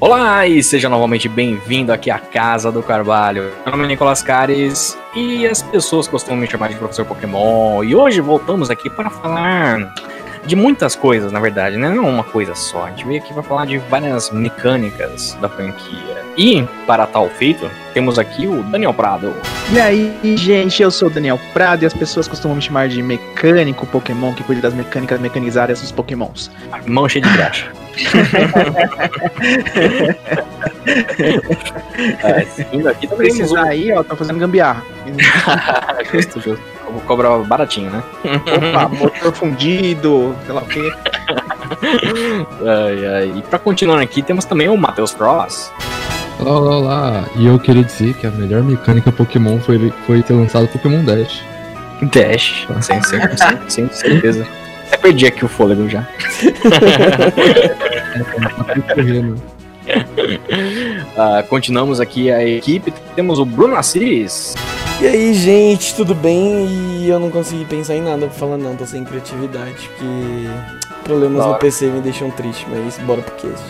Olá e seja novamente bem-vindo aqui à Casa do Carvalho. Meu nome é Nicolas Cares e as pessoas costumam me chamar de Professor Pokémon. E hoje voltamos aqui para falar de muitas coisas, na verdade, né? Não uma coisa só. A gente veio aqui para falar de várias mecânicas da franquia. E, para tal feito, temos aqui o Daniel Prado. E aí, gente, eu sou o Daniel Prado e as pessoas costumam me chamar de mecânico Pokémon que cuida das mecânicas mecanizadas dos Pokémons. Mão cheia de graxa. É, seguindo aqui, também precisar aí, ó, tá fazendo gambiarra. justo, justo. Cobra baratinho, né? Opa, motor fundido, sei lá o quê. ai, ai. E pra continuar aqui, temos também o Matheus Cross. Olá, olá, olá. E eu queria dizer que a melhor mecânica Pokémon foi, foi ter lançado Pokémon Dash. Dash, sem, sem, sem certeza. Até perdi aqui o fôlego já. uh, continuamos aqui a equipe. Temos o Bruno Assis. E aí, gente, tudo bem? E eu não consegui pensar em nada pra falar, não. Tô sem criatividade, porque problemas no PC me deixam triste, mas bora pro cast.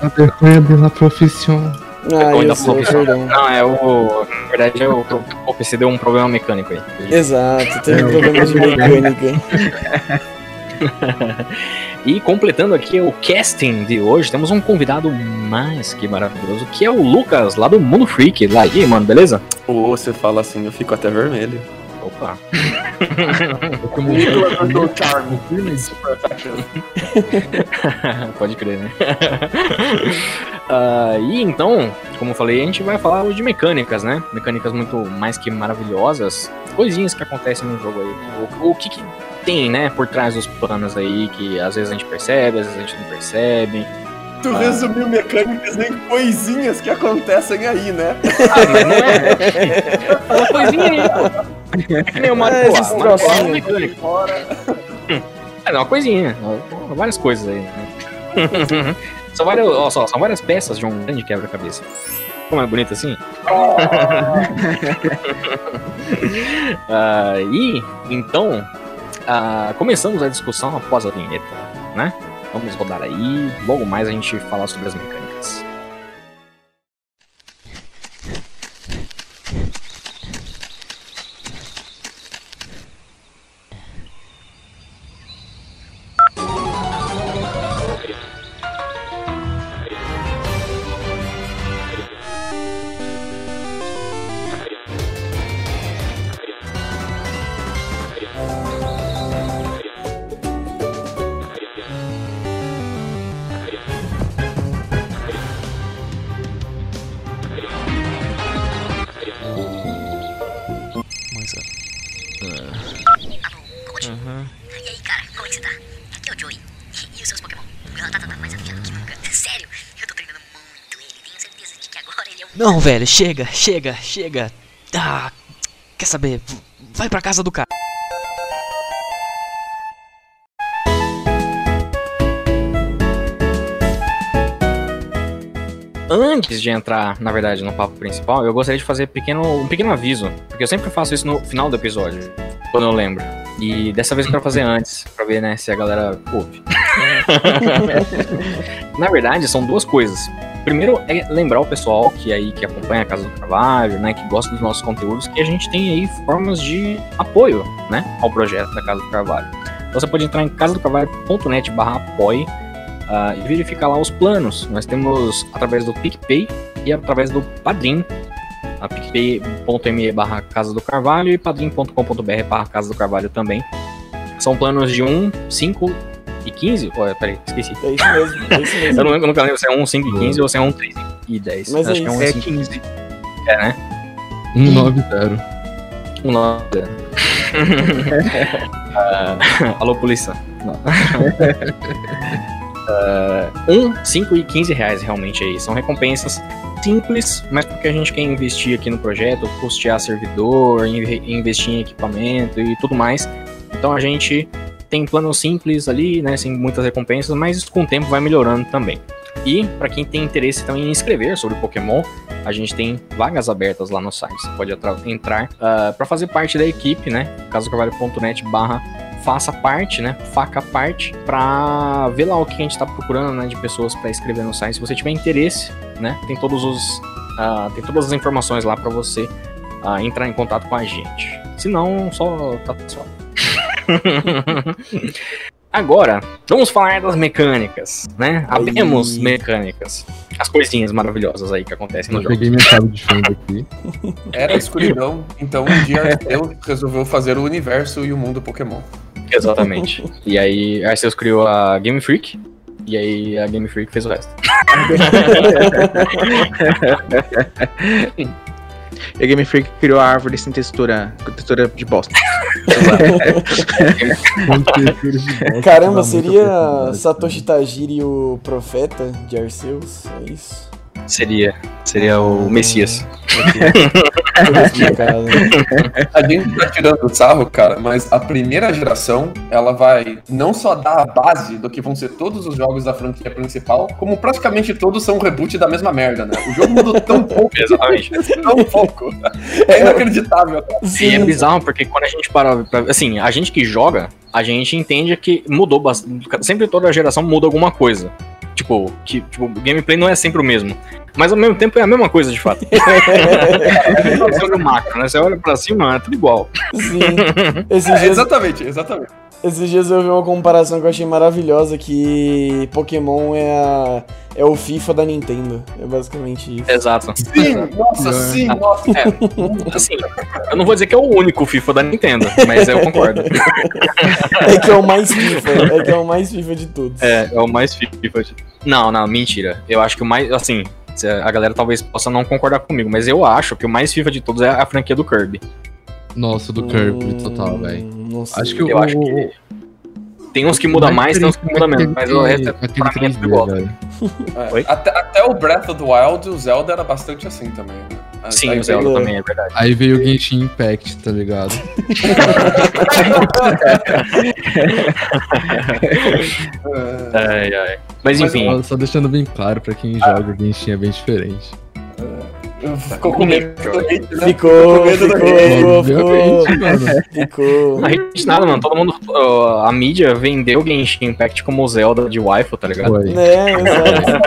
A vergonha pela profissão. Ah, eu sei, perdão. Não, é o. Na verdade, é o, o PC deu um problema mecânico aí. Exato, teve um problema de mecânica. e completando aqui o casting de hoje, temos um convidado mais que maravilhoso, que é o Lucas, lá do Mundo Freak. Lá aí, mano, beleza? Ou oh, você fala assim, eu fico até vermelho. Opa. Pode crer, né? uh, e então, como eu falei, a gente vai falar de mecânicas, né? Mecânicas muito mais que maravilhosas. Coisinhas que acontecem no jogo aí. O, o que, que tem, né, por trás dos planos aí, que às vezes a gente percebe, às vezes a gente não percebe. Tu ah. resumiu mecânicas em coisinhas que acontecem aí, né? Ah, mas não é. Fala coisinha aí, pô. É que nem uma, é, pô, uma mecânica. É, uma coisinha. Várias coisas aí, né? são, várias, ó, só, são várias peças de um grande quebra-cabeça. Como é bonito assim? Oh. uh, e, então, uh, começamos a discussão após a vinheta, né? Vamos rodar aí, logo mais a gente fala sobre as mecânicas. Velho, chega, chega, chega. Ah, quer saber? Vai pra casa do cara. Antes de entrar, na verdade, no papo principal, eu gostaria de fazer pequeno, um pequeno aviso, porque eu sempre faço isso no final do episódio, quando eu lembro. E dessa vez eu quero fazer antes, pra ver, né, se a galera ouve. na verdade, são duas coisas. Primeiro é lembrar o pessoal que aí que acompanha a Casa do Carvalho, né, que gosta dos nossos conteúdos, que a gente tem aí formas de apoio, né, ao projeto da Casa do Carvalho. Então você pode entrar em casadocarvalho.net barra apoie uh, e verificar lá os planos. Nós temos através do PicPay e através do Padrim, a picpay.me barra Casa do Carvalho e padrim.com.br barra Casa do Carvalho também. São planos de 1, 5 e 15? Pô, peraí, esqueci. É isso mesmo, é isso mesmo. eu, não, eu nunca lembro se é 1, 5 e 15 ou se é 1, 3 e 10. Mas Acho é, que é 1, é 5, 15. É, né? 190. 190. uh, alô, polícia. uh, 1, 5 e 15 reais realmente aí. São recompensas simples, mas porque a gente quer investir aqui no projeto, custear servidor, investir em equipamento e tudo mais. Então a gente tem plano simples ali, né, sem muitas recompensas, mas com o tempo vai melhorando também. E para quem tem interesse também em escrever sobre Pokémon, a gente tem vagas abertas lá no site. Você pode entrar uh, ah, para fazer parte da equipe, né? casocarvalho.net barra faça parte, né? Faca parte pra ver lá o que a gente tá procurando, né? De pessoas pra escrever no site. Se você tiver interesse, né? Tem todos os. ah, tem todas as informações lá pra você ah, entrar em contato com a gente. Se não, só tá só. Agora, vamos falar das mecânicas, né? Abemos Aí. mecânicas. As coisinhas maravilhosas aí que acontecem no Eu jogo. peguei minha chave de fenda aqui. Era a escuridão, então um dia Arceus resolveu fazer o universo e o mundo Pokémon. Exatamente. e aí, Arceus criou a Game Freak. E aí a Game Freak fez o resto. E a Game Freak criou a árvore sem textura, com textura de bosta. Caramba, seria. Satoshi Tajiri o profeta de Arceus? É isso? Seria. Seria o Messias. A gente tá tirando sarro, cara, mas a primeira geração, ela vai não só dar a base do que vão ser todos os jogos da franquia principal, como praticamente todos são um reboot da mesma merda, né? O jogo mudou tão pouco, Exatamente. tão pouco. É inacreditável, cara. E é Sim, bizarro porque quando a gente para. pra- Assim, a gente que joga, a gente entende que mudou bastante. Sempre toda geração muda alguma coisa. Tipo, que tipo, o gameplay não é sempre o mesmo. Mas ao mesmo tempo é a mesma coisa, de fato. Você olha o macro, né? Você olha pra cima, é tudo igual. sim. Esses É, dias, exatamente, exatamente. esses dias eu vi uma comparação que eu achei maravilhosa, que Pokémon é, a, é o FIFA da Nintendo. É basicamente isso. Exato. Sim, nossa, sim, nossa. Assim, eu não vou dizer que é o único FIFA da Nintendo, mas eu concordo. É que é o mais FIFA, é que é o mais FIFA de todos. É, é o mais FIFA. de- Não, não, mentira. Eu acho que o mais. Assim, a galera talvez possa não concordar comigo, mas eu acho que o mais FIFA de todos é a franquia do Kirby. Nossa, do Kirby, total, Hum, velho. Não sei. Acho que Eu o, acho que Tem uns que mudam mais, tem uns que mudam menos, mas o resto é pra mim é tudo 3D, igual. velho. É, Oi? Até, até o Breath of the Wild, o Zelda era bastante assim também. Né? Sim, Aí o Zelda veio- também é verdade. Aí veio o Genshin Impact, tá ligado? É, Ai, ai. Mas Mas enfim, Só, só deixando bem claro pra quem joga, o Genshin é bem diferente. Ficou com medo do hate, né? Ficou, com medo do ficou, ficou, a gente nada, mano. Todo mundo. ó, a mídia vendeu o Genshin Impact como o Zelda de waifu, tá ligado? Foi. É, exato.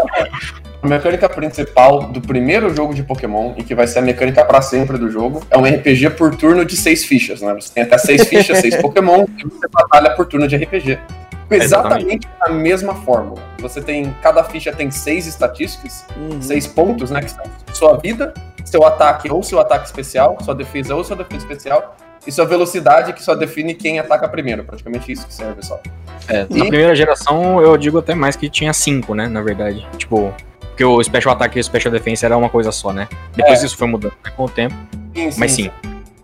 A mecânica principal do primeiro jogo de Pokémon, e que vai ser a mecânica pra sempre do jogo, é um RPG por turno de seis fichas, né? Você tem até seis fichas, seis Pokémon, e você batalha por turno de RPG. Exatamente a mesma fórmula. Você tem. Cada ficha tem seis estatísticas, Uhum. seis pontos, né? Que são sua vida, seu ataque ou seu ataque especial, sua defesa ou sua defesa especial, e sua velocidade, que só define quem ataca primeiro. Praticamente isso que serve só. É, na E- primeira geração, eu digo até mais que tinha cinco, né? Na verdade. Tipo, porque o Special Attack e o Special Defense era uma coisa só, né? Depois É. isso foi mudando né, com o tempo. Mas sim.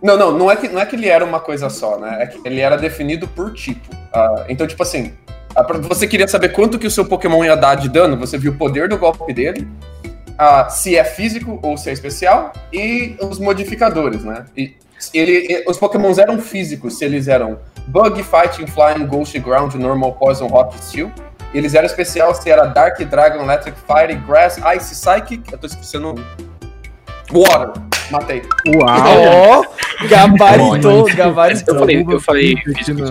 Não, não, não é, que, não é que ele era uma coisa só, né? É que ele era definido por tipo. Ah, então, tipo assim, ah, você queria saber quanto que o seu Pokémon ia dar de dano, você viu o poder do golpe dele, ah, se é físico ou se é especial, e os modificadores, né? E ele, os Pokémons eram físicos, se eles eram Bug, Fighting, Flying, Ghost, Ground, Normal, Poison, Rock, Steel. Eles eram especial se era Dark, Dragon, Electric, Fire, Grass, Ice, Psychic. Eu tô esquecendo. Water. Matei. Uau! Ó, gabaritou, Eu gabaritou. falei, eu falei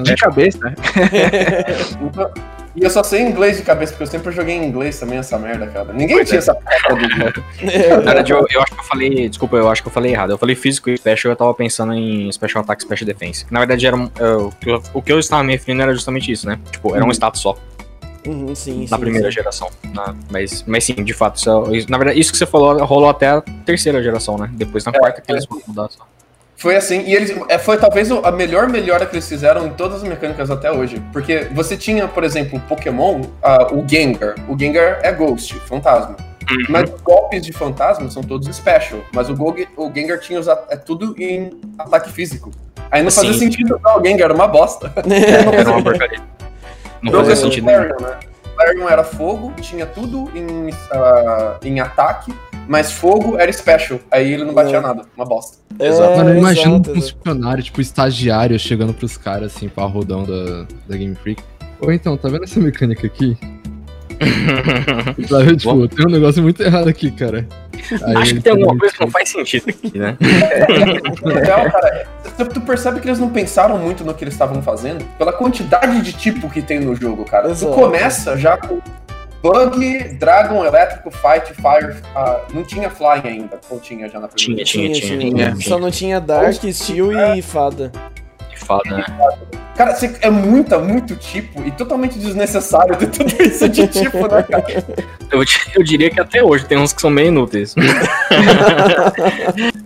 De cabeça. E eu só sei inglês de cabeça, porque eu sempre joguei em inglês também essa merda, cara. Ninguém Pois tinha é. essa porra do Na verdade, eu, eu acho que eu falei. Desculpa, eu acho que eu falei errado. Eu falei físico e special, eu tava pensando em Special Attack e Special Defense. Na verdade, era um, o que eu- o que eu estava me referindo era justamente isso, né? Tipo, era um status só Uhum, sim, na sim, primeira sim. geração. na- mas, mas sim, de fato, isso, é- isso- na verdade, isso que você falou rolou até a terceira geração, né? Depois na quarta que eles foram mudar só. Foi assim, e eles é, foi talvez a melhor melhora que eles fizeram em todas as mecânicas até hoje. Porque você tinha, por exemplo, o Pokémon, ah, o Gengar. O Gengar é Ghost, fantasma. Mas os golpes de fantasma são todos special. Mas o, Gog, o Gengar tinha os é tudo em ataque físico. Aí não fazia Sim. sentido usar o Gengar, era uma bosta. Era uma porcaria. Não fazia sentido nenhum. Flareon, né? Flareon era fogo, tinha tudo em, ah, em ataque, mas fogo era special. Aí ele não batia É. nada, uma bosta. Exato. É, Mano, imagina exato, um funcionário, tipo, estagiário chegando pros caras, assim, pra rodão da, da Game Freak. Ou então, tá vendo essa mecânica aqui? Sabe, tipo, tem um negócio muito errado aqui, cara. Aí Acho que tem alguma coisa que não faz sentido aqui, né? Legal, cara. Tu, tu percebe que eles não pensaram muito no que eles estavam fazendo pela quantidade de tipo que tem no jogo, cara. Exato. Tu começa já com Bug, Dragon, Elétrico, Fight, Fire. ah, não tinha Flying ainda. Ou tinha já na primeira? Tinha, tinha, tinha. tinha. Só não tinha Dark, Steel e Fada. Fala, né? Cara, é muita, muito tipo e totalmente desnecessário ter tudo isso de tipo, né, cara? Eu, eu diria que até hoje tem uns que são meio inúteis.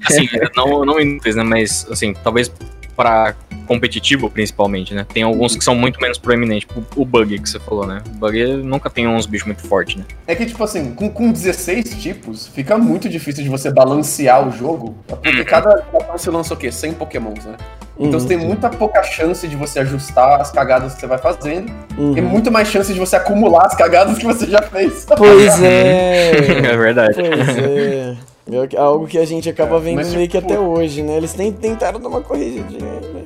assim, não, não inúteis, né? Mas, assim, talvez pra competitivo, principalmente, né? Tem alguns que são muito menos proeminentes, tipo o Bug que você falou, né? O Bug nunca tem uns bichos muito fortes, né? É que, tipo assim, com, com 16 tipos, fica muito difícil de você balancear o jogo. Porque cada geração você lança o quê? 100 pokémons, né? Então você tem muita pouca chance de você ajustar as cagadas que você vai fazendo. Uhum. E muito mais chance de você acumular as cagadas que você já fez. Pois é. É verdade. Pois é. É algo que a gente acaba vendo mas, meio que tipo, até hoje, né? Eles tem- tentaram dar uma corrigidinha, mas.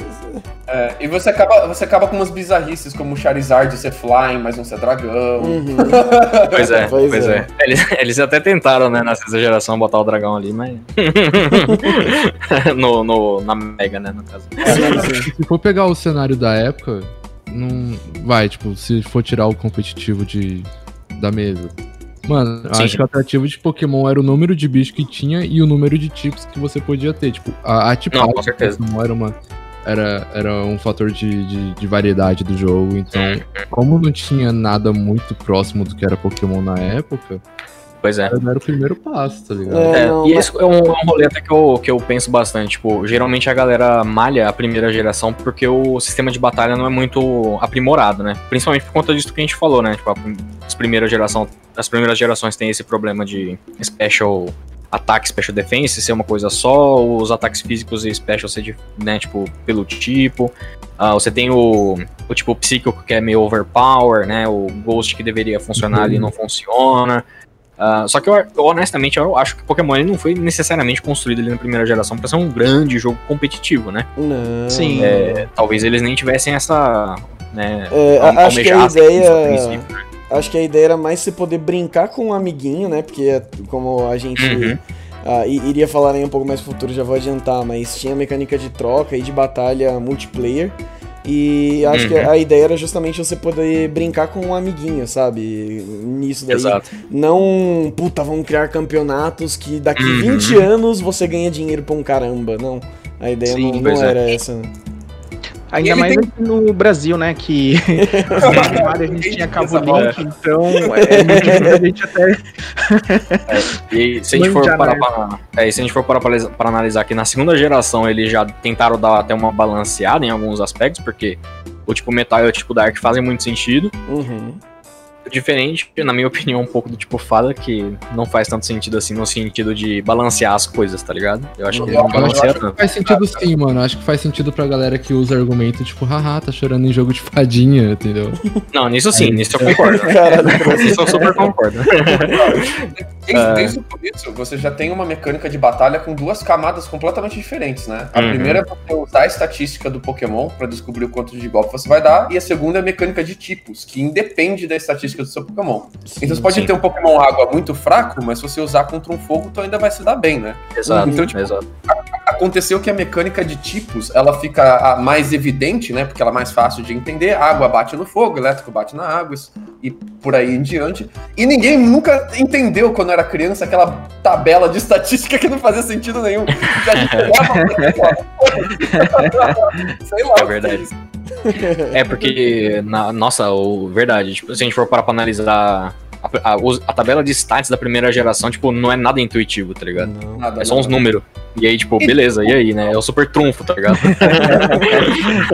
É, e você acaba, você acaba com umas bizarrices, como o Charizard ser flying, mas não ser dragão. Uhum. Pois é, Pois pois, é. é. Eles, eles até tentaram, né, na sexta geração, botar o dragão ali, mas. no, no, na Mega, né, no caso. Sim, sim. Se for pegar o cenário da época, não vai, tipo, se for tirar o competitivo de, da mesa. Mano, Sim. acho que o atrativo de Pokémon era o número de bicho que tinha e o número de tipos que você podia ter. Tipo, a, a tipagem Não, do Pokémon era, uma, era, era um fator de, de, de variedade do jogo. Então, como não tinha nada muito próximo do que era Pokémon na época, Pois é. era o primeiro passo, tá ligado? É, É, não, e mas- isso é um, é um rolê até que eu, que eu penso bastante. Tipo, geralmente a galera malha a primeira geração porque o sistema de batalha não é muito aprimorado, né? Principalmente por conta disso que a gente falou, né? Tipo, as, primeiras geração, as primeiras gerações têm esse problema de special ataque, special defense ser uma coisa só, os ataques físicos e special ser, de- né, tipo, pelo tipo. Ah, você tem o, o tipo psíquico que é meio overpower, né? O ghost que deveria funcionar ali não funciona. Ah, só que eu, eu, honestamente eu acho que Pokémon ele não foi necessariamente construído ali na primeira geração para ser um grande jogo competitivo, né? Não. Sim. É, talvez eles nem tivessem essa. Né, É, a- acho que a ideia- né? Acho que a ideia era mais você poder brincar com um amiguinho, né? Porque como a gente Uhum. i- iria falar aí um pouco mais no futuro, já vou adiantar, mas tinha mecânica de troca e de batalha multiplayer. E acho que Uhum. a ideia era justamente você poder brincar com um amiguinho, sabe? Nisso daí. Exato. Não, puta, vamos criar campeonatos que daqui Uhum. 20 anos você ganha dinheiro pra um caramba. Não. A ideia Sim, não, não é. era essa. Né? Ainda mais tem- aqui no Brasil, né? Que a gente tinha cabo link, então é muito difícil a gente até. E se a gente for parar né? pra, é, se a gente for parar pra analisar que na segunda geração eles já tentaram dar até uma balanceada em alguns aspectos, porque o tipo Metal e o tipo Dark fazem muito sentido. Uhum. Diferente, na minha opinião, um pouco do tipo Fada, que não faz tanto sentido assim no sentido de balancear as coisas, tá ligado? Eu acho que não acho- balanceia tanto. Faz sentido sim, mano. Acho que faz sentido pra galera que usa argumento tipo, haha, tá chorando em jogo de fadinha, entendeu? Não, nisso sim, nisso eu concordo. Caralho, Nisso eu super concordo. Desde, desde o começo, você já tem uma mecânica de batalha com duas camadas completamente diferentes, né? A Uhum. primeira é você usar a estatística do Pokémon pra descobrir o quanto de golpe você vai dar, e a segunda é a mecânica de tipos, que independe da estatística do seu Pokémon. então você pode sim. ter um Pokémon água muito fraco, mas se você usar contra um fogo, tu ainda vai se dar bem, né? Exato, Então, tipo, exato. Aconteceu que a mecânica de tipos, ela fica mais evidente, né? Porque ela é mais fácil de entender. A água bate no fogo, elétrico bate na água e por aí em diante. E ninguém nunca entendeu, quando era criança, aquela tabela de estatística que não fazia sentido nenhum. Que a gente olhava Sei lá. É verdade. É porque, na, nossa, o, verdade, tipo, se a gente for parar pra analisar a, a- a tabela de stats da primeira geração, tipo, não é nada intuitivo, tá ligado? Não. Nada, É só uns números. E aí, tipo, beleza, e aí, né? É o super trunfo, tá ligado?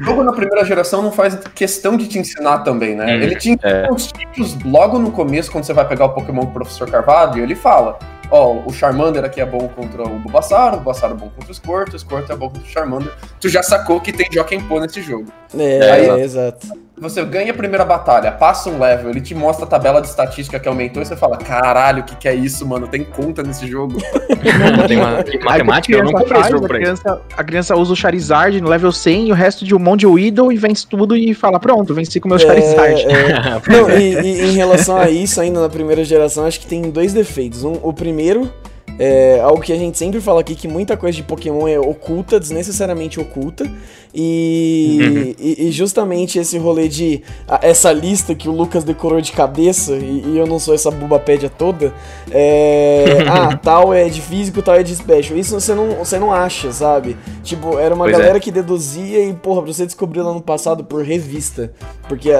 O jogo na primeira geração não faz questão de te ensinar também, né? Hum, ele te é. ensina os tipos logo no começo, quando você vai pegar o Pokémon do Professor Carvalho, ele fala: Ó, o Charmander aqui é bom contra o Bulbasaur, o Bulbasaur é bom contra o Squirtle, o Squirtle é bom contra o Charmander. Tu já sacou que tem Joaquim Pô nesse jogo. É, É, é, exato. Você ganha a primeira batalha, passa um level, ele te mostra a tabela de estatística que aumentou e você fala, caralho, o que, que é isso, mano? Tem conta nesse jogo. Tem uma matemática, a eu não criança comprei esse jogo a pra isso. criança, a criança usa o Charizard no level 100 e o resto de um monte de Weedle e vence tudo e fala, pronto, venci com o meu Charizard. É, é. Não, e, e em relação a isso, ainda na primeira geração, acho que tem dois defeitos. Um, o primeiro é algo que a gente sempre fala aqui, que muita coisa de Pokémon é oculta, desnecessariamente oculta. E, e, e justamente esse rolê de. essa lista que o Lucas decorou de cabeça, e, e eu não sou essa bubapédia toda. É. ah, tal é de físico, tal é de special. Isso você não, você não acha, sabe? Tipo, era uma Pois é. galera que deduzia e, porra, você descobrir lá no passado por revista. Porque,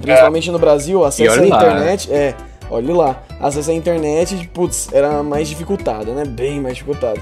principalmente no Brasil, acesso à lá, internet. É, olha lá. Acesso à internet, putz, era mais dificultado, né? Bem mais dificultado.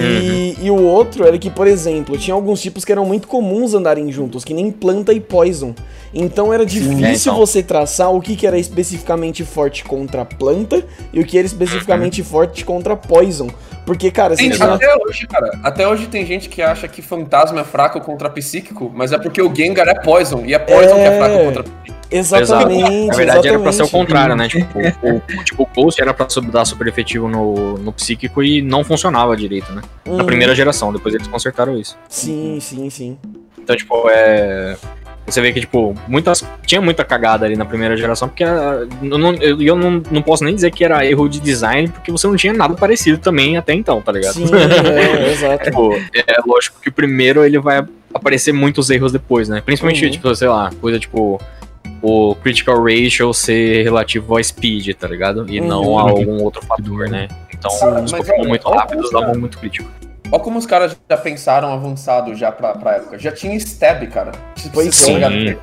E, e o outro era que, por exemplo, tinha alguns tipos que eram muito comuns andarem juntos, que nem planta e poison. Então era difícil É, então. você traçar o que, que era especificamente forte contra a planta e o que era especificamente Uhum. forte contra poison. Porque, cara, Tem, tinha. até hoje, cara. Até hoje tem gente que acha que fantasma é fraco contra psíquico, mas é porque o Gengar é Poison, e é Poison É. que é fraco contra psíquico. Exatamente. Na verdade era pra ser o exatamente. contrário, né? Tipo, o, tipo, o Ghost era pra dar super efetivo no, no psíquico e não funcionava direito, né? Na Uhum. primeira geração, depois eles consertaram isso. Sim, sim, sim. Então, tipo, é. Você vê que, tipo, muitas. Tinha muita cagada ali na primeira geração, porque ah, eu, não, eu, eu não, não posso nem dizer que era erro de design, porque você não tinha nada parecido também até então, tá ligado? Sim, é, exato. Tipo, é lógico que o primeiro ele vai aparecer muitos erros depois, né? Principalmente, Uhum. tipo, sei lá, coisa tipo o critical ratio ser relativo ao speed, tá ligado? E não Uhum. a algum outro fator, né? Então, Sim. os Mas, Pokémon olha, muito rápidos davam muito crítico. Olha como os caras já pensaram avançado já pra, pra época. Já tinha stab, cara. Se Pois é. Sim. stab, sem-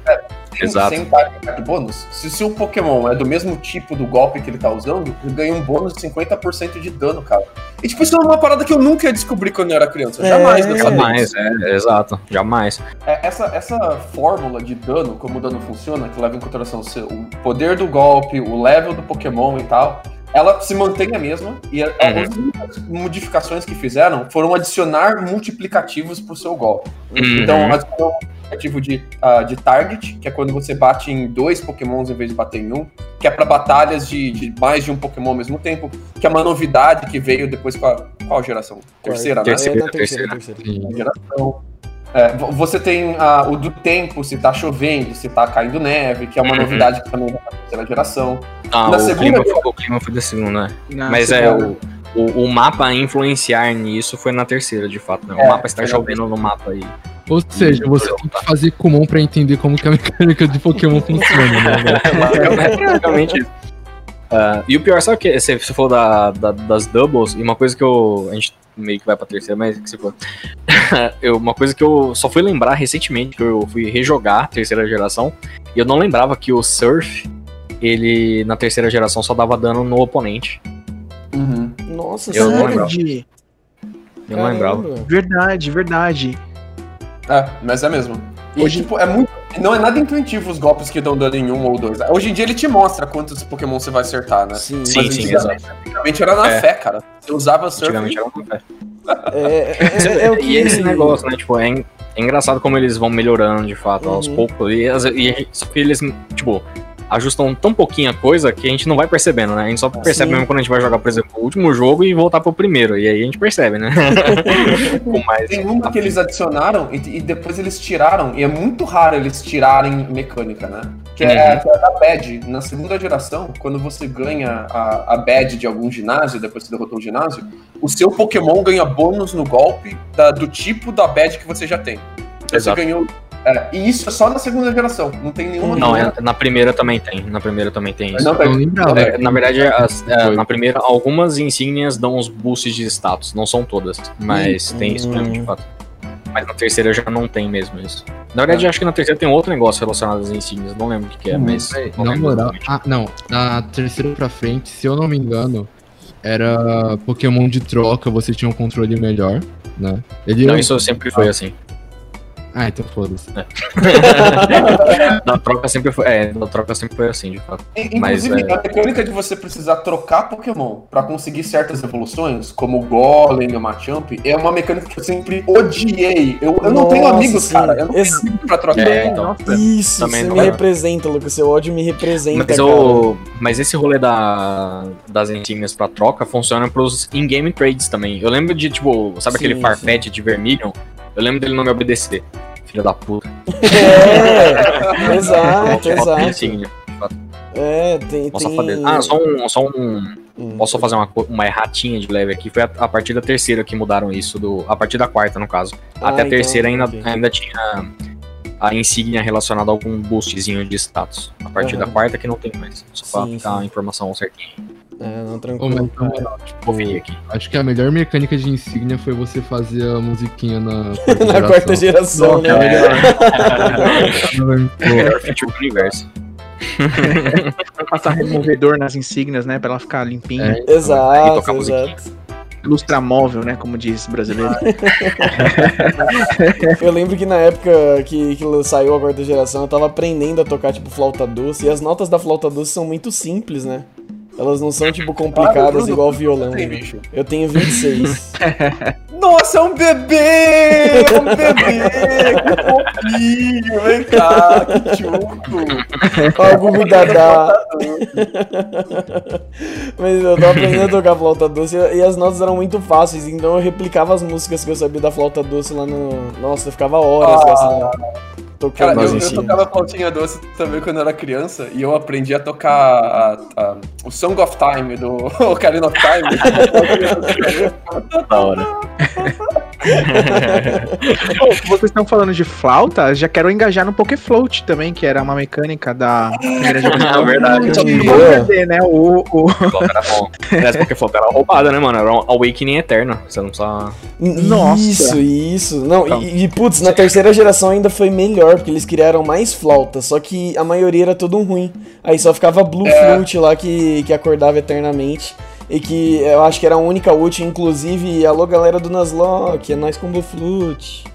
Exato. Sem target bônus, se o seu Pokémon é do mesmo tipo do golpe que ele tá usando, ele ganha um bônus de 50% de dano, cara. E tipo, isso é uma parada que eu nunca ia descobrir quando eu era criança. É. Jamais, né? Jamais, é, exato, jamais. É, essa, essa fórmula de dano, como o dano funciona, que leva em consideração o seu- o poder do golpe, o level do Pokémon e tal, ela se mantém a mesma. E Uhum. as únicas modificações que fizeram foram adicionar multiplicativos pro seu golpe. Então, Uhum. adicionou um multiplicativo de, ah, de target, que é quando você bate em dois Pokémons em vez de bater em um, que é pra batalhas de, de mais de um Pokémon ao mesmo tempo, que é uma novidade que veio depois com a. Qual geração? Terceira, né? Terceira. É, na terceira, terceira. terceira. geração. É, vo- você tem ah, o do tempo, se tá chovendo, se tá caindo neve, que é uma Uhum. novidade que também vai na terceira geração. Ah, Na o, segunda- clima foi, o clima foi da segunda, né? Na Mas é, segunda. o, o, o mapa influenciar nisso foi na terceira, de fato, né? O É, mapa está na chovendo no mapa aí. Ou seja, você tem que fazer comum pra entender como que a mecânica de Pokémon funciona, né? É basicamente isso. Ah, e o pior, sabe o que? Você, você falou da, da- das doubles, e uma coisa que eu. A gente meio que vai pra terceira, mas que você falou. eu, uma coisa que eu só fui lembrar recentemente, que eu fui rejogar a terceira geração, e eu não lembrava que o Surf, ele na terceira geração só dava dano no oponente. Nossa, Eu não lembrava. Verdade, Eu não lembrava. Verdade, verdade. É, mas é mesmo. E, Hoje- tipo, é muito. Não é nada intuitivo os golpes que dão dano em um ou dois. Hoje em dia ele te mostra quantos Pokémon você vai acertar, né? Sim, Sim, Mas sim, antigamente- Antigamente era na É. fé, cara. Você usava surf. Antigamente era uma fé. É, é, é, é o que... E esse negócio, né? Tipo, é, en- é engraçado como eles vão melhorando de fato aos Uhum. poucos. E, as- e só que eles, tipo, ajustam tão pouquinho a coisa que a gente não vai percebendo, né? A gente só percebe Sim. mesmo quando a gente vai jogar, por exemplo, o último jogo e voltar pro primeiro. E aí a gente percebe, né? Mais. Tem uma que eles adicionaram e, e depois eles tiraram, e é muito raro eles tirarem mecânica, né? Que é, Uhum. que é a da badge. Na segunda geração, quando você ganha a, a badge de algum ginásio, depois você derrotou o ginásio, o seu Pokémon ganha bônus no golpe da- do tipo da badge que você já tem. Então Exato. Você ganhou. É, e isso é só na segunda geração, não tem nenhuma. Não, é- na primeira também tem. Na primeira também tem isso. Não, lembrava. É, na verdade, as- é, na primeira, algumas insígnias dão uns boosts de status, não são todas, mas tem isso mesmo, de fato. Mas na terceira já não tem mesmo isso. Na verdade, acho que na terceira tem outro negócio relacionado às insígnias, não lembro o que, que é, mas. Véi, não Na moral, ah, não, na terceira pra frente, se eu não me engano, era Pokémon de troca, você tinha um controle melhor, né? Ele Não, era- isso sempre foi assim. Ah, então foda-se. da troca sempre foi. É, da troca sempre foi assim, de fato. In- Mas, Inclusive, é- a mecânica de você precisar trocar Pokémon pra conseguir certas evoluções, como o Golem e o Machamp, é uma mecânica que eu sempre odiei. Eu, eu não tenho amigos, sim. cara. Eu não tenho amigos pra trocar. É, então. Isso, Também você não me é. representa, Lucas. Seu ódio me representa, Mas, o, mas esse rolê da, das insígnias pra troca funciona pros in-game trades também. Eu lembro de, tipo, sabe Sim, aquele. Farfetch de Vermilion? Eu lembro dele não me obedecer. Filho da puta. É, exato, exato. É, tem. Tem... Ah, só um. Só um Hum. posso fazer uma, uma erratinha de leve aqui? Foi a, a partir da terceira que mudaram isso. Do, a partir da quarta, no caso. Ah, Até a então, terceira ainda, ainda tinha a insígnia relacionada a algum boostzinho de status. A partir Aham. da quarta que não tem mais. Só pra Sim, ficar sim. a informação certinha. É, não, Ô, tranquilo. mas, na moral, tipo, acho que a melhor mecânica de insígnia foi você fazer a musiquinha na Na quarta geração, né? Melhor feature do universo. Passar removedor nas insígnias, né? Pra ela ficar limpinha. É. Exato, tocar musiquinha. exato. Lustramóvel, né? Como diz brasileiro. Eu lembro que na época que, que saiu a quarta geração, eu tava aprendendo a tocar, tipo, flauta doce. E as notas da flauta doce são muito simples, né? Elas não são, tipo, complicadas Bruno, igual violão. Tem, bicho. Eu tenho 26. Nossa, é um bebê! É um bebê! Que fofinho! Vem cá, que chuco! Ó, o Gugu Dadá. Mas eu tava aprendendo a tocar flauta doce e as notas eram muito fáceis, então eu replicava as músicas que eu sabia da flauta doce lá no. Nossa, eu ficava horas gastando. Cara, eu, eu tocava flautinha doce também quando eu era criança e eu aprendi a tocar a- a- o Song of Time do Ocarina of Time. Da hora. Pô, vocês estão falando de flauta, já quero engajar no Pokéfloat também, que era uma mecânica da primeira geração. É verdade. Então, perder, né? O, o... Era bom. Aliás, Flop era roubada, né, mano? Era um Awakening eterno. Você não precisa. Nossa. Isso, isso. Não, Então. e, e, putz, na terceira geração ainda foi melhor, porque eles criaram mais flautas, só que a maioria era tudo ruim. Aí só ficava Blue É. Flute lá que, que acordava eternamente. E que eu acho que era a única útil, inclusive, alô galera do Nuzlocke, é nós com Blue Flute.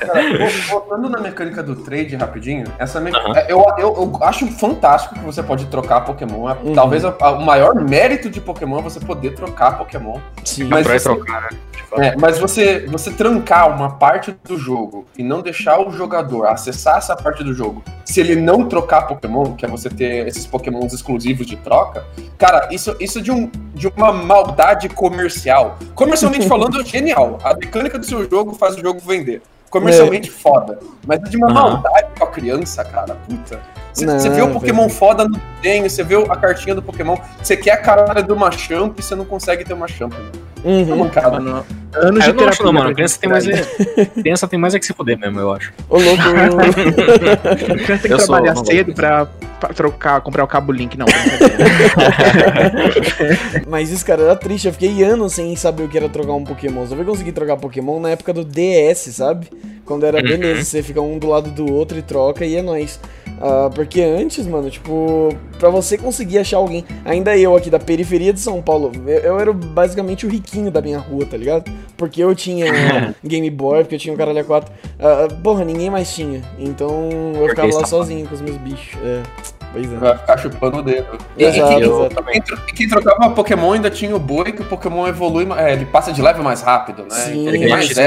Cara, voltando na mecânica do trade rapidinho, essa me... é, eu, eu, eu acho fantástico que você pode trocar Pokémon. É, Uhum. Talvez a- a- o maior mérito de Pokémon é você poder trocar Pokémon. Sim. Mas você- trocar, né? É, mas você, você trancar uma parte do jogo e não deixar o jogador acessar essa parte do jogo, se ele não trocar Pokémon, que é você ter esses Pokémons exclusivos de troca, cara, isso, isso é de, um, de uma maldade comercial. Comercialmente falando, é genial. A mecânica do seu jogo faz o jogo vender. Comercialmente foda. Mas é de uma Aham. maldade com a criança, cara. Puta. Você vê o é Pokémon verdade. foda no desenho, você vê a cartinha do Pokémon, você quer a cara do Machamp e você não consegue ter Machamp. Né? É Uhum. mancada. Anos Ah, de eu não acho, não, terapia mano. pra Criança tem mais, é... criança tem mais é que se fuder mesmo, eu acho. Ô, louco. Criança tem Eu que sou- trabalhar não cedo pra, pra trocar, comprar o cabo link, não. Mas isso, cara, era triste. Eu fiquei anos sem saber o que era trocar um Pokémon. Só fui conseguir trocar Pokémon na época do DS, sabe? Quando era beleza, você fica um do lado do outro e troca e é nóis. Ah, porque antes, mano, tipo, pra você conseguir achar alguém, ainda eu aqui da periferia de São Paulo, eu, eu era basicamente o riquinho da minha rua, tá ligado? Porque eu tinha Game Boy, porque eu tinha um caralho 4. Ah, porra, ninguém mais tinha. Então eu ficava lá sozinho com os meus bichos. É, pois é. Vai ficar chupando o dedo. E, Exato, e quem, exato. quem tro- quem trocava Pokémon ainda tinha o boi, que o Pokémon evolui, é, ele passa de level mais rápido, né? Sim. Ele ganha XP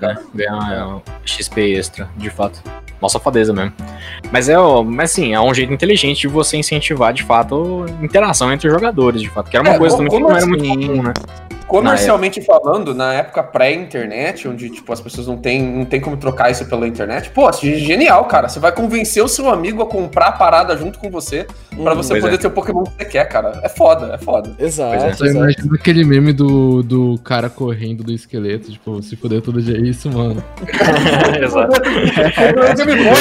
né? Ganha é, XP extra, de fato. Nossa fadeza mesmo. Mas é, mas assim, é um jeito inteligente de você incentivar, de fato, interação entre os jogadores, de fato. Que era uma É, coisa também que não era muito assim? comum, né? Comercialmente falando, na época pré-internet, onde tipo, as pessoas não tem, não tem como trocar isso pela internet, pô, assim, genial, cara. Você vai convencer o seu amigo a comprar a parada junto com você pra Uhum. você poder é. ter o Pokémon que você quer, cara. É foda, é foda. Exato, é. Eu só exato. imagino aquele meme do, do cara correndo do esqueleto, tipo, se fuder todo dia é isso, mano. Exato.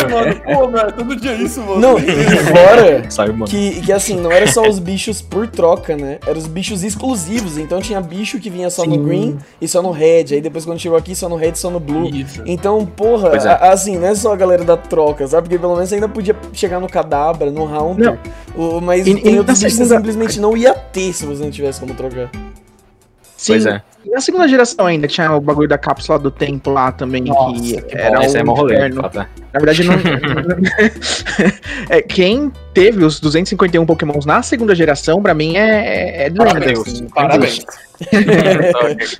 Mano. Pô, todo dia isso, mano. Não, fora Sabe, mano? que, que assim, não era só os bichos por troca, né? Eram os bichos exclusivos. Então tinha bicho que vinha só no Sim. green e só no red. Aí depois quando chegou aqui, só no red e só no blue. Isso. Então, porra, é. a- assim, não é só a galera da troca, sabe? Porque pelo menos você ainda podia chegar no Cadabra, no Haunter. O, mas E- tem e outros bichos segunda- simplesmente não ia ter se você não tivesse como trocar. Sim, Pois é. E na segunda geração ainda, tinha o bagulho da cápsula do tempo lá também, Nossa, que, que era Esse é um mó rolê, de inferno. fato, é. Na verdade, não. é, quem teve os 251 Pokémons na segunda geração, pra mim, é, é de lenda. Parabéns. assim. Parabéns.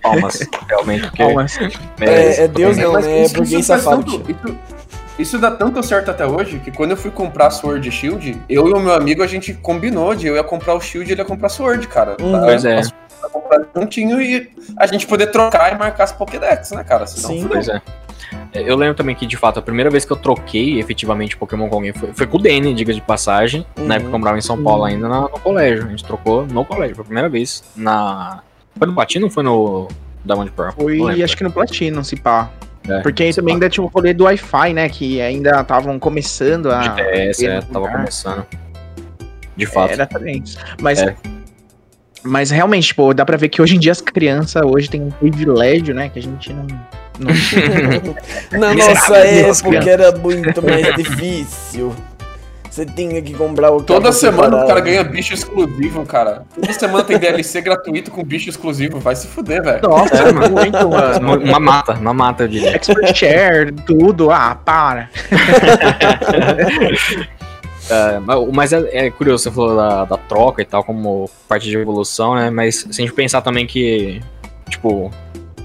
Palmas, realmente, porque Palmas. É, é Deus não, Mas né? É isso- burguês safado. tanto- isso- dá tanto certo até hoje que quando eu fui comprar Sword e Shield, eu e o meu amigo a gente combinou de eu ia comprar o Shield e ele ia comprar Sword, cara. Uhum. Pra- Pois é. pra comprar juntinho e a gente poder trocar e marcar as Pokédex, né, cara? Senão, Sim. Pois é. É, Eu lembro também que, de fato, a primeira vez que eu troquei efetivamente Pokémon com alguém foi, foi com o Danny, diga de passagem. Uhum. Na época que eu morava em São Paulo ainda, na- no, colégio. A gente trocou no colégio, foi a primeira vez. Na... Foi no Platino ou foi no Diamond Pearl? Não Foi, acho que no Platino, se pá. É, Porque aí também pá. ainda tinha o rolê do Wi-Fi, né? Que ainda estavam começando a. GTS, é, tava começando. De fato. Era também. Mas, É. mas realmente, tipo, dá pra ver que hoje em dia as crianças hoje têm um privilégio, né? Que a gente não. não Na nossa época era muito mais difícil. Você tinha que comprar o Toda semana o cara ganha bicho exclusivo, cara. Toda semana tem DLC gratuito com bicho exclusivo. Vai se fuder, velho. Nossa, É, mano. muito, mano. Uma, uma mata, uma mata, diria. Expert share, tudo. Ah, para. Mas- mas é, é curioso, você falou da, da troca e tal, como parte de evolução, né? Mas se a gente pensar também que, tipo,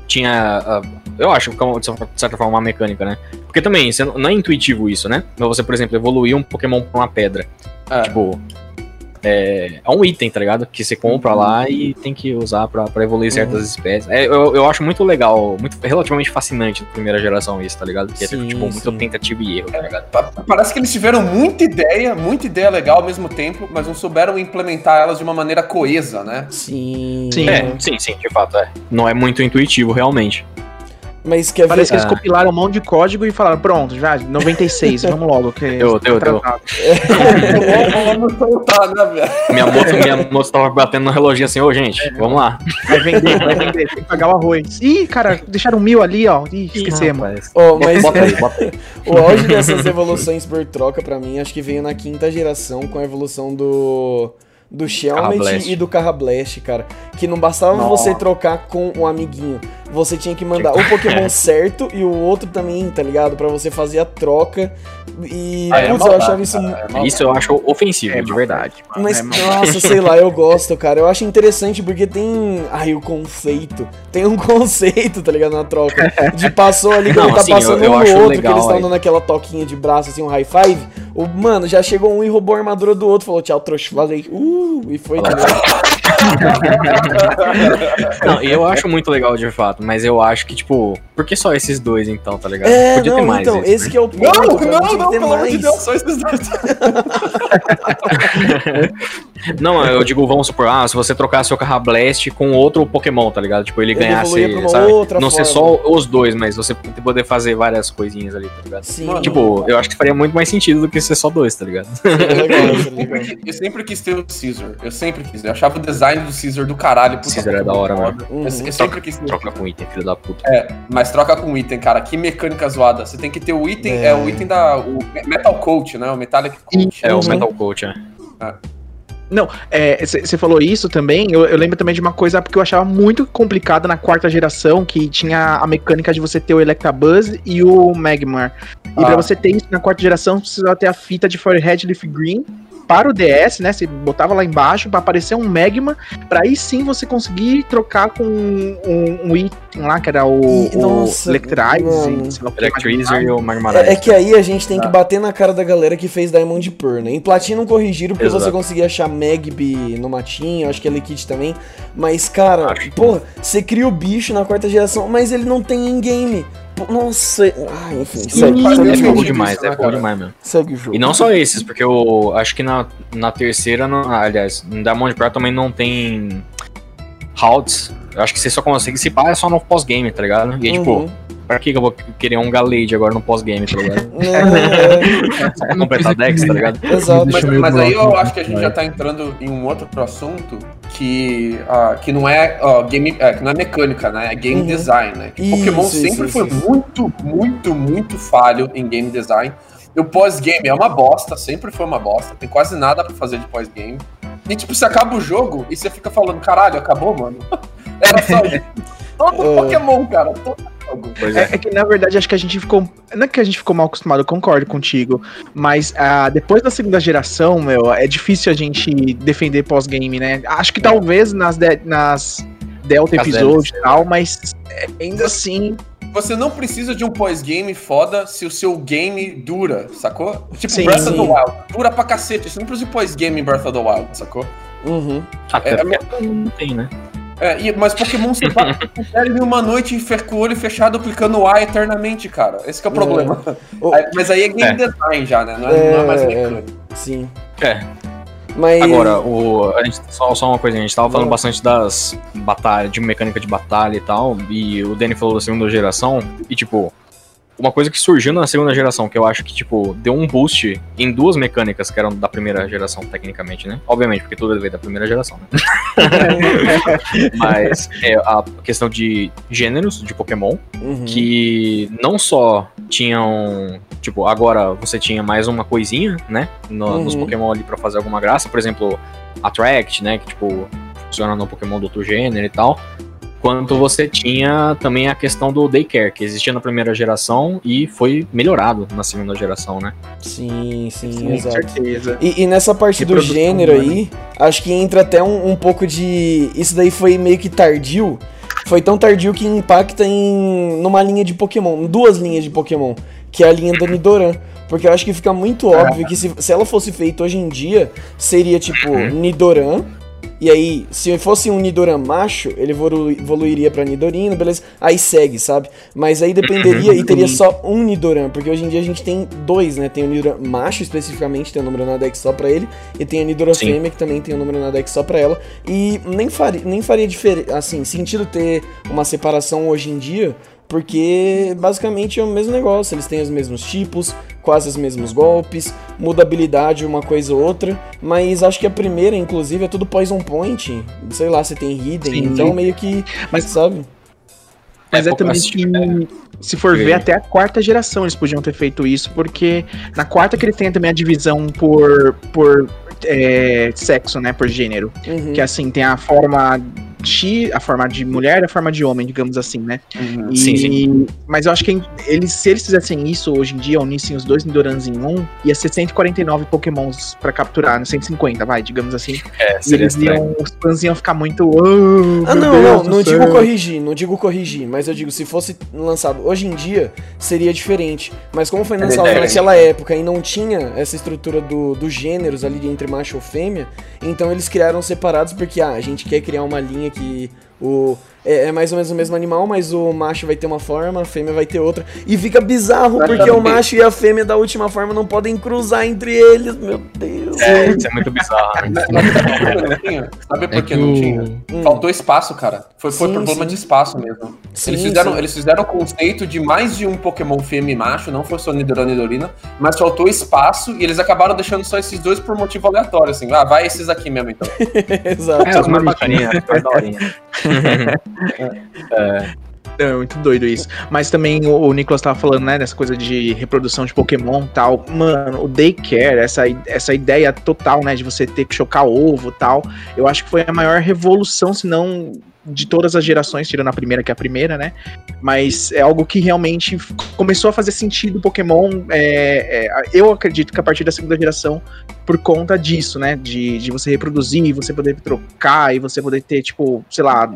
tinha. Ah, eu acho que, é uma- de certa forma, uma mecânica, né? Porque também, você não é intuitivo isso, né? Mas você, por exemplo, evoluir um Pokémon pra uma pedra. É. Tipo. É, é um item, tá ligado? Que você compra lá e tem que usar pra, pra evoluir certas espécies. É, eu, eu acho muito legal, muito relativamente fascinante da primeira geração isso, tá ligado? Porque é Sim, tipo, muito sim. tentativa e erro, tá ligado? Pa- Parece que eles tiveram muita ideia, muita ideia legal ao mesmo tempo, mas não souberam implementar elas de uma maneira coesa, né? Sim. Sim. É, sim, sim, de fato, é. Não é muito intuitivo, realmente. Mas quer ver? Parece que eles Ah. compilaram um monte de código e falaram, pronto, já, 96, vamos logo. Que Deu, deu, deu. né? Minha moça, minha moça tava batendo no reloginho assim, ô gente, vamos lá. Vai vender, vai vender, tem que pagar o arroz. Ih, cara, deixaram mil ali, ó. Ih, esquecemos. Ó, mas Bota aí, bota aí. o auge dessas evoluções por troca, pra mim, acho que veio na quinta geração com a evolução do. Do Shelmet e do Carrablast, cara. Que não bastava Nossa. você trocar com um amiguinho. Você tinha que mandar o Pokémon certo e o outro também, tá ligado? Pra você fazer a troca. E, Ah, é putz, eu maldade, achava isso cara, é maldade. Isso eu acho ofensivo, É de verdade. Mas, É, nossa, sei lá, eu gosto, cara. Eu acho interessante porque tem. Ai, o conceito. Tem um conceito, tá ligado? Na troca. De passou ali, quando Não, tá assim, passando eu- eu um no acho outro, legal que eles estão aí. dando aquela toquinha de braço, assim, um high five. O, mano, já chegou um e roubou a armadura do outro. Falou, tchau, trouxa. Falei, uh, e foi. Não, eu acho muito legal de fato, mas eu acho que, tipo, por que só esses dois então, tá ligado? É, Podia não, ter mais. então, isso, esse né? que é o ponto. Não, cara, não, não, pelo amor de. Deus, só esses dois. Não, eu digo, vamos supor, ah, se você trocar seu Carrablast com outro Pokémon, tá ligado? Tipo, ele, Ele ganhasse, evoluía pra uma sabe? outra Não ser forma. só os dois, mas você poder fazer várias coisinhas ali, tá ligado? Sim, Mano, Tipo, eu acho que faria muito mais sentido do que ser só dois, tá ligado? seria legal, que- Eu sempre quis ter o Caesar. Eu sempre quis. Eu achava o design do Caesar do caralho. puta Caesar é da hora, foda. Uhum. Eu, eu sempre quis. Troca com item, filho da puta. É, mas troca com item, cara. Que mecânica zoada. Você tem que ter o item, é, É. o item da. O Metal Coat, né? O Metallic Coat. É o. Metal Coach, é. Você falou isso também, eu, eu lembro também de uma coisa porque eu achava muito complicada na quarta geração, que tinha a mecânica de você ter o Electabuzz e o Magmar. E Ah. pra você ter isso na quarta geração, você precisava ter a fita de Forehead Leaf Green para o DS, né? Você botava lá embaixo pra aparecer um Magma, pra aí sim você conseguir trocar com um, um item lá, que era o, E, o nossa, Electrize, o Electrizer e o Magmarize. É, é que aí a gente tem que bater na cara da galera que fez Diamond Pearl, né? Em Platinum corrigiram porque Exato. você conseguia achar Magby no matinho, acho que é Liquid também. Mas, cara, Acho porra, você cria o bicho na quarta geração, mas ele não tem in-game. Pô, Nossa, ah, enfim, segue, segue, É bom demais, é né, bom demais mesmo. segue o jogo. E não só esses, porque eu acho que na, na terceira, não, ah, aliás, no Diamond Pearl também não tem halts. Eu acho que você só consegue se pá é só no pós-game, tá ligado? E aí, tipo, Uhum. Pra que eu vou querer um Galade agora no pós-game, tá ligado? É, Só pra completar Dex, tá ligado? exato. Mas, mas aí eu acho que a gente já tá entrando em um outro assunto que, ah, que não é ó, game, é, que não é mecânica, né? É game Uhum. design, né? Que Isso, Pokémon isso, sempre isso, foi isso. muito, muito, muito falho em game design. E o pós-game é uma bosta, sempre foi uma bosta. Tem quase nada pra fazer de pós-game. E tipo, você acaba o jogo e você fica falando, caralho, acabou, mano. Era só isso. Todo É. Pokémon, cara. Todo É, é. é que na verdade acho que a gente ficou. Não é que a gente ficou mal acostumado, eu concordo contigo. Mas ah, depois da segunda geração, meu, é difícil a gente defender pós-game, né? Acho que talvez nas, de- nas Delta As episódios e tal, mas é, ainda assim. Você não precisa de um pós-game foda se o seu game dura, sacou? Tipo Sim. Breath of the Wild. Dura pra cacete. Você não precisa de pós-game em Breath of the Wild, sacou? Uhum. Até É, porque não tem, né? É, e- mas Pokémon você bate com ele em uma noite e fica com o olho fechado clicando A eternamente, cara. Esse que é o problema. O- Aí- mas aí é game É. design já, né? Não é, não é mais É, mecânico. Sim. É. Mas. Agora, o, a gente, só, só uma coisinha, a gente tava falando Não. bastante das batalhas, de mecânica de batalha e tal, e o Danny falou da segunda geração, e tipo, uma coisa que surgiu na segunda geração, que eu acho que, tipo, deu um boost em duas mecânicas que eram da primeira geração, tecnicamente, né? Obviamente, porque tudo veio da primeira geração, né? Mas é a questão de gêneros de Pokémon, Uhum. que não só tinham. Tipo, agora você tinha mais uma coisinha, né? no- Nos Uhum. Pokémon ali pra fazer alguma graça. Por exemplo, Attract, né? Que tipo, funciona no Pokémon do outro gênero e tal. Quanto você tinha também a questão do Daycare, que existia na primeira geração e foi melhorado na segunda geração, né? Sim, sim, Com exato. certeza. E, e nessa parte do gênero humana. aí, acho que entra até um, um pouco de. Isso daí foi meio que tardio. Foi tão tardio que impacta em numa linha de Pokémon, duas linhas de Pokémon, que é a linha da Nidoran. Porque eu acho que fica muito óbvio que se, se ela fosse feita hoje em dia, seria tipo Nidoran. E aí, se fosse um Nidoran macho, ele evolu- evoluiria pra Nidorino, beleza? Aí segue, sabe? Mas aí dependeria e teria só um Nidoran, porque hoje em dia a gente tem dois, né? Tem o Nidoran macho especificamente, tem o número na deck só pra ele, e tem a Nidoran Sim. fêmea, que também tem o número na deck só pra ela. E nem faria, nem faria assim, sentido ter uma separação hoje em dia, porque basicamente é o mesmo negócio, eles têm os mesmos tipos, quase os mesmos golpes, muda habilidade uma coisa ou outra, mas acho que a primeira, inclusive, é tudo Poison Point, sei lá, você tem Hidden, Sim. então meio que, Mas- sabe? Mas é, É, também assim, que, se for Sim. ver, até a quarta geração eles podiam ter feito isso, porque na quarta que eles têm também a divisão por, por é, sexo, né? Por gênero. Uhum. Que assim, tem a forma X, a forma de mulher e a forma de homem, digamos assim, né? E- Sim, sim. Mas eu acho que eles, se eles fizessem isso hoje em dia, unissem os dois Nidorans em um, ia ser 149 Pokémons pra capturar, né? 150, vai, digamos assim. É, E seria eles estranho. iam, os fãs iam ficar muito. "Oh, Ah, não, Deus não, não céu." digo corrigir, não digo corrigir, mas eu digo, se fosse lançado hoje em dia, seria diferente. Mas como foi lançado diferente. naquela época e não tinha essa estrutura do, dos gêneros ali entre macho ou fêmea, então eles criaram separados porque, ah, a gente quer criar uma linha que o... É, é mais ou menos o mesmo animal, mas o macho vai ter uma forma, a fêmea vai ter outra. E fica bizarro, porque o macho e a fêmea da última forma não podem cruzar entre eles, meu Deus. É, isso é muito bizarro, né? Sabe por É que que não o. tinha? Hum. Faltou espaço, cara. Foi, foi Sim, problema sim. de espaço mesmo. Sim, eles, fizeram, eles fizeram o conceito de mais de um Pokémon fêmea e macho, não foi só Nidorina e Nidorina, mas faltou espaço e eles acabaram deixando só esses dois por motivo aleatório, assim. Ah, vai esses aqui mesmo, então. Exato. É, os mais bacaninhos, daorinha. É muito doido isso. Mas também o, o Nicolas tava falando, né, dessa coisa de reprodução de Pokémon tal. Mano, o Daycare, essa, essa ideia total, né, de você ter que chocar ovo tal, eu acho que foi a maior revolução, se não de todas as gerações, tirando a primeira, que é a primeira, né? Mas é algo que realmente começou a fazer sentido Pokémon. é, é, eu acredito que a partir da segunda geração, por conta disso, né? De, de você reproduzir, você poder trocar e você poder ter, tipo, sei lá.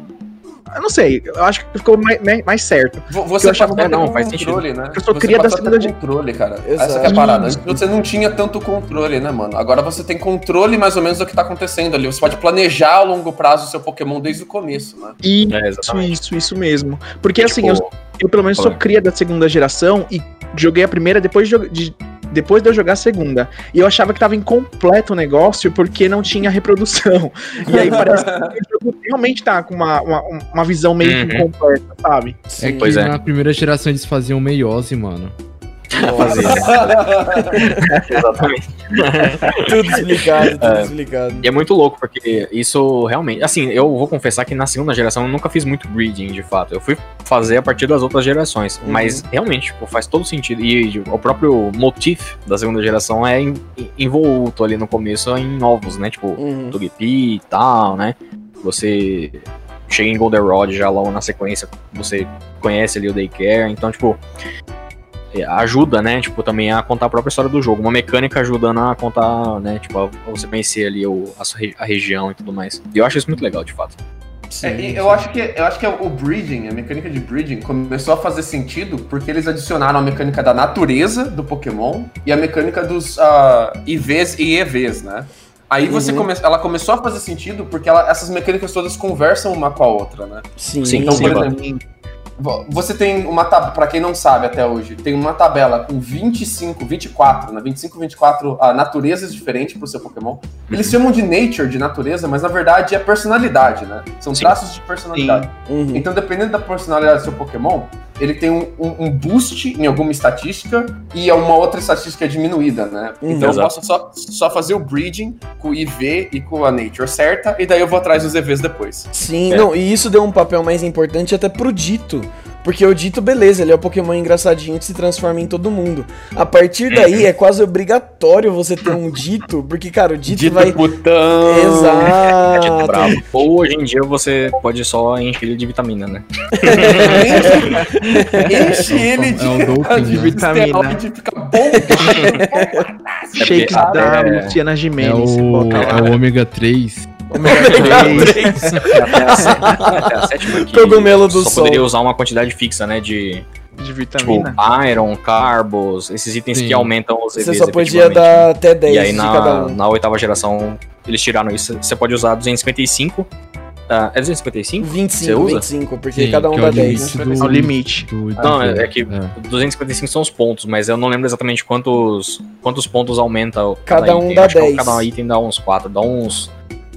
Eu não sei, eu acho que ficou mais, mais- mais certo. Vo- Você Eu achava- ter não, faz controle, né? Eu sou você cria da segunda controle, cara. Essa que é Exato. a parada. Antes você não tinha tanto controle, né, mano? Agora você tem controle mais ou menos do que tá acontecendo ali. Você pode planejar a longo prazo o seu Pokémon desde o começo, né? E É, isso, isso, isso mesmo. Porque assim, Tipo, eu, eu pelo menos sou cria da segunda geração e joguei a primeira depois de, de- depois de eu jogar a segunda. E eu achava que tava incompleto o negócio porque não tinha reprodução. E aí parece que o jogo realmente tá com uma, uma, uma visão meio que Uhum. incompleta, sabe? É Sim. que Pois é. na primeira geração eles faziam meiose, mano. Fazer. Exatamente. tudo explicado, tudo É. explicado. E é muito louco, porque isso realmente. Assim, eu vou confessar que na segunda geração eu nunca fiz muito breeding, de fato. Eu fui fazer a partir das outras gerações. Uhum. Mas realmente, tipo, faz todo sentido. E o próprio motif da segunda geração é em- envolto ali no começo em ovos, né? Tipo, Uhum. Togepi e tal, né? Você chega em Goldenrod já logo na sequência, você conhece ali o Daycare, então, tipo, ajuda, né, tipo, também a contar a própria história do jogo. Uma mecânica ajudando a contar, né, tipo, a você conhecer ali o, a, a região e tudo mais. E eu acho isso muito legal, de fato. Sim, É, e eu acho que eu acho que o breeding, a mecânica de breeding, começou a fazer sentido porque eles adicionaram a mecânica da natureza do Pokémon e a mecânica dos ah, IVs e EVs, né? Aí você Uhum. come... ela começou a fazer sentido porque ela- essas mecânicas todas conversam uma com a outra, né? Sim, Sim, Então, sim, por exemplo, você tem uma tabela, pra quem não sabe até hoje, tem uma tabela com 25, 24, né? 25, 24 ah, naturezas diferentes pro seu Pokémon. Eles chamam de nature, de natureza, mas na verdade é personalidade, né? São Sim. traços de personalidade. Uhum. Então, dependendo da personalidade do seu Pokémon, ele tem um, um- um boost em alguma estatística e uma outra estatística diminuída, né? Uhum. então eu Exato. posso só, só fazer o breeding com o IV e com a Nature certa, e daí eu vou atrás dos EVs depois. Sim, É. não, e isso deu um papel mais importante até pro Dito. Porque o Dito, beleza, ele é o Pokémon engraçadinho que se transforma em todo mundo. A partir Uhum. daí é quase obrigatório você ter um Dito, porque, cara, o Dito, Dito vai. putão! É dito Exato. bravo. Ou hoje em dia você pode só encher ele de vitamina, né? Enche ele de, É um Dolphin, de né? Vitamina. esteroide, fica bom. Shakes porque- da é- Luciana É Gimenez. você o, é o ômega 3. Até a até a sétima que Cogumelo do só sol. poderia usar uma quantidade fixa, né? De de tipo, vitamina. iron, carbos, esses itens Sim. que aumentam os Você EVs. só podia dar até 10 E aí de cada na, um. na oitava geração eles tiraram isso. Você pode usar 255. ah, é 255? Você 25, usa? 25, porque Sim, cada um é dá o 10. limite É o limite. do- Não, é, é que é. 255 são os pontos, mas eu não lembro exatamente quantos, quantos pontos aumenta o- Cada um item. dá Acho que 10. Cada item dá uns 4, dá uns.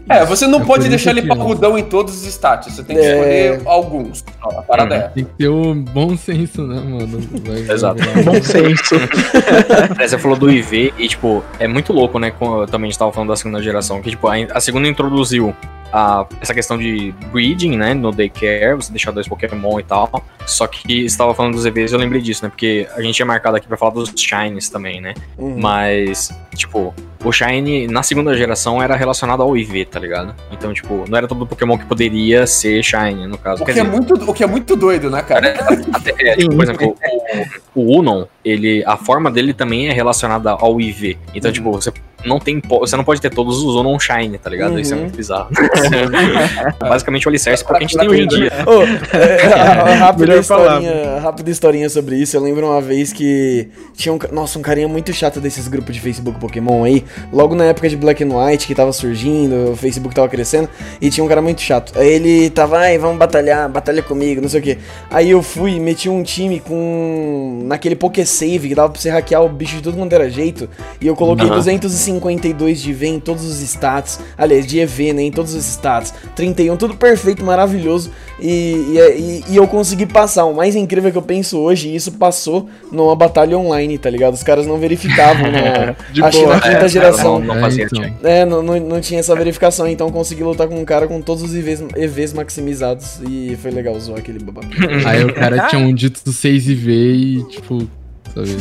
É, você não É pode deixar ele parrudão em todos os stats, você tem que É. escolher alguns. Ó, A parada Uhum. é. Tem que ter um bom senso, né, mano? Vai- Exato. vai- Bom senso. É, Você falou do IV e, tipo, é muito louco, né? Como também a gente tava falando da segunda geração, que, tipo, a, a segunda introduziu a, essa questão de breeding, né? No daycare, você deixar dois Pokémon e tal. Só que você tava falando dos EVs, eu lembrei disso, né? Porque a gente tinha marcado aqui pra falar dos Shines também, né? Uhum. Mas, tipo, o Shine na segunda geração era relacionado ao IV, tá ligado? Então, tipo, não era todo Pokémon que poderia ser Shine, no caso. O que, é dizer, muito, o que é muito doido, né, cara? até, é, tipo, por exemplo, o, o Unon, ele, a forma dele também é relacionada ao IV. Então, Uhum. tipo, você não tem. Você não pode ter todos os Zonon Shine, tá ligado? Uhum. Isso é muito uhum. bizarro. É basicamente o alicerce pra, porque a gente tem hoje em dia. Oh, é, rápida, historinha, rápida historinha sobre isso. Eu lembro uma vez que tinha um. Nossa, um carinha muito chato desses grupos de Facebook Pokémon aí. Logo na época de Black and White, que tava surgindo, o Facebook tava crescendo. E tinha um cara muito chato. Aí ele tava, ai, vamos batalhar, batalha comigo, não sei o que. Aí eu fui e meti um time com. naquele Poké Save que dava pra você hackear o bicho de todo quanto era jeito. E eu coloquei uhum. 250 52 de V em todos os stats. aliás, de EV, né, em todos os stats. 31, tudo perfeito, maravilhoso, e, e, e, eu consegui passar. O mais incrível que eu penso hoje, isso passou numa batalha online, tá ligado? Os caras não verificavam né? é, na, acho na quinta é, geração. Não, não, fazia, é, então. é, não, não, não, tinha essa verificação, então consegui lutar com um cara com todos os EVs, EVs maximizados, e foi legal zoar aquele babá. Aí o cara tinha um dito do 6 EV e, tipo sabe?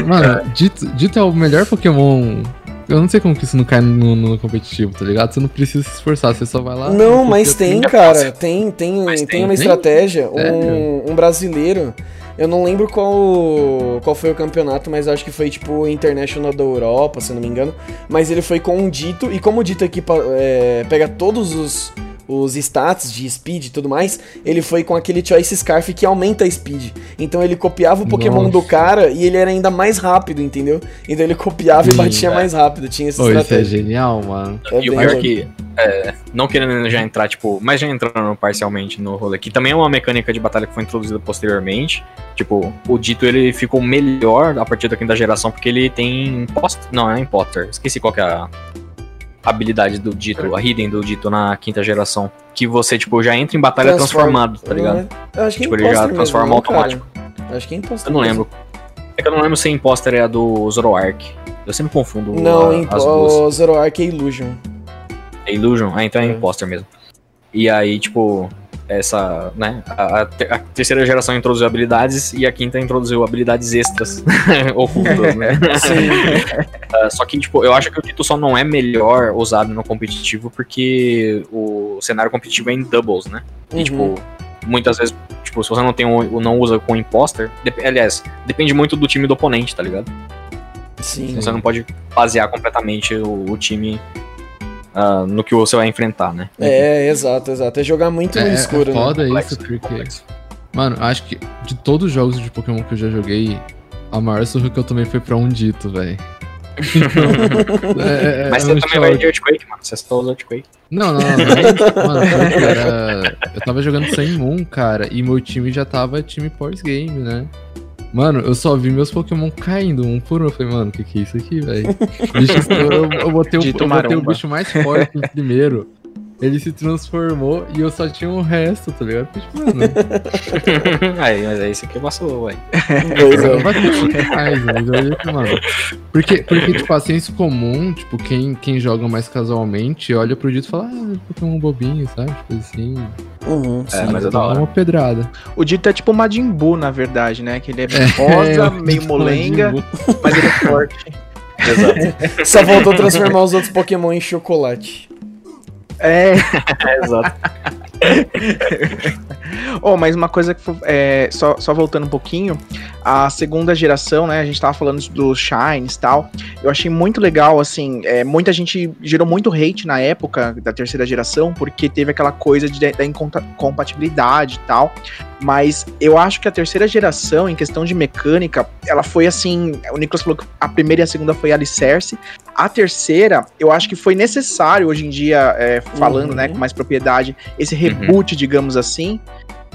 Mano, dito, dito é o melhor Pokémon. Eu não sei como que isso não cai no, no competitivo, tá ligado? Você não precisa se esforçar, você só vai lá. Não, mas tem, tudo. cara. Tem, tem, Mas tem, tem. uma estratégia. Um, um brasileiro. Eu não lembro qual, qual foi o campeonato, mas acho que foi tipo o International da Europa, se eu não me engano. Mas ele foi com um dito, e como o dito aqui é, pega todos os, os stats de speed e tudo mais, ele foi com aquele Choice Scarf que aumenta a speed. Então ele copiava o Pokémon Nossa. do cara e ele era ainda mais rápido, entendeu? Então ele copiava e Sim, batia é. mais rápido, tinha essa Pô, isso é estratégia. genial, mano. É e o pior que, é, não querendo já entrar, tipo, mas já entrando parcialmente no rolê, que também é uma mecânica de batalha que foi introduzida posteriormente. Tipo, o Dito ele ficou melhor a partir da quinta geração, porque ele tem imposter. Não, é imposter. Esqueci qual que é a habilidade do Dito, a hidden do Dito na quinta geração. Que você, tipo, já entra em batalha Transforma- transformado, tá ligado? Eu acho que é Tipo, ele já mesmo, transforma não, cara? automático. Acho que é imposter. Eu não mesmo. lembro. É que eu não lembro se a imposter é a do Zoroark. Eu sempre confundo Não, a- as duas. o Zoroark é Illusion. É Illusion? Ah, então é É. Imposter mesmo. E aí, tipo, essa, né? A, a ter- a terceira geração introduziu habilidades e a quinta introduziu habilidades extras ocultas, né? Ah, só que, tipo, eu acho que o Dito só não é melhor usado no competitivo porque o cenário competitivo é em doubles, né? E, Uhum. tipo, muitas vezes, tipo, se você não tem um, não usa com imposter, dep- aliás, depende muito do time do oponente, tá ligado? Sim. Você não pode basear completamente o, o time ah, no que você vai enfrentar, né? É, exato, exato. É jogar muito no É, escuro, é né? foda Complexo, isso, porque. complexo. Mano, acho que de todos os jogos de Pokémon que eu já joguei, a maior surra que eu tomei foi pra um dito, velho. É, é, Mas é você um também vai choque. de Earthquake, mano. Você só usa Earthquake. Não, não, não. Mano, era... eu tava jogando sem Moon, cara, e meu time já tava time pós-game, né? Mano, eu só vi meus Pokémon caindo um por um. Eu falei, mano, o que que é isso aqui, velho? Eu, eu botei, o, eu botei o bicho mais forte primeiro. Ele se transformou e eu só tinha o resto, tá ligado? Tipo, mano, aí, mas é isso aqui vacilou, ué. Pois eu é. mas eu olhei mano. Porque, porque, tipo, a senso comum, tipo, quem, quem joga mais casualmente olha pro dito e fala, ah, Pokémon bobinho, sabe? Tipo assim. Uhum, É, sim. mas é da Dá hora. uma pedrada. O Dito é tipo o Majin Buu, na verdade, né? Que ele é rosa, É, meio tipo, molenga, mas ele é forte. Exato. Só faltou transformar os outros Pokémon em chocolate. É. É, exato. Oh, mas uma coisa que é, só, só voltando um pouquinho, a segunda geração, né? A gente tava falando dos Shines e tal. Eu achei muito legal, assim. é, muita gente gerou muito hate na época da terceira geração, porque teve aquela coisa de, da incompatibilidade e tal. Mas eu acho que a terceira geração, em questão de mecânica, ela foi assim. O Nicolas falou que a primeira e a segunda foi alicerce. A terceira, eu acho que foi necessário hoje em dia, é, falando, Uhum. né, com mais propriedade, esse reboot, digamos assim,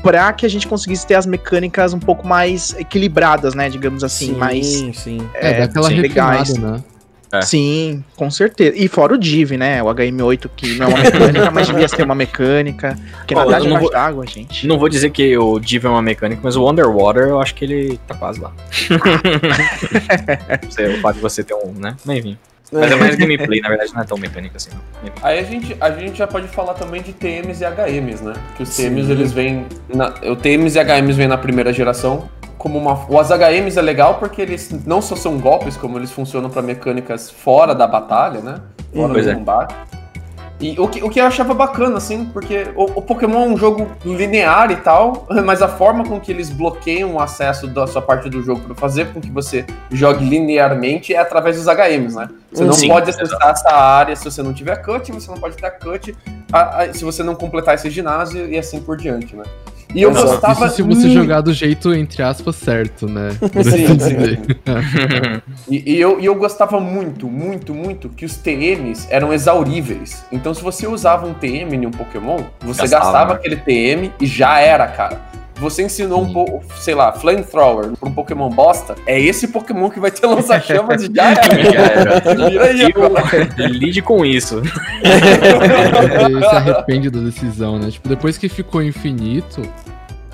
para que a gente conseguisse ter as mecânicas um pouco mais equilibradas, né, digamos assim, mais sim. É, é, dá aquela sim, legais. né? É. Sim, com certeza. E fora o Div, né? O HM8, que não é uma mecânica, mas devia ser uma mecânica. Porque Ó, nadar eu não vou- d'água, gente. Não vou dizer que o Div é uma mecânica, mas o Underwater eu acho que ele tá quase lá. Não sei, o fato de você ter um, né? Enfim. Mas é mais gameplay, na verdade não é tão mecânica assim, não. Aí a gente, a gente já pode falar também de TMs e HMs, né? Que os Sim. TMs eles vêm. Na, o TMs e HMs vêm na primeira geração. Como uma, os HMs é legal porque eles não só são golpes, como eles funcionam para mecânicas fora da batalha, né? Fora Pois do é. E o que, o que eu achava bacana, assim, porque o, o Pokémon é um jogo linear e tal, mas a forma com que eles bloqueiam o acesso da sua parte do jogo para fazer com que você jogue linearmente é através dos HMs, né? Você não Sim, pode acessar essa área se você não tiver cut, você não pode ter cut a- a- se você não completar esse ginásio e assim por diante, né? E eu Exato. gostava. Isso se você muito- jogar do jeito, entre aspas, certo, né? Sim, assim sim. E, e eu, e eu gostava muito, muito, muito que os TMs eram exauríveis. Então, se você usava um TM em um Pokémon, você Gastava, gastava aquele TM e já era, cara. Você ensinou um pouco, sei lá, Flamethrower pra um Pokémon bosta, é esse Pokémon que vai ter lança-chamas e já era. Lide com isso. Ele se arrepende da decisão, né? Tipo, depois que ficou infinito,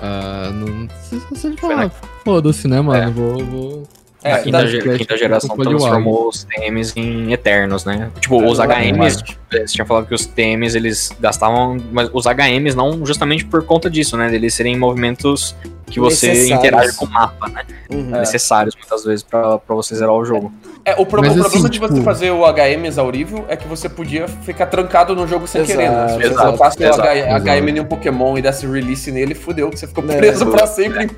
ah, não. Se você ele fala, foda-se, né, mano? É. Vou, vou. É, a quinta, ge- quinta geração transformou os TMs em eternos, né? Tipo, os HMs, você tinha falado que os TMs eles gastavam, mas os HMs não justamente por conta disso, né? Eles serem movimentos que você interage com o mapa, né? Uhum. Necessários muitas vezes pra, pra você zerar o jogo. É, o, pro- Mas o problema assim, de você tipo- fazer o HM exaurível é que você podia ficar trancado no jogo sem Exato, querer, né? Se você exato, colocasse o exato, H- exato. HM em um Pokémon e desse release nele, fudeu, que você ficou É, preso exato. pra sempre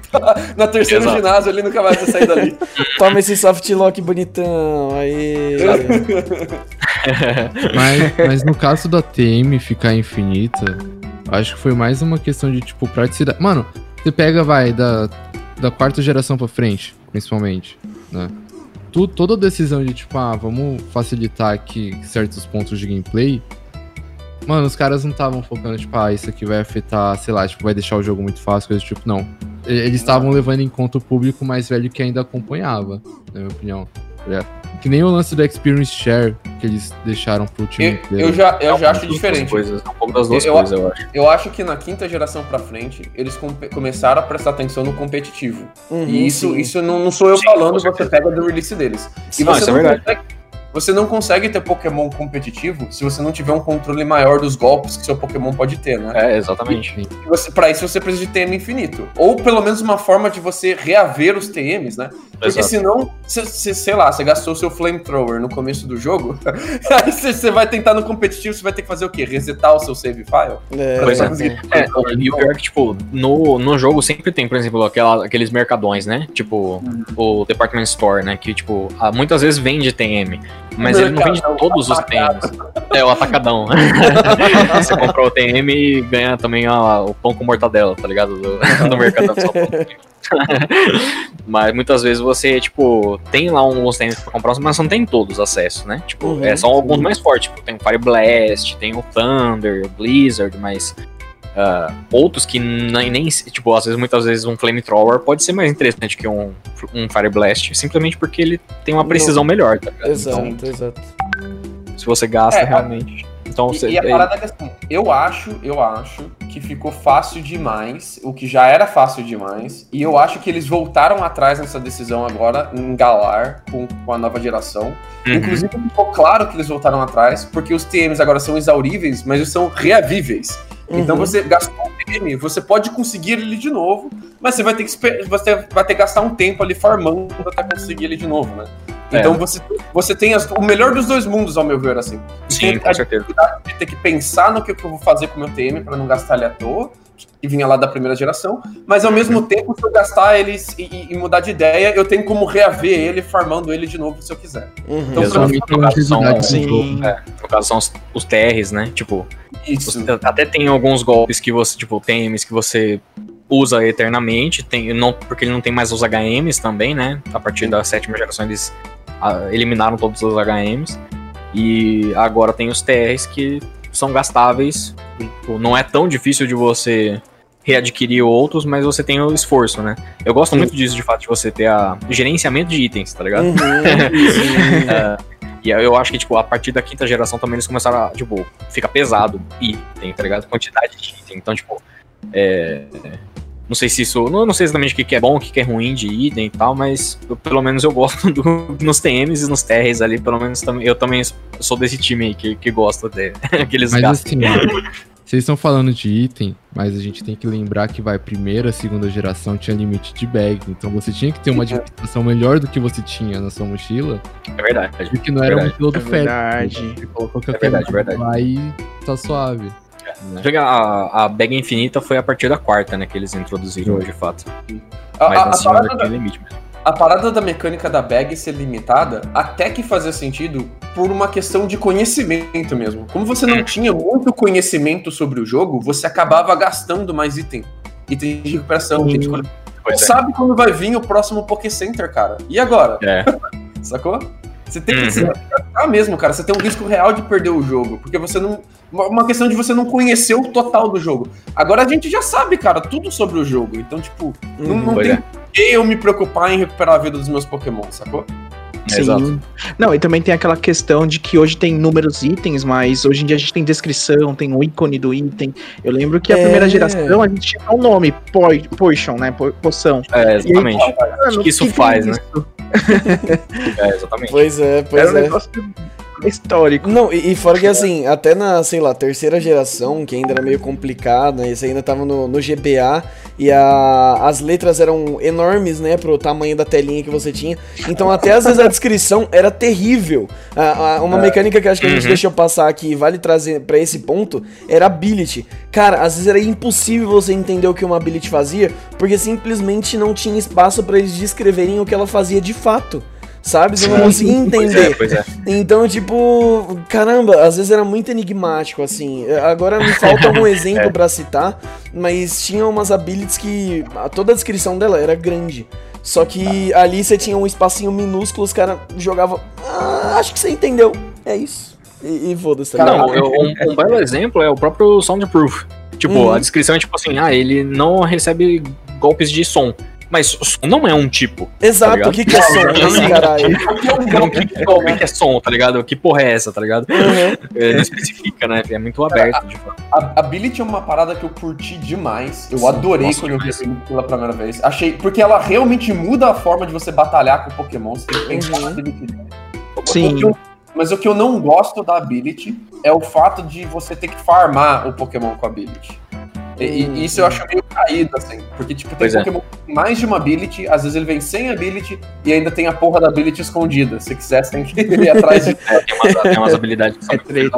na terceira Exato. ginásio ali, nunca mais vai sair dali. Toma esse soft lock bonitão. Aí. Mas, mas no caso da TM ficar infinita, acho que foi mais uma questão de, tipo, praticidade. Mano, você pega, vai, da, da quarta geração pra frente, principalmente, né? Tu, toda decisão de, tipo, ah, vamos facilitar aqui certos pontos de gameplay. Mano, os caras não estavam focando, tipo, ah, isso aqui vai afetar, sei lá, tipo, vai deixar o jogo muito fácil, coisa do tipo, não. Eles estavam levando em conta o público mais velho que ainda acompanhava, na minha opinião. É. Que nem o lance do Experience Share que eles deixaram pro time Eu, inteiro. eu já, eu É um já acho diferente. Coisas, é um pouco das duas Eu- coisas, eu acho. Eu acho que na quinta geração pra frente, eles começaram a prestar atenção no competitivo. Uhum, e isso, sim. isso não, não sou eu Sim, falando, você pega do release deles. E Não, você isso é não verdade. consegue. Você não consegue ter Pokémon competitivo se você não tiver um controle maior dos golpes que seu Pokémon pode ter, né? É, exatamente. E Você, pra isso você precisa de TM infinito. Ou pelo menos uma forma de você reaver os TMs, né? Porque Exato. senão, cê, cê- sei lá, você gastou seu flamethrower no começo do jogo, aí você vai tentar no competitivo, você vai ter que fazer o quê? Resetar o seu save file? É, Pois é. conseguir- É, e o pior é que, tipo, no, no jogo sempre tem, por exemplo, aquela, aqueles mercadões, né? Tipo, o Department Store, né? Que, tipo, muitas vezes vende TM, mas ele não vende todos os TMs. É, o atacadão. Você comprou o TM e ganha também a- o pão com mortadela, tá ligado? Do, do São Paulo. Mas muitas vezes você, tipo, tem lá uns tênis pra comprar, mas não tem todos acesso, né? Tipo, Uhum, é, são alguns mais fortes. Tipo, tem o Fire Blast, tem o Thunder, o Blizzard, mas ah, outros que nem, nem, tipo, às vezes, muitas vezes um Flamethrower pode ser mais interessante que um, um Fire Blast, simplesmente porque ele tem uma precisão melhor, tá ligado? Exato, Então, exato. se você gasta É, realmente. Então, você, E, e a parada é que assim, eu acho, eu acho que ficou fácil demais, o que já era fácil demais, e eu acho que eles voltaram atrás nessa decisão agora em Galar com, com a nova geração. Uhum. Inclusive, ficou claro que eles voltaram atrás, porque os TMs agora são exauríveis, mas eles são reavíveis. Então Uhum. você gastou um TM, você pode conseguir ele de novo, mas você vai ter que você vai ter que gastar um tempo ali farmando até conseguir ele de novo, né? É. Então você, você tem as- o melhor dos dois mundos, ao meu ver, assim. Sim, Tem com a certeza. dificuldade de ter que pensar no que eu vou fazer com o meu TM pra não gastar ele à toa, que vinha lá da primeira geração, mas ao mesmo tempo, se eu gastar eles e, e- e mudar de ideia, eu tenho como reaver ele, farmando ele de novo se eu quiser. Uhum. Então, Exato. pra do jogo. É, no caso são os, os TRs, né? Tipo, Isso. Você- até tem alguns golpes que você, tipo, TMs que você usa eternamente, tem, não, porque ele não tem mais os HMs também, né? A partir da sétima geração eles ah, eliminaram todos os HMs. E agora tem os TRs que são gastáveis. Tipo, não é tão difícil de você readquirir outros, mas você tem o esforço, né? Eu gosto muito disso, de fato, de você ter a gerenciamento de itens, tá ligado? Uhum. É, e eu acho que, tipo, a partir da quinta geração também eles começaram a, tipo, fica pesado item, tá ligado? Quantidade de item. Então, tipo, é. Não sei se isso. Não, não sei exatamente o que, que é bom, o que, que é ruim de item e tal, mas eu- pelo menos eu gosto do- nos TMs e nos TRs ali, pelo menos também, eu também sou desse time aí que, que gosta de, que eles Mas gastam. assim, vocês estão falando de item, mas a gente tem que lembrar que vai primeira, segunda geração tinha limite de bag, então você tinha que ter uma administração melhor do que você tinha na sua mochila, É verdade. porque não era Verdade. um piloto É fértil. verdade. Você colocou que É verdade, verdade. lá e tá suave. Né? A, a bag infinita foi a partir da quarta, né? Que eles introduziram de fato. A, Mas a- a segunda parada da- tinha limite mesmo. a parada da mecânica da bag ser limitada até que fazia sentido por uma questão de conhecimento mesmo. Como você não tinha muito conhecimento sobre o jogo, você acabava gastando mais item. Item de recuperação, item de coleção. Pois é. sabe quando vai vir o próximo Poké Center, cara. E agora? É. Sacou? Você tem que Uhum. se adaptar mesmo, cara. Você tem um risco real de perder o jogo. Porque você não. Uma questão de você não conhecer o total do jogo. Agora a gente já sabe, cara, tudo sobre o jogo. Então, tipo, não, não Pois tem é. que eu me preocupar em recuperar a vida dos meus Pokémon, sacou? Sim. Exato. Não, e também tem aquela questão de que hoje tem inúmeros itens, mas hoje em dia a gente tem descrição, tem o ícone do item. Eu lembro que a É. primeira geração a gente tinha um nome, poi, Potion, né? po- Poção. É, exatamente. Mano, que isso que faz, né? isso? É, exatamente. Pois é, pois Era um é. negócio histórico. Não, e, e fora que assim, até na, sei lá, terceira geração, que ainda era meio complicado, né? Isso ainda tava no, no GBA e a, as letras eram enormes, né? Pro tamanho da telinha que você tinha. Então, até às vezes a descrição era terrível. A- a- uma mecânica que acho que a gente Uhum. deixou passar aqui, vale trazer pra esse ponto, era ability. Cara, às vezes era impossível você entender o que uma ability fazia, porque simplesmente não tinha espaço pra eles descreverem o que ela fazia de fato. Sabe? Você não conseguia Pois entender. é, pois é. Então, tipo, caramba, às vezes era muito enigmático, assim. Agora me falta algum exemplo pra citar, mas tinha umas abilities que toda a descrição dela era grande. Só que ali você tinha um espacinho minúsculo, os caras jogavam. Ah, acho que você entendeu. É isso. E, e foda-se, tá? Não, eu- um, um belo exemplo é o próprio Soundproof. Tipo, Uhum. a descrição é tipo assim, ah, ele não recebe golpes de som. Mas o não é um tipo. Exato, ligado? o que, que é som? Esse caralho. Não, que, que, qual que é som, tá ligado? Que porra é essa, tá ligado? Uhum. É, não especifica, né? É muito aberto, de fato. A Ability é uma parada que eu curti demais. Eu Sim, adorei nossa, quando eu vi pela primeira vez. Achei. Porque ela realmente muda a forma de você batalhar com Pokémon. Você tem que pensar Uhum. Sim. Mas o que eu não gosto da ability é o fato de você ter que farmar o Pokémon com a ability. E, e Hum. isso eu acho meio caído, assim. Porque, tipo, tem Pois é. Pokémon com mais de uma ability, às vezes ele vem sem ability e ainda tem a porra da ability escondida. Se quiser, você tem que ir atrás de. É, tem, umas, tem umas habilidades que são É treta.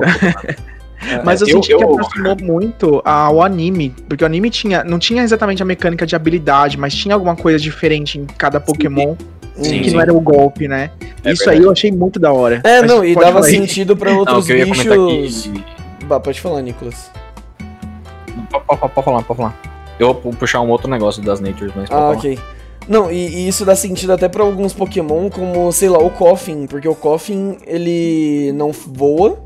É, Mas eu, eu- senti que eu- aproximou muito ao anime, porque o anime tinha, não tinha exatamente a mecânica de habilidade, mas tinha alguma coisa diferente em cada Pokémon, Sim, que sim. não era o golpe, né? É Isso verdade. aí eu achei muito da hora. É, Mas não, e dava sentido pra Não, o outros eu comentar bichos. aqui. Bah, pode falar, Nicolas. Pode, falar, pode falar. Eu vou puxar um outro negócio das Natures, mas Ah, falar. ok. Não, e, e isso dá sentido até pra alguns Pokémon, como, sei lá, o Coffin, porque o Coffin, ele não voa,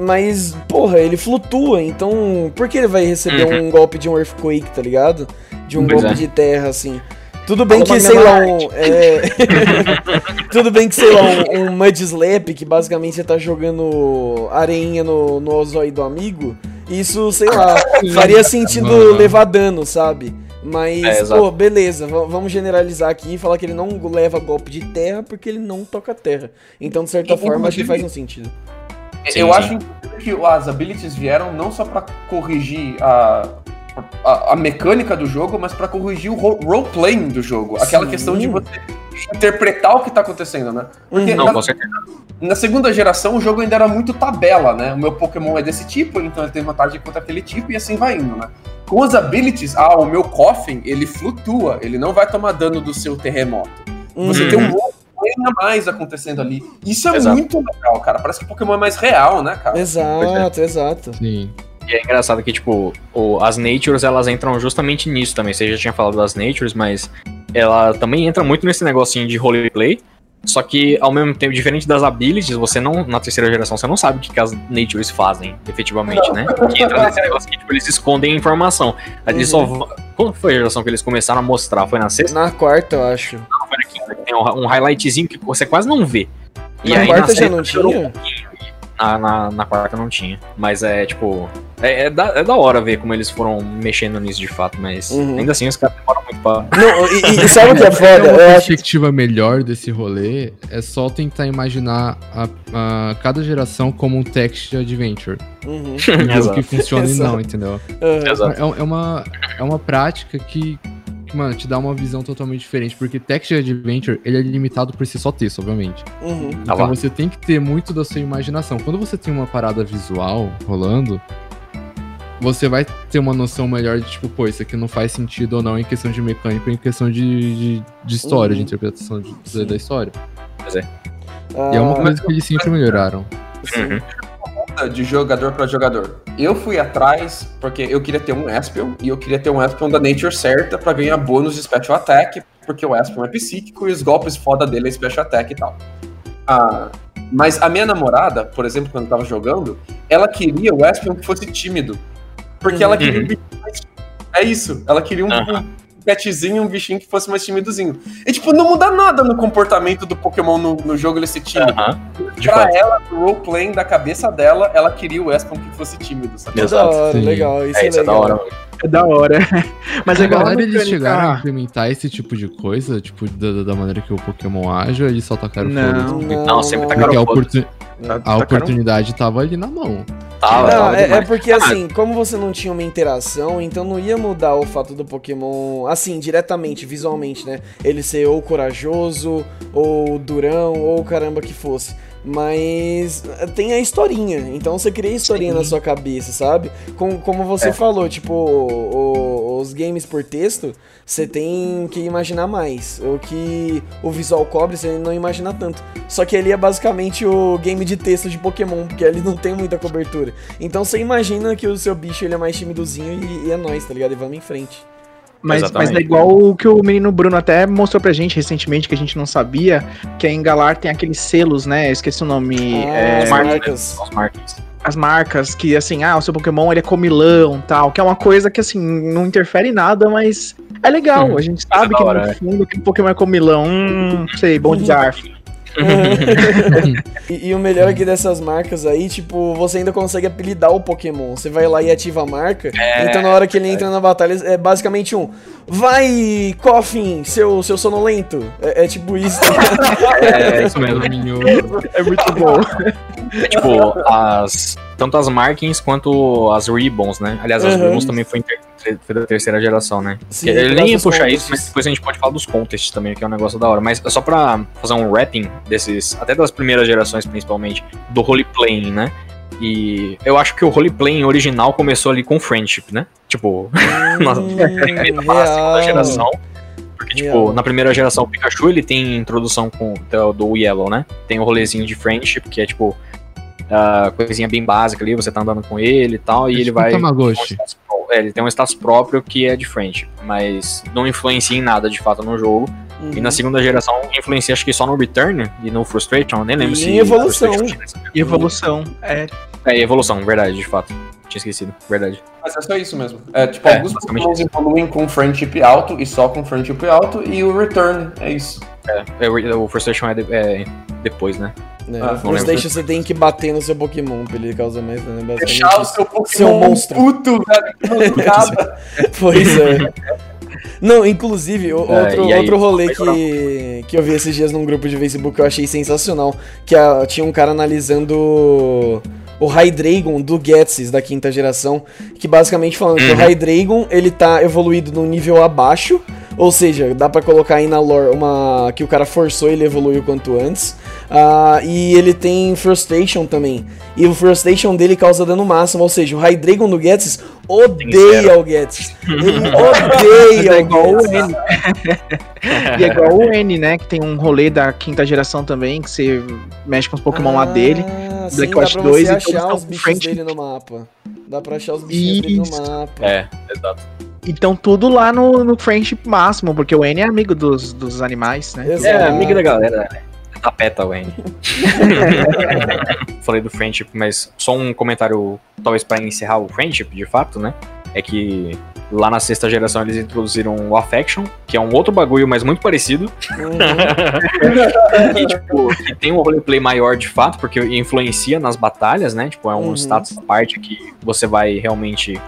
mas, porra, ele flutua, então por que ele vai receber um golpe de um Earthquake, tá ligado? De um Uhum. Pois golpe é. de terra, assim. Tudo bem Fala que, sei lá, um. É, Tudo bem que, sei lá, um, um Mud Slap, que basicamente você tá jogando areinha no, no ozóio do amigo, isso, sei lá, faria sentido Mano. levar dano, sabe? Mas, É, pô, beleza, v- vamos generalizar aqui e falar que ele não leva golpe de terra porque ele não toca terra. Então, de certa E, forma, acho que faz um sentido. Sim, eu sim. acho que as abilities vieram não só pra corrigir a, a, a mecânica do jogo, mas pra corrigir o ro- role-playing do jogo. Aquela Sim. questão de você interpretar o que tá acontecendo, né? Porque. Não, na, com certeza. na segunda geração o jogo ainda era muito tabela, né? O meu Pokémon é desse tipo, então ele tem vantagem contra aquele tipo e assim vai indo, né? Com as abilities, ah, o meu Coffin, ele flutua, ele não vai tomar dano do seu terremoto. Você Uhum. tem um role-play a mais acontecendo ali. Isso é Exato. muito legal, cara. Parece que o Pokémon é mais real, né, cara? Exato, exato. Sim. E é engraçado que, tipo, o- as Natures, elas entram justamente nisso também. Você já tinha falado das Natures, mas ela também entra muito nesse negocinho de roleplay. Só que, ao mesmo tempo, diferente das abilities, você não, na terceira geração, você não sabe o que, que as Natures fazem, efetivamente, né? Que entra nesse negócio que, tipo, eles escondem a informação. Eles só vão- Quando foi a geração que eles começaram a mostrar? Foi na sexta? Na quarta, eu acho. Não, foi na quinta. que Tem um, um highlightzinho que você quase não vê. E na aí, quarta na já sexta, não tinha? Na, na, na quarta não tinha. Mas é tipo. É, é, da, é da hora ver como eles foram mexendo nisso de fato, mas Uhum. ainda assim os caras demoram muito pra. Não, e, e- sabe o que é foda? uma Eu acho perspectiva melhor desse rolê, é só tentar imaginar a, a cada geração como um text adventure. Uhum. Um Exato. que funciona e não, entendeu? Exato. É, é uma, é uma prática que, que, mano, te dá uma visão totalmente diferente. Porque text adventure, ele é limitado por si só texto, obviamente. Uhum. Ah Então lá. você tem que ter muito da sua imaginação. Quando você tem uma parada visual rolando, você vai ter uma noção melhor de, tipo, pô, isso aqui não faz sentido ou não em questão de mecânica, em questão de, de, de história, Uhum. de interpretação de- da- da história. Ah, E é uma coisa que eles sempre melhoraram. sim. Uhum. de jogador pra jogador. Eu fui atrás porque eu queria ter um Espion e eu queria ter um Espion da nature certa pra ganhar bônus de Special Attack, porque o Espion é psíquico e os golpes foda dele é Special Attack e tal. Ah, mas a minha namorada, por exemplo, quando eu tava jogando, ela queria o Espion que fosse tímido. Porque ela queria um Uhum. bichinho mais. É isso, ela queria um, Aham. um petzinho, um bichinho que fosse mais timidozinho. E tipo, não muda nada no comportamento do Pokémon no, no jogo ele ser tímido. Aham. De Pra fato. ela, no roleplaying da cabeça dela, ela queria o Espion que fosse tímido, sabe? Que da hora, Sim. legal. Isso É, é, isso é da legal. hora. É da hora. Mas é a igual a galera, eles mecânica- chegaram a implementar esse tipo de coisa, tipo, da, da maneira que o Pokémon age, ou eles só tacaram Não. foda-se? Não, sempre tacaram Porque a, oportun- a oportunidade tava ali na mão. Não, é, é porque Ah, assim, como você não tinha uma interação, então não ia mudar o fato do Pokémon, assim, diretamente, visualmente, né? Ele ser ou corajoso, ou durão, ou caramba que fosse. Mas tem a historinha, então você cria a historinha na sua cabeça, sabe? Com, como você É. falou, tipo, o- os games por texto, você tem que imaginar mais. O que o visual cobre, você não imagina tanto. Só que ele é basicamente o game de texto de Pokémon, porque ele não tem muita cobertura. Então você imagina que o seu bicho ele é mais timidozinho e, e é nóis, tá ligado? E vamos em frente. Mas, Exatamente. mas é igual o que o menino Bruno até mostrou pra gente recentemente, que a gente não sabia, que a Engalar tem aqueles selos, né? Eu esqueci o nome. Ah, é, as marcas. Os marcas. as marcas, que assim, ah, o seu Pokémon ele é comilão tal, que é uma coisa que assim, não interfere em nada, mas é legal. Hum, A gente sabe da que hora, no é. fundo que o Pokémon é comilão. Hum, sei, bom de garfo. e, e o melhor aqui dessas marcas aí, tipo, você ainda consegue apelidar o Pokémon. Você vai lá e ativa a marca. então na hora que ele entra na batalha, é basicamente um. Vai, Coffin, seu, seu sonolento. É, é tipo isso. É, é isso mesmo. É muito bom. É tipo, as. Tanto as markings quanto as ribbons, né? Aliás, as Uhum. ribbons também foi, inter- foi da terceira geração, né? Sim, Ele nem ia puxar isso, contests. mas depois a gente pode falar dos contests também, que é um negócio da hora. Mas é só pra fazer um wrapping desses, até das primeiras gerações principalmente, do roleplaying, né? E eu acho que o roleplaying original começou ali com friendship, né? Tipo, na primeira fase, segunda Hum, real. geração. Porque, tipo, Real. na primeira geração o Pikachu, ele tem introdução com, do, Yellow, né? Tem o rolezinho de friendship, que é, tipo, a coisinha bem básica ali, você tá andando com ele e tal, e ele Tipo um vai... Tamagotchi. um É, ele tem um status próprio que é de friendship, mas não influencia em nada, de fato, no jogo. Uhum. E na segunda geração influencia, acho que só no Return e no Frustration, eu nem lembro E se... evolução. E evolução. É, É, evolução, verdade, de fato. Tinha esquecido, verdade. Mas é só isso mesmo. É, tipo, É, alguns evoluem com friendship alto e só com friendship alto, e o return é isso. É, o o Frustration é, de- é depois, né? Né? Ah, deixa você tem que bater no seu Pokémon pra ele causar mais dano. é basicamente Deixar o seu Pokémon Seu monstro. puto, velho. Pois é. Não, inclusive, É, outro, aí, outro rolê que, que eu vi esses dias num grupo de Facebook que eu achei sensacional, que a- tinha um cara analisando o Hydreigon do Getsis da quinta geração, que basicamente falando que o Hydreigon, ele tá evoluído num nível abaixo, ou seja, dá pra colocar aí na lore uma que o cara forçou ele evoluir o quanto antes. Ah, e ele tem Frustration também. E o Frustration dele causa dano máximo, ou seja, o Hydreigon do Getsis odeia o Getsis. Ele odeia é o igual o. N. e é igual o N, né? Que tem um rolê da quinta geração também, que você mexe com os Pokémon lá dele. Ah, sim, Black dá Watch pra 2 você e achar os bichos friendship. dele no mapa. Dá pra achar os bichinhos dele no mapa. É, exato. Então tudo lá no, no friendship máximo, porque o N é amigo dos, dos animais, né? Exato. É, amigo da galera, né? Da peta, Wayne. Falei do friendship, mas só um comentário, talvez pra encerrar o friendship, de fato, né? É que lá na sexta geração eles introduziram o Affection, que é um outro bagulho, mas muito parecido. Uhum. e, tipo, que tem um roleplay maior de fato, porque influencia nas batalhas, né? Tipo, é um Uhum. status à parte que você vai realmente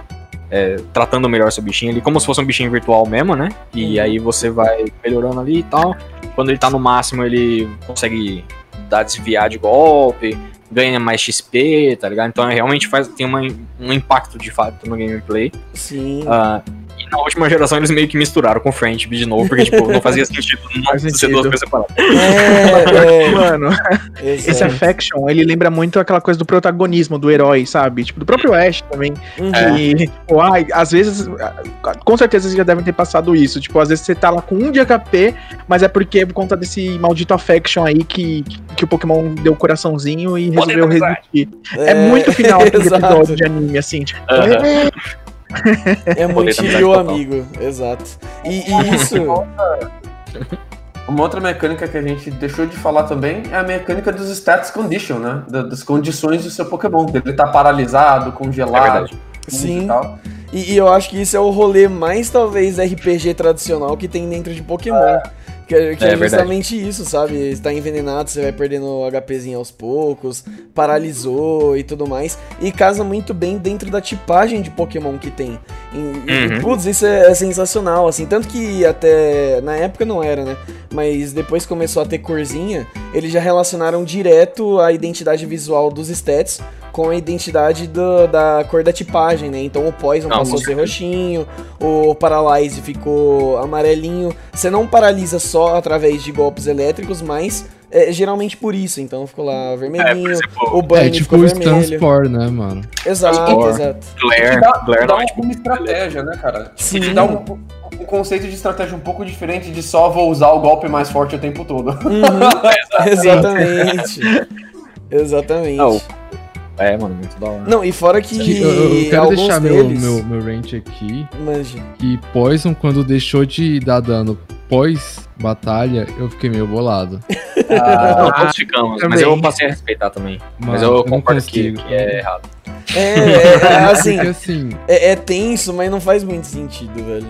é, tratando melhor seu bichinho ali, como se fosse um bichinho virtual mesmo, né? E aí você vai melhorando ali e tal. Quando ele tá no máximo, ele consegue dar desviar de golpe, ganha mais XP, tá ligado? Então realmente faz, tem uma, um impacto de fato no gameplay. Sim. E na última geração eles meio que misturaram com Friendship de novo, porque tipo, não fazia sentido não Faz ser sentido. duas coisas separadas. É, Mano, é. esse exato. affection, ele lembra muito aquela coisa do protagonismo do herói, sabe? Tipo, do próprio Ash também. Uhum. E, tipo, ai, às vezes, com certeza vocês já devem ter passado isso. Tipo, às vezes você tá lá com um de HP, mas é porque por conta desse maldito affection aí que, que o Pokémon deu o coraçãozinho e resolveu resistir. É, muito final do exato. episódio de anime, assim, tipo. Aham. É amizade Shiryu total. amigo, exato. E, e isso. Uma outra mecânica que a gente deixou de falar também é a mecânica dos stats condition, né? Da- Das condições do seu Pokémon. Ele tá paralisado, É congelado, tudo Sim. e tal. E, e eu acho que isso é o rolê mais, talvez, RPG tradicional que tem dentro de Pokémon. É- que é, É verdade. justamente isso, sabe? Está envenenado, você vai perdendo o HPzinho aos poucos, paralisou e tudo mais. E casa muito bem dentro da tipagem de Pokémon que tem. E, Uhum. putz, isso é, é sensacional, assim. Tanto que até. Na época não era, né? Mas depois que começou a ter corzinha, eles já relacionaram direto a identidade visual dos stats com a identidade do- da cor da tipagem, né? Então o Poison Não, passou a ser roxinho, o Paralyze ficou amarelinho. Você não paralisa só através de golpes elétricos, mas é geralmente por isso. Então ficou lá É, vermelhinho, exemplo, o Bunny É tipo ficou o vermelho. Stanspore, né, mano? Exato, Transport. exato. Glare, dá, Glare dá não é tipo. uma estratégia, né, cara? Sim. Te dá um, um conceito de estratégia um pouco diferente de só vou usar o golpe mais forte o tempo todo. Uhum, exatamente. Exatamente. Não, É, mano, muito da hora. Não, e fora que, Que eu, eu quero alguns deixar meu, deles... meu, meu rant aqui. Manja. Que Poison, quando deixou de dar dano pós-batalha, eu fiquei meio bolado. Não, todos ficamos, mas também. eu passei a respeitar também. mas eu não concordo que, que é errado. É, é, é, assim, assim, é, é tenso, mas não faz muito sentido, velho.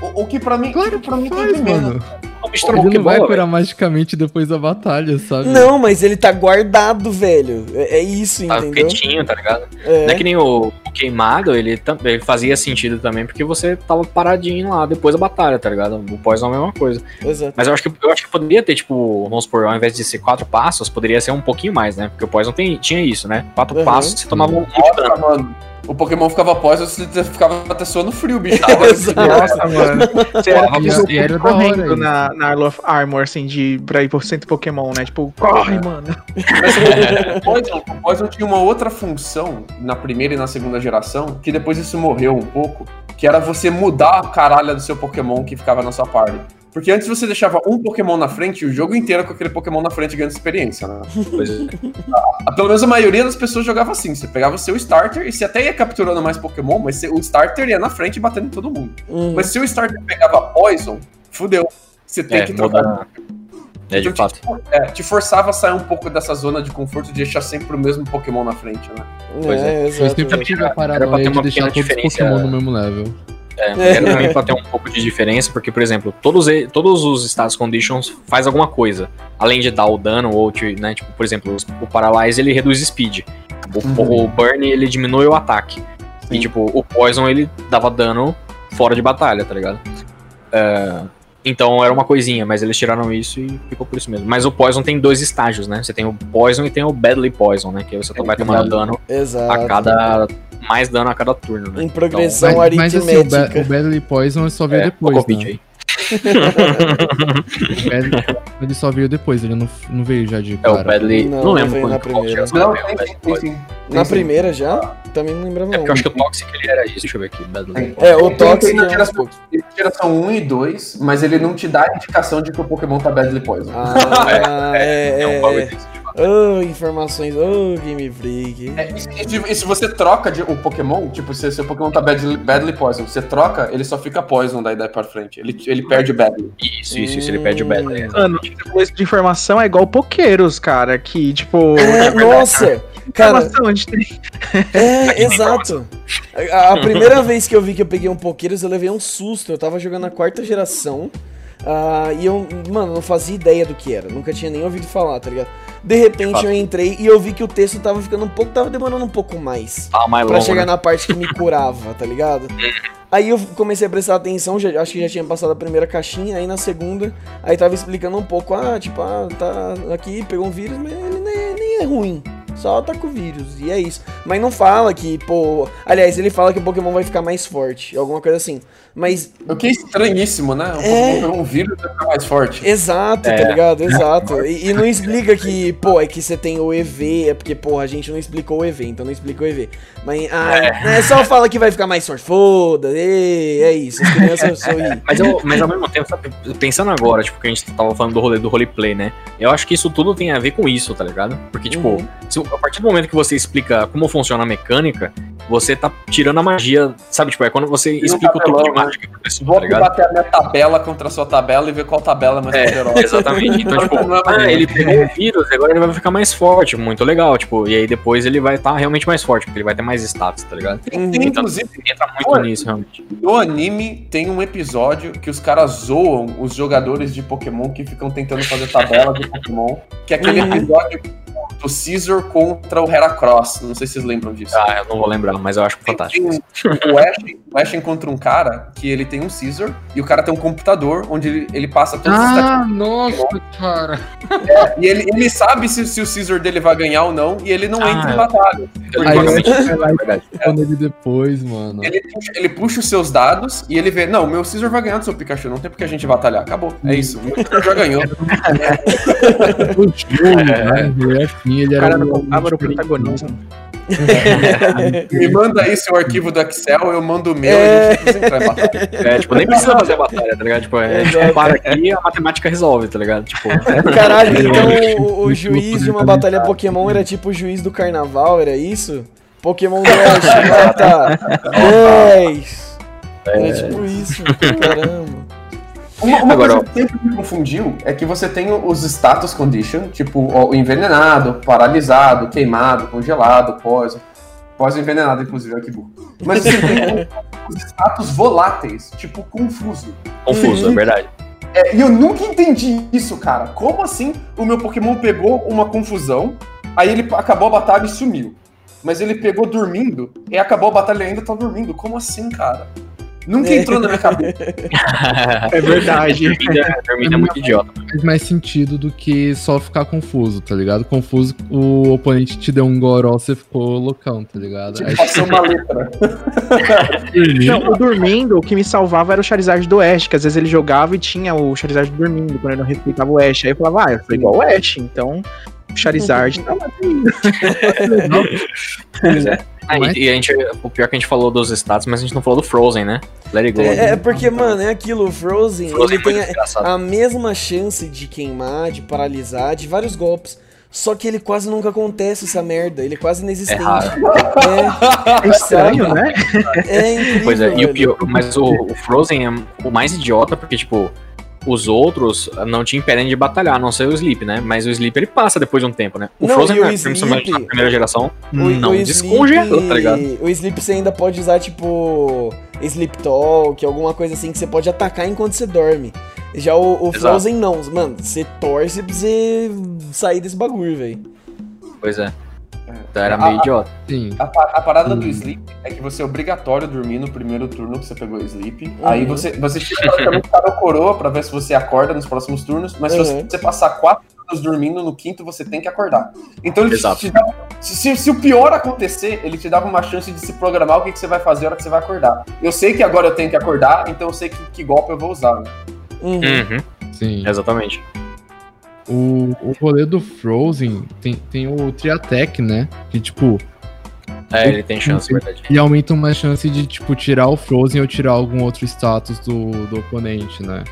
O, o que pra mim, claro pra mim tem faz, de menos. mano. Misturando Ele não vai curar magicamente depois da batalha, sabe? Não, mas ele tá guardado, velho. É, é isso, Tá entendeu? quietinho, tá ligado? É. Não é que nem o, o queimado, ele, ele fazia sentido também, porque você tava paradinho lá depois da batalha, tá ligado? O Poison é a mesma coisa. Exato. Mas eu acho que eu acho que poderia ter, tipo, vamos supor, ao invés de ser quatro passos, poderia ser um pouquinho mais, né? Porque o Poison tem, tinha isso, né? Quatro Uhum. passos você tomava um mano. O Pokémon ficava pós, você ficava até suando frio, bicho. Exato. Nossa, mano. Você era E- era da hora correndo na, na Isle of Armor, assim, de, pra ir por centro Pokémon, né? Tipo, corre, mano. Mas o Poison, o Poison tinha uma outra função na primeira e na segunda geração, que depois isso morreu um pouco, que era você mudar a caralha do seu Pokémon que ficava na sua party. Porque antes você deixava um Pokémon na frente e o jogo inteiro com aquele Pokémon na frente ganhando experiência, né? Pois é. Ah, Pelo menos a maioria das pessoas jogava assim. Você pegava o seu starter e você até ia capturando mais Pokémon, mas você- o starter ia na frente batendo em todo mundo. Uhum. Mas se o starter pegava Poison, fudeu. Você tem É, que trocar. muda. É, de Então, fato. te, é, te forçava a sair um pouco dessa zona de conforto de deixar sempre o mesmo Pokémon na frente, né? Pois é. É, Eu sempre tive a ter de uma deixar todos os. Pokémon no mesmo level. É, era também pra ter um pouco de diferença, porque, por exemplo, todos, e- todos os status conditions faz alguma coisa. Além de dar o dano, ou, te- né, tipo, por exemplo, o Paralyze ele reduz speed. O, Uhum. o Burn ele diminui o ataque. E, Sim. tipo, o Poison ele dava dano fora de batalha, tá ligado? É, então era uma coisinha, mas eles tiraram isso e ficou por isso mesmo. Mas o Poison tem dois estágios, né? Você tem o Poison e tem o Badly Poison, né? Que aí você vai tomando dano Exato. a cada. mais dano a cada turno, né? Em progressão Mas, mas assim, o, ba aritmética. o Badly Poison só veio É, depois, né? aí. O Badly, ele só veio depois, ele não, não veio já de É o cara. Badly. Não, Não, lembro quando na primeira. Não, tem, sim, tem. Na Tem sim. primeira já? Também não lembrava É porque eu acho que não. o Toxic ele era isso. Deixa eu ver aqui. Badly Tem. É, o Tem- Toxic tem na é um geração, tem geração 1 e 2, mas ele não te dá a indicação de que o Pokémon tá Badly Poison. Ah, é, É um é, bagulho é. desse, de fato. Oh, informações. Oh, Game Freak. É, e, se- e se- você troca de- o Pokémon, tipo, se seu Pokémon tá Badly, badly Poison, você troca, ele só fica Poison daí, daí pra frente. Ele, ele perde o Badly. Isso, isso, isso. Ele perde o Badly. Mano, esse de informação é igual Poqueiros, cara, que, tipo... É, nossa! Cara, a é, exato. A, a primeira vez que eu vi que eu peguei um Pokédex, eu levei um susto. Eu tava jogando na quarta geração. ah, e eu, mano, não fazia ideia do que era. Nunca tinha nem ouvido falar, tá ligado? De repente eu entrei e eu vi que o texto tava ficando um pouco. Tava demorando um pouco mais. Tá mais Pra longo, chegar né? na parte que me curava, tá ligado? Aí eu comecei a prestar atenção, já- acho que já tinha passado a primeira caixinha, aí na segunda, aí tava explicando um pouco, ah, tipo, ah, tá aqui, pegou um vírus, mas ele nem, nem é ruim. Só tá com o vírus, e é isso. Mas não fala que, pô. Aliás, ele fala que o Pokémon vai ficar mais forte, alguma coisa assim. Mas, O que é estranhíssimo, né? O É. Um vírus vai ficar mais forte. exato, tá É. ligado? Exato. E, e não explica que, pô, é que você tem o EV, é porque, porra, a gente não explicou o EV, então não explica o EV. Mas, ah, é. só fala que vai ficar mais forte, foda, ê, é isso, as crianças sorriem. Mas, eu, mas ao mesmo tempo, sabe, pensando agora, tipo, que a gente tava falando do rolê do roleplay, né? Eu acho que isso tudo tem a ver com isso, tá ligado? Porque, tipo, Uhum. se- a partir do momento que você explica como funciona a mecânica, você tá tirando a magia, sabe? Tipo, é quando você um explica o truque de tabelão, mágica pra pessoa, Vou tá ligado? bater a minha tabela contra a sua tabela e ver qual tabela é mais É, poderosa. exatamente. Então, tipo, é ah, ele pegou o vírus, agora ele vai ficar mais forte, muito legal, tipo, e aí depois ele vai estar realmente mais forte, porque ele vai ter mais status, tá ligado? Tem, Então, inclusive, entra muito Ué. nisso, realmente. no anime tem um episódio que os caras zoam os jogadores de Pokémon que ficam tentando fazer tabela de Pokémon, que é aquele Uhum. episódio do Caesar contra o Heracross. Não sei se vocês lembram disso. Ah, eu não vou lembrar, mas eu acho fantástico. Tem um- o Ash, o Ash encontra um cara que ele tem um Caesar e o cara tem um computador onde ele, ele passa todos os Ah, nossa, cara. E ele, ele sabe se, se o Caesar dele vai ganhar ou não, e ele não Ah, entra em é. batalha. É verdade. quando ele depois, mano. Ele puxa, ele puxa os seus dados e ele vê, não, meu Caesar vai ganhar do seu Pikachu, não tem porque a gente batalhar. Acabou. É isso. O Caesar já ganhou. O jogo, né? Ele é assim, ele O era cara não um- contava o protagonismo. Me manda aí seu arquivo do Excel, eu mando o meu É. e a gente precisa entrar em batalha. É, tipo, nem precisa fazer a batalha, tá ligado? Tipo, é, tipo, para aqui e a matemática resolve, tá ligado? Tipo, Caralho, então o, o juiz de uma batalha Pokémon era tipo o juiz do carnaval, era isso? Pokémon Dash, nota 10. Era tipo isso, caramba. Uma, uma Agora, coisa que sempre me confundiu é que você tem os status condition, tipo o envenenado, paralisado, queimado, congelado, pós. Pós envenenado, inclusive, que burro. Mas você tem os status voláteis, tipo confuso. confuso, Uhum. é verdade. É, e eu nunca entendi isso, cara. Como assim o meu Pokémon pegou uma confusão, aí ele acabou a batalha e sumiu. Mas ele pegou dormindo e acabou a batalha e ainda tá dormindo. Como assim, cara? Nunca entrou na minha cabeça. É verdade. Dormindo é- é muito idiota. Faz mais sentido do que só ficar confuso, tá ligado? Confuso, o oponente te deu um goró, você ficou loucão, tá ligado? Aí, Passou uma letra. Não, o dormindo, o que me salvava era o Charizard do Ash, que às vezes ele jogava e tinha o Charizard dormindo, quando ele não respeitava o Ash. Aí eu falava, ah, eu sou igual o Ash, então o Charizard tá lá é. Ah, Mas- e, e a gente, o pior é que a gente falou dos status, mas a gente não falou do Frozen, né? Let it go. É, é porque, mano, é aquilo, o Frozen, Frozen ele é tem a, a mesma chance de queimar, de paralisar, de vários golpes. Só que ele quase nunca acontece essa merda, ele é quase inexistente. raro. É, É estranho, né? é incrível. Pois é, e o pior, mas o, o Frozen é o mais idiota, porque, tipo, os outros não te impedem de batalhar, a não ser o Sleep, né? Mas o Sleep ele passa depois de um tempo, né? O Não, Frozen, e o principalmente na primeira geração, O- não o descongela, tá ligado? O Sleep você ainda pode usar, tipo, Sleep Talk, alguma coisa assim que você pode atacar enquanto você dorme. Já o, o. Frozen não, mano, você torce pra você sair desse bagulho, velho. Pois é. Então era meio ah, idiota. sim. A, a parada do Hum. sleep é que você é obrigatório dormir no primeiro turno que você pegou o sleep. Uhum. Aí você, você tira praticamente cada coroa pra ver se você acorda nos próximos turnos. Mas Uhum. se você passar quatro turnos dormindo, no quinto você tem que acordar. Então ele te- Exato. te, dá. Se, se- se o pior acontecer, ele te dava uma chance de se programar o que, que você vai fazer na hora que você vai acordar. Eu sei que agora eu tenho que acordar, então eu sei que, que golpe eu vou usar. né? Uhum. Uhum, Sim. exatamente. O, o rolê do Frozen tem, tem o Triatec, né? Que, tipo, É, ele tem chance, verdade. ele aumenta uma chance de, tipo, tirar o Frozen ou tirar algum outro status do, do oponente, né?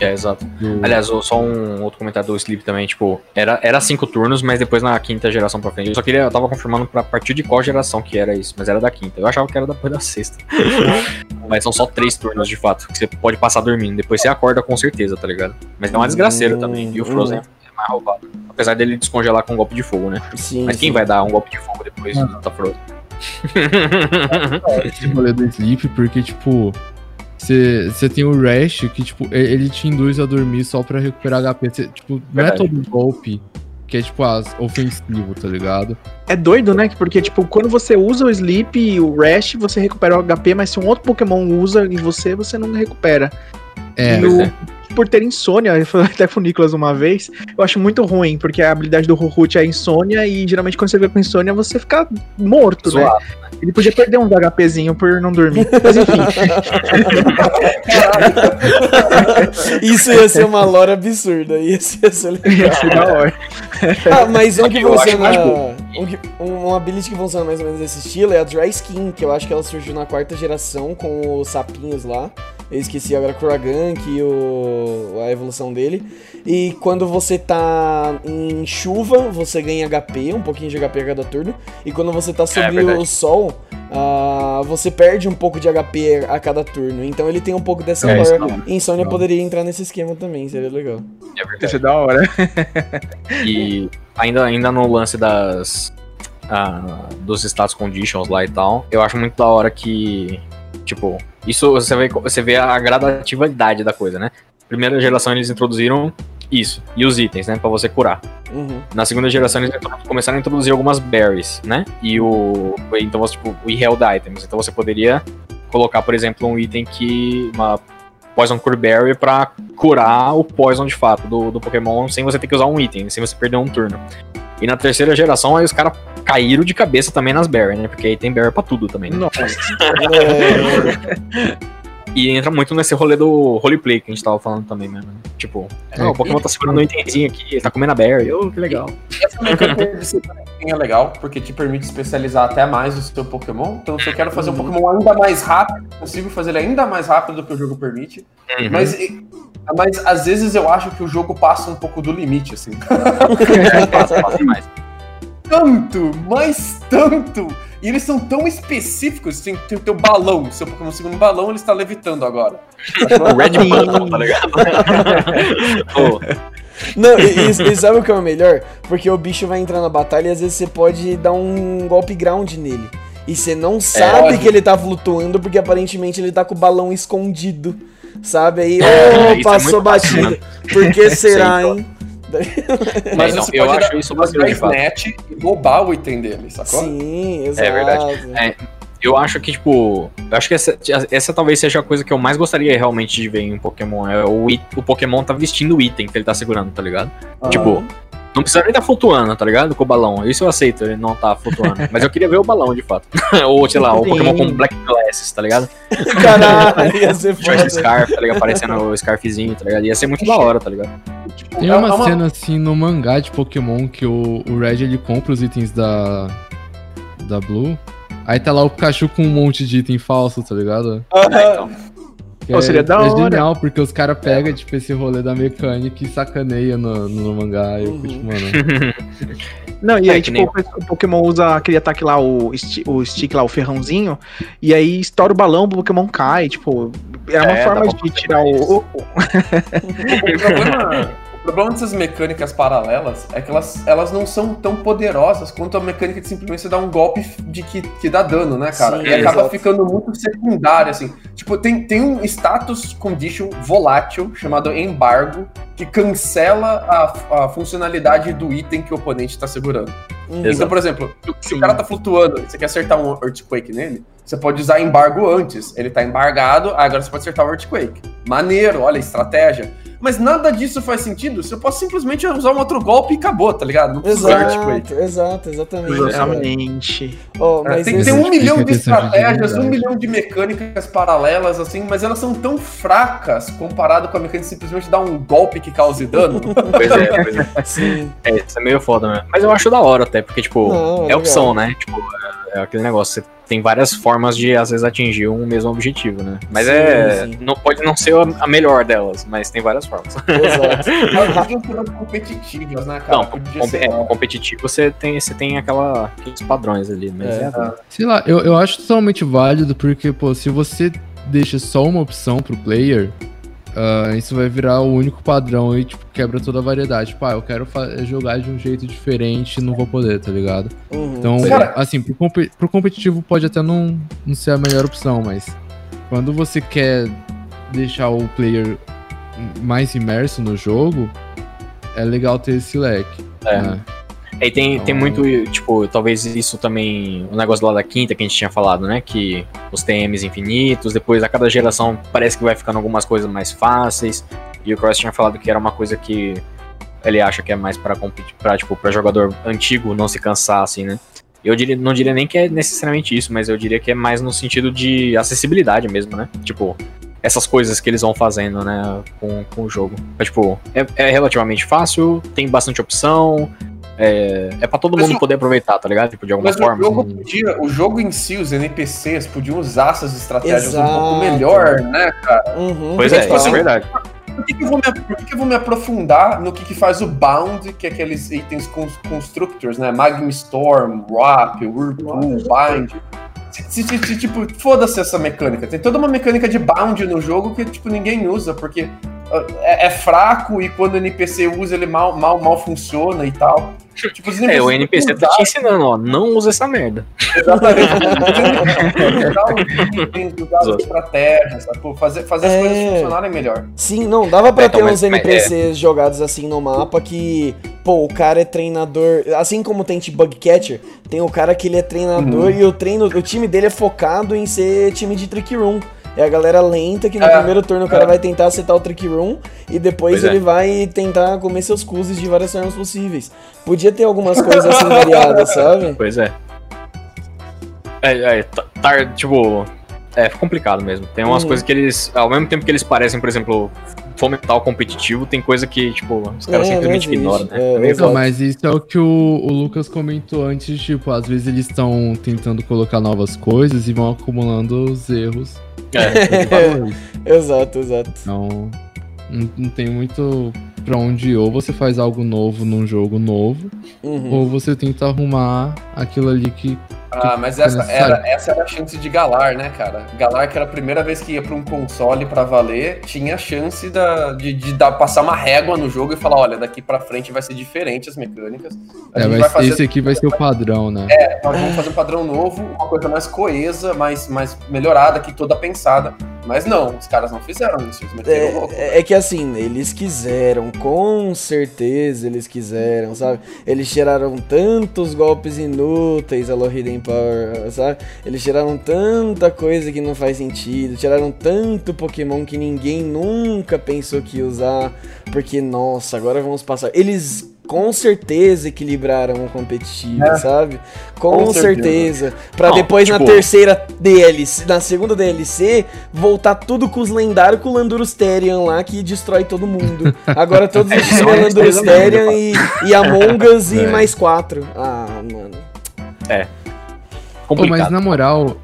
É, exato. Do- Aliás, só um outro comentário do Sleep também, tipo, era, era cinco turnos, mas depois na quinta geração pra frente. Eu só queria, eu tava confirmando pra partir de qual geração que era isso, mas era da quinta. Eu achava que era depois da sexta. mas são só três turnos de fato, que você pode passar dormindo. Depois você acorda com certeza, tá ligado? Mas é uma desgraceira também. E o Frozen é mais roubado. Apesar dele descongelar com um golpe de fogo, né? Sim, Mas quem sim. vai dar um golpe de fogo depois da Frozen? esse rolê do Sleep, porque, tipo, você tem o Rash que, tipo, ele te induz a dormir só pra recuperar HP. Cê, tipo, não é todo golpe que é, tipo, as, ofensivo, tá ligado? É doido, né? Porque, tipo, quando você usa o Sleep e o Rash, você recupera o HP, mas se um outro Pokémon usa em você, você não recupera. É, e o, por ter insônia, eu falei até pro Nicolas uma vez, eu acho muito ruim, porque a habilidade do Ruhut é insônia, e geralmente quando você fica com insônia, você fica morto, né? Ele podia perder uns HPzinho por não dormir. Mas enfim, Isso ia ser uma lore absurda, isso ia ser legal. ia ser da hora. Ah, mas um que funciona. Um, que- um, um ability que funciona mais ou menos desse estilo é a Dry Skin, que eu acho que ela surgiu na quarta geração com os sapinhos lá. Eu esqueci agora Kuragank e o, a evolução dele. E quando você tá em chuva, você ganha HP, um pouquinho de HP a cada turno. E quando você tá sobre verdade. o sol, ah, você perde um pouco de HP a cada turno. Então ele tem um pouco dessa É, isso lore. Insônia poderia entrar nesse esquema também, seria legal. É verdade. ser da hora. E ainda, ainda no lance das. ah, dos status conditions lá e tal, eu acho muito da hora que. Tipo, isso você vê, você vê a gradatividade da coisa, né? Primeira geração eles introduziram isso, e os itens, né? Pra você curar. Uhum. Na segunda geração eles começaram a introduzir algumas berries, né? E o. Então você, tipo, o held items. Então você poderia colocar, por exemplo, um item que. Uma Poison Cure Berry pra curar o Poison de fato do, do Pokémon sem você ter que usar um item, sem você perder um turno. E na terceira geração aí os caras caíram de cabeça também nas berries, né? Porque aí tem berry pra tudo também, né? Nossa. É, E entra muito nesse rolê do roleplay que a gente tava falando também, né? Tipo, não, o Pokémon tá segurando um itemzinho aqui, ele tá comendo a berry, oh, que legal. Essa é legal, porque te permite especializar até mais o seu Pokémon. Então, se eu quero fazer um Pokémon ainda mais rápido, consigo fazer ele ainda mais rápido do que o jogo permite. Uhum. Mas, mas às vezes eu acho que o jogo passa um pouco do limite, assim. passa, passa demais. Tanto, mas tanto! E eles são tão específicos, tem, tem o teu balão, seu Pokémon segundo balão, ele está levitando agora. O Red Button, tá ligado? Pô, Não, e, e- e sabe o que é o melhor? Porque o bicho vai entrar na batalha e às vezes você pode dar um golpe ground nele. E você não sabe pode. que ele tá flutuando porque aparentemente ele tá com o balão escondido. sabe? Aí, É, isso é passou fácil, batido. Por que será, Sim, hein? Mas você eu acho dar, isso fato. snatch e roubar o item dele, sacou? Sim, exato. É verdade. É, eu acho que, tipo, eu acho que essa, essa talvez seja a coisa que eu mais gostaria realmente de ver em um Pokémon. É o, o Pokémon tá vestindo o item que ele tá segurando, tá ligado? Tipo, não precisa nem tá flutuando, tá ligado? Com o balão. Isso eu aceito, ele não tá flutuando. Mas eu queria ver o balão, de fato. Ou, sei lá, o. Pokémon com Black Glasses, tá ligado? Caralho, ia ser George foda. Scarf, tá ligado? Aparecendo o Scarfzinho, tá ligado? Ia ser muito da hora, tá ligado? Tem É uma uma- cena assim no mangá de Pokémon que o, o Red ele compra os itens da. da Blue. Aí tá lá o Pikachu com um monte de item falso, tá ligado? É, então. Que Pô, é, seria da é hora. genial, porque os caras pegam, tipo, esse rolê da mecânica e sacaneia no, no mangá. E eu tipo, mano. Não, e É, aí, tipo, nem- o Pokémon usa aquele ataque lá, o, o stick lá, o ferrãozinho, e aí estoura o balão, o Pokémon cai, tipo, é uma É, forma de tirar o, o- O problema, o problema dessas mecânicas paralelas é que elas, elas não são tão poderosas quanto a mecânica de simplesmente você dar um golpe de que, que dá dano, né, cara? Sim, e acaba exato. ficando muito secundário, assim. Tipo, tem, tem um status condition volátil chamado embargo que cancela a, a funcionalidade do item que o oponente tá segurando. Uhum. Então, por exemplo, se o cara tá flutuando, você quer acertar um Earthquake nele, você pode usar embargo antes. Ele tá embargado, agora você pode acertar o Earthquake. Maneiro, olha, estratégia. Mas nada disso faz sentido se eu posso simplesmente usar um outro golpe e acabou, tá ligado? Não precisa usar Earthquake. Exato, exato, exatamente. cara. Exatamente. Ó, mas tem, esse- tem um explica milhão de estratégias, um milhão de mecânicas paralelas, assim, mas elas são tão fracas comparado com a mecânica de simplesmente dar um golpe que cause dano. Pois é, pois é. Sim. É, isso é meio foda mesmo. Mas eu acho da hora até, porque, tipo, Não, é é legal. opção, né? Tipo, é, é aquele negócio. Você tem várias formas de, às vezes, atingir um mesmo objetivo, né? Mas Sim, é. sim. Não, pode não ser a, melhor delas, mas tem várias formas. Exato. Competitivas, né, cara? Não, Podia com, é, competitivo você tem, você tem aquela, aqueles padrões ali, mas É. é. Sei lá, eu, eu acho totalmente válido, porque, pô, se você deixa só uma opção pro player, ah, isso vai virar o único padrão e, tipo, quebra toda a variedade. Tipo, ah, eu quero jogar de um jeito diferente, não vou poder, tá ligado? Uhum. Então, Cara- assim, pro, compe- pro competitivo pode até não, não ser a melhor opção, mas quando você quer deixar o player mais imerso no jogo, é legal ter esse leque. É. né? E tem, tem muito, tipo, talvez isso também, o negócio lá da quinta que a gente tinha falado, né? Que os TMs infinitos, depois a cada geração parece que vai ficando algumas coisas mais fáceis. E o Cross tinha falado que era uma coisa que ele acha que é mais pra, competir- pra, tipo, pra jogador antigo não se cansar, assim, né? Eu diria, não diria nem que é necessariamente isso, mas eu diria que é mais no sentido de acessibilidade mesmo, né? Tipo, essas coisas que eles vão fazendo, né, com, com o jogo. É, tipo, é, é relativamente fácil, tem bastante opção, é, é pra todo Mas mundo o- poder aproveitar, tá ligado? Tipo, de alguma Mas o forma. jogo, podia, o jogo em si, os NPCs podiam usar essas estratégias um pouco Exato. melhor, né, cara? Uhum. Pois é, tipo isso é assim, verdade. Por que, que eu vou me, por que, que eu vou me aprofundar no que, que faz o Bound, que é aqueles itens cons- constructors, né? Magma Storm, Wrap, Whirlpool, Bind. Se, se- se- se, tipo, foda-se essa mecânica. Tem toda uma mecânica de Bound no jogo que, tipo, ninguém usa, porque ah, é, é fraco e quando o NPC usa, ele mal, mal, mal funciona e tal. Tipo, os É, o NPC tá te ensinando, ó, não usa essa merda. Exatamente. usar os as estratégias, fazer, fazer as É. coisas funcionarem melhor. Sim, não, dava pra É, então, ter mas- uns mas- NPCs jogados assim no mapa que, pô, o cara é treinador. Assim como tem tipo Bug Catcher, tem o cara que ele é treinador Uhum. e o treino, o time dele é focado em ser time de Trick Room. É a galera lenta que no É, primeiro turno o cara é. vai tentar acertar o Trick Room e depois Pois é. ele vai tentar comer seus cuzes de várias formas possíveis. Podia ter algumas coisas assim variadas, sabe? Pois é. É, é tá, tá, tipo, é complicado mesmo. Tem umas Uhum. coisas que eles, ao mesmo tempo que eles parecem, por exemplo, fomentar o competitivo, tem coisa que, tipo, os caras É, simplesmente ignoram, né? É, É mas isso é o que o, o Lucas comentou antes, tipo, às vezes eles estão tentando colocar novas coisas e vão acumulando os erros. É. Falou isso. Exato, exato. Então, não, não tem muito pra onde ir. ou você faz algo novo num jogo novo, Uhum. ou você tenta arrumar aquilo ali que. Ah, mas é essa era, essa era a chance de Galar, né, cara? Galar, que era a primeira vez que ia pra um console pra valer, tinha a chance da, de, de dar, passar uma régua no jogo e falar: olha, daqui pra frente vai ser diferente as mecânicas. A É, vai- fazer, esse aqui vai ser o padrão, né? nós vamos fazer um padrão novo, uma coisa mais coesa, mais, mais melhorada, aqui toda pensada. Mas não, os caras não fizeram isso, eles meteram o louco. É, é que assim, eles quiseram, com certeza eles quiseram, sabe? Eles tiraram tantos golpes inúteis, Hello Hidden Power, sabe? Eles tiraram tanta coisa que não faz sentido, tiraram tanto Pokémon que ninguém nunca pensou que ia usar, porque, nossa, agora vamos passar. Eles com certeza equilibraram o competitivo, É. sabe? Com, Com certeza. certeza. Pra Não, depois na tipo- terceira DLC, na segunda DLC, voltar tudo com os lendários com o Landurus Therian lá que destrói todo mundo. Agora todos os é uma Landurus coisa mesmo, Therian e, e Among Us e É. mais quatro. Ah, mano. Pô, Complicado. mas na moral,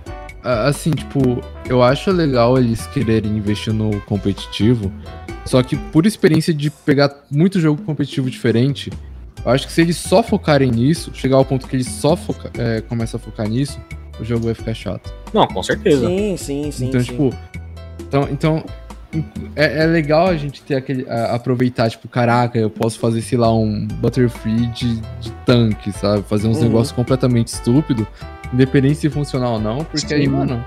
assim, tipo, eu acho legal eles quererem investir no competitivo. Só que por experiência de pegar muito jogo competitivo diferente, eu acho que se eles só focarem nisso, chegar ao ponto que eles só foca é, começam a focar nisso, o jogo vai ficar chato. Não, com certeza. Sim, sim, sim. então, sim. tipo. Então, então é, é legal a gente ter aquele. a- aproveitar, tipo, caraca, eu posso fazer, sei lá, um Butterfree de, de tanque, sabe? Fazer uns Uhum. negócios completamente estúpidos, independente se funcionar ou não, porque aí, Sim. mano.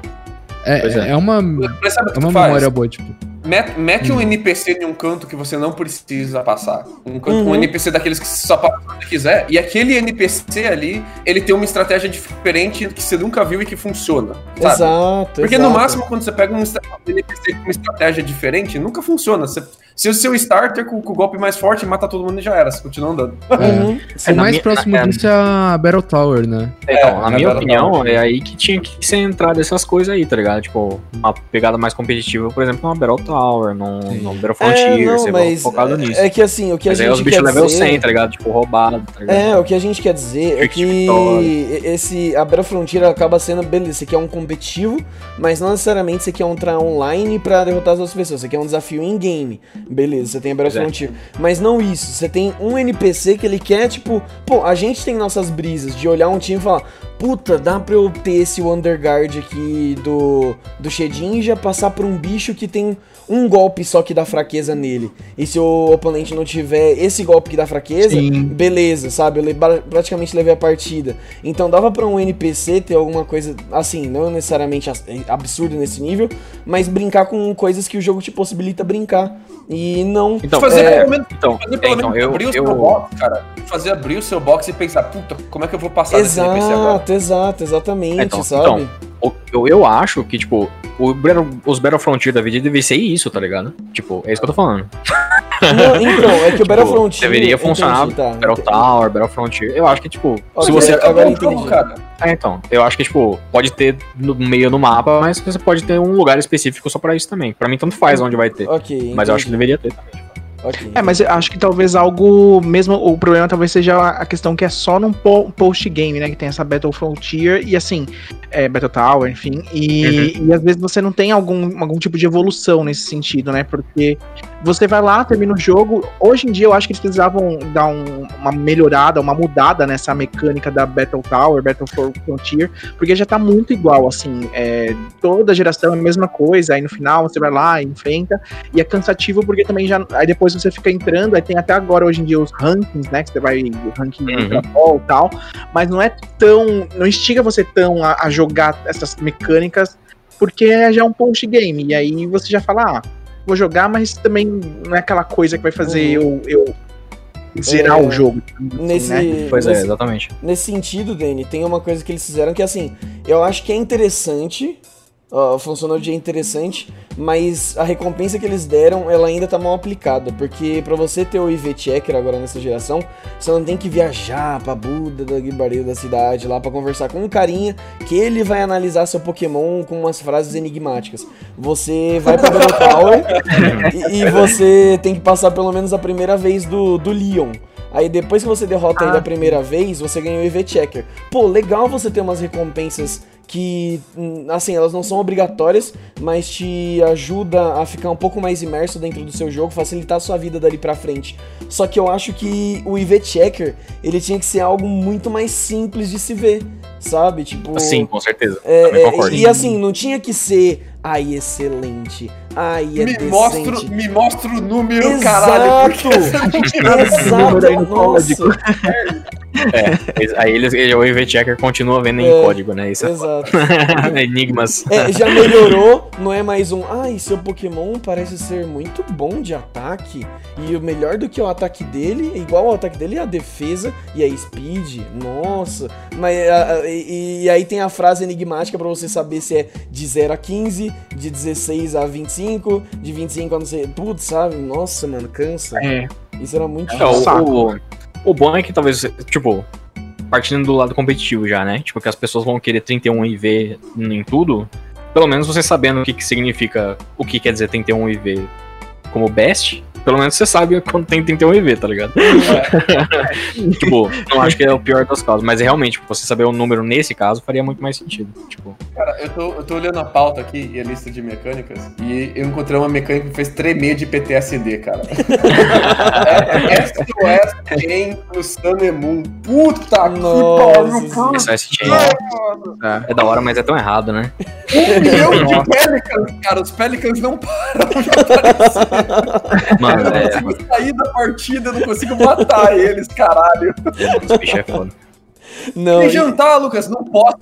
É, é. é uma, é uma tu faz? memória boa, tipo. Mete, mete Hum. um NPC em um canto que você não precisa passar. Um, canto, Uhum. um NPC daqueles que só passa quando você quiser. E aquele NPC ali, ele tem uma estratégia diferente que você nunca viu e que funciona. Sabe? Exato. Porque exato. no máximo, quando você pega um NPC com uma estratégia diferente, nunca funciona. Você, se o seu starter com, com o golpe mais forte mata todo mundo e já era, você continua andando. Uhum. O na mais minha- próximo na- disso é a Battle Tower, né? Então, É, na é minha verdade. opinião, é aí que tinha que ser entrada essas coisas aí, tá ligado? Tipo, uma pegada mais competitiva, por exemplo, numa Battle Tower, num, num Battle Frontier, É, não, vai mas focado nisso. é que assim, o que Mas a aí gente os bichos level dizer... 100, tá ligado? Tipo, roubado, tá ligado? É, o que a gente quer dizer é que esse a Battle Frontier acaba sendo, beleza, você quer um competitivo, mas não necessariamente você quer entrar online pra derrotar as outras pessoas, você quer um desafio in-game, beleza, você tem a Battle Pois é. Frontier. Mas não isso, você tem um NPC que ele quer, tipo, pô, a gente tem nossas brisas de olhar um time e falar, puta, dá pra eu ter esse Wonderguard aqui do, do Shedinja, passar por um bicho que tem um golpe só que dá fraqueza nele. E se o oponente não tiver esse golpe que dá fraqueza, Sim. beleza, sabe? Eu praticamente levei a partida. Então dava pra um NPC ter alguma coisa assim, não necessariamente é, absurdo nesse nível, mas brincar com coisas que o jogo te possibilita brincar. E não. Então, fazer é, pelo menos, então, fazer é, pelo então, menos eu, abrir o eu, cara. Fazer abrir o seu box e pensar, puta, como é que eu vou passar desse NPC agora? Exato, exato, exatamente, É, então, sabe? o- eu, eu acho que, tipo, o Battle- os Battle Frontier da vida devia ser isso, tá ligado? Tipo, é isso que eu tô falando. Não, então, é que o Battle Tipo, Frontier. Deveria funcionar entendi, tá, Battle entendi. Tower, Battle Frontier. Eu acho que, tipo, se Ok, você. agora jogo, cara. É, então. Eu acho que, tipo, pode ter no meio no mapa, mas você pode ter um lugar específico só pra isso também. Pra mim, tanto faz onde vai ter. Ok. Mas eu acho que deveria ter também. Ok. É, mas eu acho que talvez algo. Mesmo o problema talvez seja a questão que é só num po- post-game, né? Que tem essa Battle Frontier e assim, é, Battle Tower, enfim. E, e às vezes você não tem algum, algum tipo de evolução nesse sentido, né? Porque você vai lá, termina o jogo. Hoje em dia eu acho que eles precisavam dar um- uma melhorada, uma mudada nessa mecânica da Battle Tower, Battle Frontier, porque já tá muito igual, assim. é, toda geração é a mesma coisa, aí no final você vai lá enfrenta. E é cansativo porque também já. Aí depois você fica entrando, aí tem até agora hoje em dia os rankings, né? Que você vai. Ranking Uhum. Ball e tal. Mas não é tão. Não instiga você tão a, a jogar essas mecânicas, porque já é um post-game. E aí você já fala, ah, vou jogar, mas também não é aquela coisa que vai fazer eu, eu zerar É, o jogo. assim, Nesse, né? Pois é, nesse, exatamente. nesse sentido, Dani, tem uma coisa que eles fizeram que assim, eu acho que é interessante. Ó, funcionou de interessante, mas a recompensa que eles deram, ela ainda tá mal aplicada, porque pra você ter o IV Checker agora nessa geração, você não tem que viajar pra Buda da Guibaril da cidade lá pra conversar com um carinha que ele vai analisar seu Pokémon com umas frases enigmáticas. Você vai pra Battle Tower e, e você tem que passar pelo menos a primeira vez do, do Leon. Aí depois que você derrota ele a primeira vez, você ganha o EV Checker. Pô, legal você ter umas recompensas que, hum, assim, elas não são obrigatórias, mas te ajuda a ficar um pouco mais imerso dentro do seu jogo, facilitar a sua vida dali pra frente. Só que eu acho que o EV Checker, ele tinha que ser algo muito mais simples de se ver, sabe? Tipo... Sim, com certeza. É, Também é, concordo. e assim, não tinha que ser, ai, excelente, ai, é Me decente. mostra, me mostra o número, caralho. Exato! Aí Exato! no Nossa! É, aí eles, ele, o EV Checker continua vendo em É, código, né? Isso Exato. é enigmas. É, já melhorou, não é mais um. Ai, seu Pokémon parece ser muito bom de ataque. E o melhor do que o ataque dele, igual ao ataque dele, é a defesa e a speed. Nossa. Mas a- a- e, e aí tem a frase enigmática pra você saber se é de 0 a 15, de 16 a 25, de 25 a não sei. Putz, sabe? Nossa, mano, cansa. É. Isso era muito É, o, chato. o, o bom é que talvez, tipo, partindo do lado competitivo já, né? Tipo, que as pessoas vão querer 31 IV em tudo. Pelo menos você sabendo o que, que significa, o que quer dizer 31 IV como best, pelo menos você sabe quando tem 31 IV, tá ligado? tipo, não acho que é o pior dos casos, mas realmente, tipo, você saber o número nesse caso faria muito mais sentido. Tipo, Cara, eu tô, eu tô olhando a pauta aqui e a lista de mecânicas e eu encontrei uma mecânica que fez tremer de PTSD, cara. é SOS Chain no Sun and Moon. Puta Nossa, que pariu, esse ST mano. Tá. é da hora, mas é tão errado, né? Um milhão de Pelicans, cara. Os Pelicans não param de aparecer. Mano, Eu não é, consigo sair da partida, eu não consigo matar eles, caralho. esse bicho é foda. Não, Tem e- jantar, Lucas, não posso.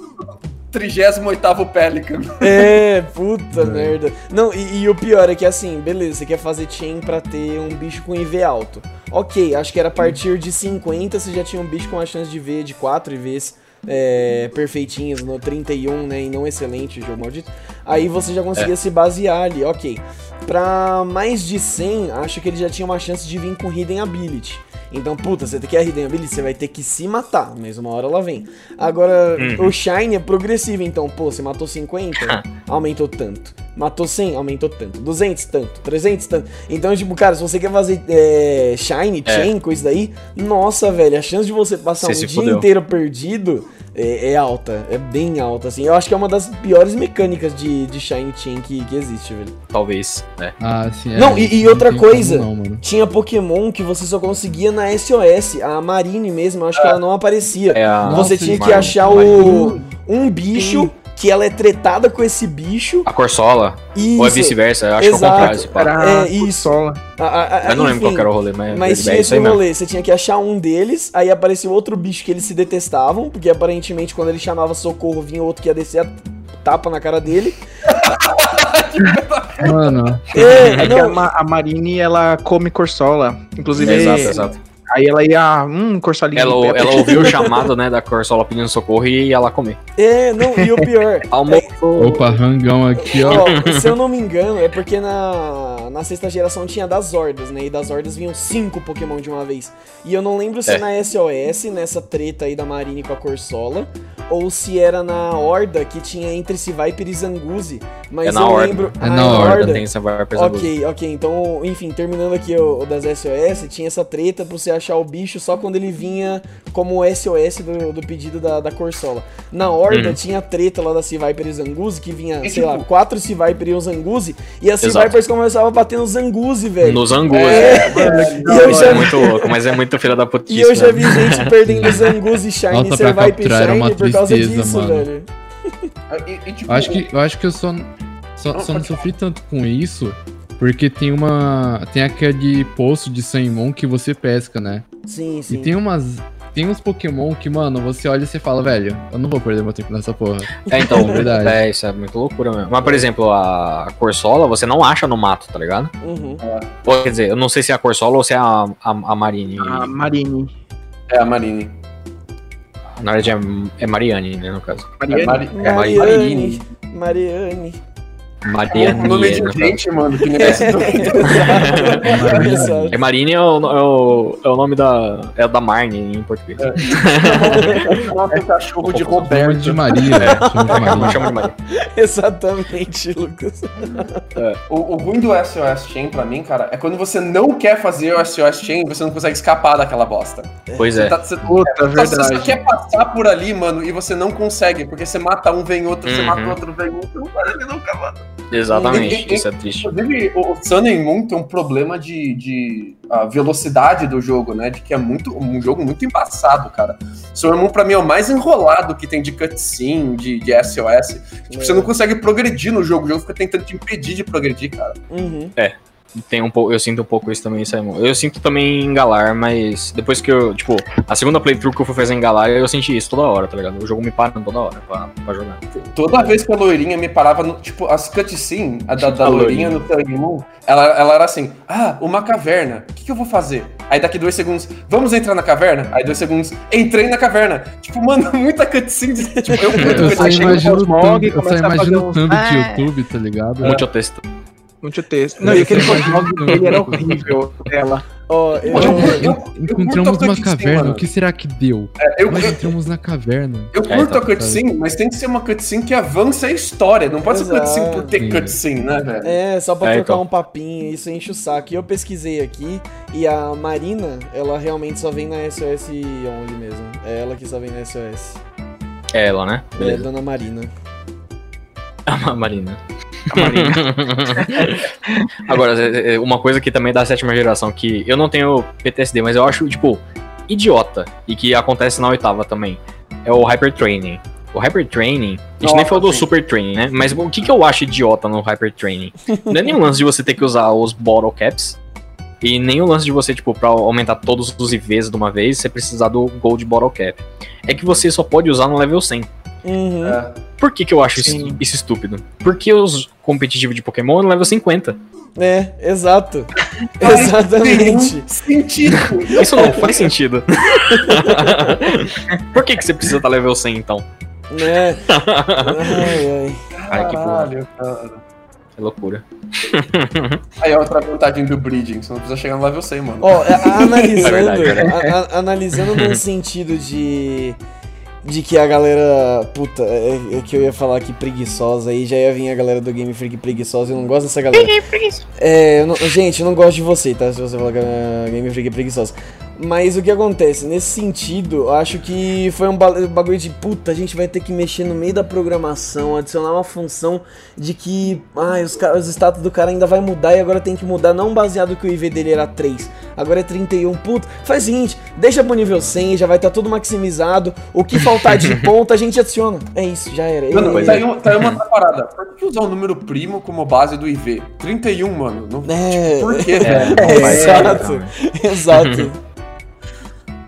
38 Pelican. É, puta merda. Não, e, e o pior é que assim, beleza, você quer fazer chain pra ter um bicho com IV alto. Ok, acho que era a partir de 50 você já tinha um bicho com a chance de ver de 4 IVs é, perfeitinhos no 31, né? E não excelente o jogo maldito. Aí você já conseguia se basear ali, ok. Pra mais de 100, acho que ele já tinha uma chance de vir com Hidden Ability. Então, puta, você quer Hidden Ability, você vai ter que se matar, mas uma hora ela vem. Agora, Uhum. o Shine é progressivo, então, pô, você matou 50, aumentou tanto. Matou 100, aumentou tanto. 200, tanto. 300, tanto. Então, tipo, cara, se você quer fazer é, Shine, É. Chain, coisa daí, nossa, velho, a chance de você passar Você um dia fudeu. inteiro perdido é, é alta. É bem alta, assim. Eu acho que é uma das piores mecânicas de, de Shine Chain que, que existe, velho. Talvez, né? Ah, sim. Não, e- e outra como coisa. Não, mano. Tinha Pokémon que você só conseguia na SOS. A Marine mesmo, eu acho que ela não aparecia. É a. você Nossa, tinha que Marine. achar o um bicho que ela é tretada com esse bicho. A Corsola, Isso. ou é vice-versa, eu acho que é o Exato. contrário. Era É, isso. Sola. A- a- a- Eu não lembro qual era o rolê, mas, Mas é tinha isso esse aí mesmo. rolê, você tinha que achar um deles, aí apareceu outro bicho que eles se detestavam, porque aparentemente quando ele chamava socorro vinha outro que ia descer a tapa na cara dele. Mano, É, É que a, não, Ma- a Marine, ela come Corsola. Inclusive, Exato, exato. Aí ela ia... Hum, Corsolinha. Ela, ela ouviu o chamado, né, da Corsola pedindo socorro e ia lá comer. é, não, e o pior, Almoço. opa, rangão aqui, ó. Ó, se eu não me engano, é porque na, na sexta geração tinha das hordas, né? E das hordas vinham cinco Pokémon de uma vez. E eu não lembro se É. na SOS, nessa treta aí da Marine com a Corsola, ou se era na Horda que tinha entre Viper e Zanguzi. Mas É na eu Horda. lembro. É na em Horda, Tem essa vai pesada. Ok, ok. Então, enfim, terminando aqui o, o das SOS, tinha essa treta pra você achar o bicho só quando ele vinha como SOS do, do pedido da, da Corsola. Na Horda Uhum. tinha a treta lá da Sea-Viper e Zanguzi, que vinha, E, sei tipo- lá, quatro Sea-Viper e um Zanguzi, e as Exato. Sea-Vipers começavam a bater no Zanguzi, velho. Nos angus. É, É, eu já, é muito louco, mas é muito filha da putice. e eu já né? vi gente perdendo Zanguzi Shine Nota e era uma Shine por causa tristeza, disso, mano. velho. E, e, tipo, Eu acho que, eu acho que eu só, só, Não, só não sofri tanto com isso, porque tem uma. Tem aquele poço de Sanmon que você pesca, né? Sim, E sim. tem umas. Tem uns Pokémon que, mano, você olha e você fala, velho, eu não vou perder meu tempo nessa porra. É, então, Verdade. é, isso é muito loucura mesmo. Mas, por exemplo, a Corsola você não acha no mato, tá ligado? Uhum. Ou, quer dizer, eu não sei se é a Corsola ou se é a, a, a Marine. A Marine. é a Marine. Na verdade é, é Mariane, né, no caso. Mariane. É, Mari... É Mariane. Mariane. Mariane, o nome de caso. gente, mano, que. Exato. É Marine é o, é, o, é o nome da. É da Marne em português. Nossa, cachorro de Roberto. de Maria, né? Chama de Maria. Exatamente, Lucas. O, o ruim do SOS Chain pra mim, cara, é quando você não quer fazer o SOS Chain, você não consegue escapar daquela bosta. Pois Você, é. tá, você, Puta, só- você só verdade. quer passar por ali, mano, e você não consegue, porque você mata um, vem outro, você Uhum. mata outro, vem outro, não nunca, mano. Exatamente, isso é triste. Inclusive, o Sun and Moon tem um problema de, de ah, velocidade do jogo, né? De que é muito um jogo muito embaçado, cara. Sun and Moon, pra mim, é o mais enrolado que tem de cutscene, de, de SOS. Tipo, É. você não consegue progredir no jogo, o jogo fica tentando te impedir de progredir, cara. Uhum. Tem um pouco, eu sinto um pouco isso também, Simon. Eu sinto também em Galar, mas depois que eu, tipo, a segunda playthrough que eu fui fazer em Galar, eu senti isso toda hora, tá ligado? O jogo me parando toda hora pra, pra jogar. Toda vez que a loirinha me parava, no, tipo, as cutscenes, a da, da A loirinha loirinha. no 1, ela, ela era assim, ah, uma caverna, o que, que eu vou fazer? Aí daqui dois segundos, vamos entrar na caverna? Aí dois segundos, entrei na caverna. Tipo, mano, muita cutscene, de- tipo, eu Eu só Aí chega o imagino o Cosmog thumb, e eu só imagino fazer o thumb de Ah. YouTube, tá ligado? Muito texto. Muito texto. Não, e aquele Cosmog dele era horrível. Ela. Ó, eu, Eu- eu- eu Encontramos a uma caverna, mano. o que será que deu? eu, Nós entramos na caverna. eu É, curto tá, a cutscene, mas tem que ser uma cutscene que avance a história. Não pode ser Exato. cutscene por ter Sim. cutscene, né, velho? É, só pra É, trocar então. um papinho, isso enche o saco. E eu pesquisei aqui, e a Marina, ela realmente só vem na SOS only mesmo. É ela que só vem na SOS. É ela, né? É, Beleza. Dona Marina. A Marina. Agora, é, é, uma coisa que também é da sétima geração, que eu não tenho PTSD, mas eu acho, tipo, idiota, e que acontece na oitava também, é o Hypertraining. O Hypertraining, a gente nem falou do. Super Training, né? Mas o que, que eu acho idiota no Hypertraining? Não é nem o lance de você ter que usar os Bottle Caps, e nem o lance de você, tipo, pra aumentar todos os IVs de uma vez, você precisar do Gold Bottle Cap. É que você só pode usar no level 100. Uhum. Por que, que eu acho isso, isso estúpido? Porque os competitivos de Pokémon é no level 50. É, exato. Exatamente. sentido. Isso não faz sentido. Por que, que você precisa estar level 100 então? Né? Ai, ai. Ai, que porra. Caralho, cara. É loucura. Aí é outra vantagem do breeding, você não precisa chegar no level 100, mano. Ó, a- analisando, É verdade, é verdade. a- a- analisando num sentido de de que a galera, puta, é, é que eu ia falar aqui preguiçosa aí, já ia vir a galera do Game Freak preguiçosa, eu não gosto dessa galera. É, eu não- gente, eu não gosto de você, tá? Se você falar que Game Freak é preguiçosa. Mas o que acontece? Nesse sentido, eu acho que foi um ba- bagulho de puta, a gente vai ter que mexer no meio da programação, adicionar uma função de que ah, os, os status do cara ainda vai mudar e agora tem que mudar, não baseado que o IV dele era 3, agora é 31. Puta, faz o seguinte, deixa pro nível 100, já vai estar tudo maximizado. O que faltar de ponto a gente adiciona. É isso, já era. Mano, mas tá aí, um- tá aí uma parada. Por que usar o número primo como base do IV? 31, mano. Não, É, Por quê, É, não faz exato. sentido, Exato.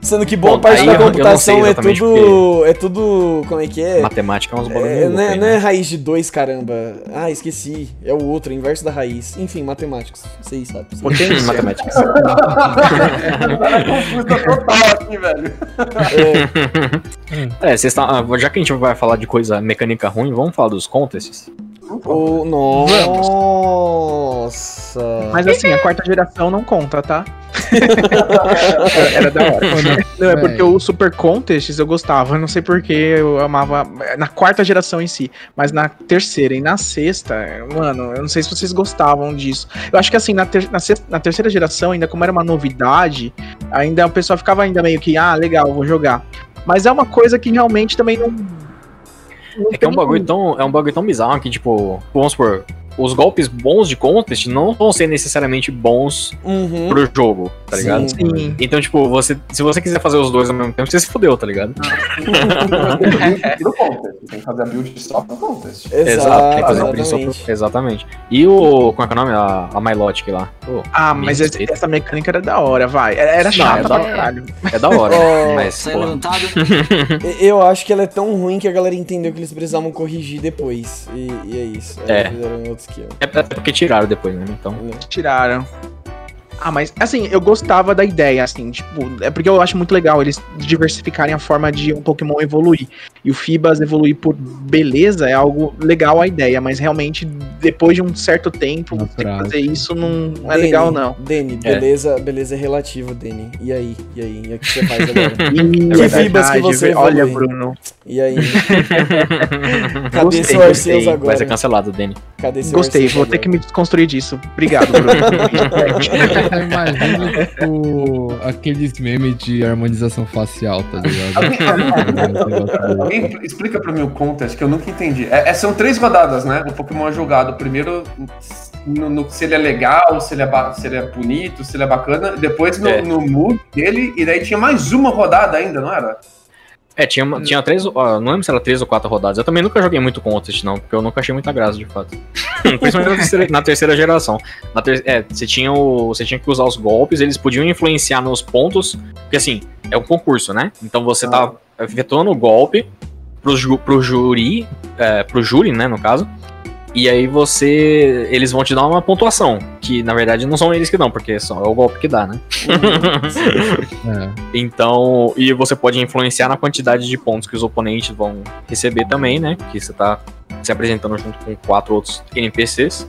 Sendo que boa Bom, parte da eu- computação é tudo. É tudo. Como é que é? Matemática é uns bagulho É, não, louco é, aí, não é né? raiz de 2, caramba. Ah, esqueci. É o outro, o inverso da raiz. Enfim, matemáticos. Vocês sabem. Potência. Matemática. Cara, confusa total aqui, velho. É, vocês ah, já que a gente vai falar de coisa mecânica ruim, vamos falar dos contests? O, nossa. Mas assim, a quarta geração não conta, tá? Era da hora. Não, é porque o Super Contests eu gostava, eu não sei porque eu amava na quarta geração em si, mas na terceira e na sexta, mano, eu não sei se vocês gostavam disso. Eu acho que assim, na, ter- na, sexta- na terceira geração, ainda como era uma novidade, ainda o pessoal ficava ainda meio que, ah, legal, vou jogar. Mas é uma coisa que realmente também não. É que é um bagulho tão, é um bagulho tão bizarro que, tipo, vamos supor, os golpes bons de contest não vão ser necessariamente bons Uhum. pro jogo, tá ligado? Sim. Sim. Então, tipo, você, se você quiser fazer os dois ao mesmo tempo, você se fudeu, tá ligado? Contest. Tem que fazer a build só pro contest. Exato, tem que fazer isso exatamente. pro- Exatamente. E o. Como é que é o nome? A, a Mylotic lá. Pô, Ah, mas respeita. essa mecânica era da hora, vai. Era, era Não, chata é pra caralho. é da hora. Oh, mas, Eu acho que ela é tão ruim que a galera entendeu que eles precisavam corrigir depois. E, e é isso. É. Fizeram outro esquema. é é porque tiraram depois, né? Então. Tiraram. Ah, mas assim, eu gostava da ideia, assim, tipo, é porque eu acho muito legal eles diversificarem a forma de um Pokémon evoluir. E o Fibas evoluir por beleza é algo legal a ideia, mas realmente, depois de um certo tempo, ter fazer isso não é Deni, legal, não. Deni, É. beleza, beleza é relativo, Deni. E aí? E aí? E aí o que você faz agora? E Que é Fibas que você Olha, evolui? Bruno, E aí? Cadê Gostei, seu Arceus agora? Vai ser cancelado, Danny. Cadê seu gostei, vou ter agora? que me desconstruir disso. Obrigado, Bruno. Eu imagino, tipo, aqueles memes de harmonização facial, tá ligado? Alguém explica pra mim o contest que eu nunca entendi. É, é- são três rodadas, né? O Pokémon é jogado primeiro no, no- se ele é legal, se ele é, se ele é bonito, se ele é bacana. Depois no, É. no mood dele. E daí tinha mais uma rodada ainda, não era? É, tinha, uma- tinha três. ó, não lembro se era três ou quatro rodadas. Eu também nunca joguei muito contest, não, porque eu nunca achei muita graça, de fato. Principalmente na terceira, na terceira geração. Na ter- é, você tinha, o, você tinha que usar os golpes, eles podiam influenciar nos pontos, porque assim, é um concurso, né? Então você tá efetuando o golpe pro, ju, pro júri, é, pro júri, né, no caso. E aí você. Eles vão te dar uma pontuação. Que na verdade não são eles que dão, porque só é o golpe que dá, né? É. Então, e você pode influenciar na quantidade de pontos que os oponentes vão receber também, né? Porque você tá se apresentando junto com quatro outros NPCs.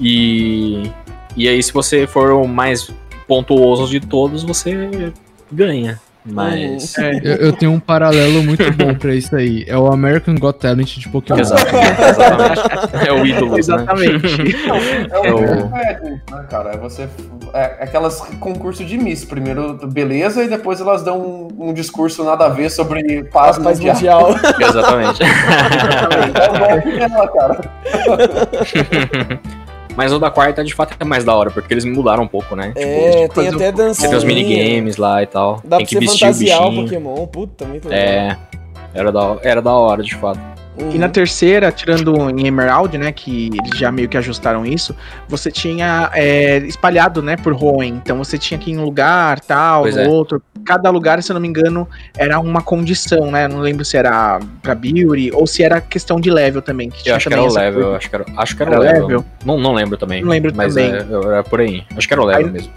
E, e aí, se você for o mais pontuoso de todos, você ganha. Mas. É, Eu, eu tenho um paralelo muito bom pra isso aí. É o American Got Talent de Pokémon. Exato, exatamente. É o ídolo, né? exatamente. É É o o- né, cara? É você. É aquelas concurso de Miss. Primeiro, beleza, e depois elas dão um, um discurso nada a ver sobre paz, Paz, mundial. mundial. Exatamente. É o golpe dela, cara. Mas o da quarta, de fato, é mais da hora, porque eles mudaram um pouco, né? É, tem fazer até Você dancinha. tem os minigames lá e tal. Dá tem pra que você vestir o fantasiar o bichinho. Pokémon. Puta, muito legal. É. Era da, era da hora, de fato. Uhum. E na terceira, tirando em Emerald, né, que eles já meio que ajustaram isso, você tinha é, espalhado, né, por Hoenn. Então você tinha que ir em um lugar, tal, Pois no é. outro. Cada lugar, se eu não me engano, era uma condição, né? Não lembro se era pra Beauty ou se era questão de level também. Que acho que era também o essa level, acho que era, acho que era, Era o level. level? Não, não lembro também. Não lembro mas também. é, era por aí. Acho que era o level Aí- mesmo.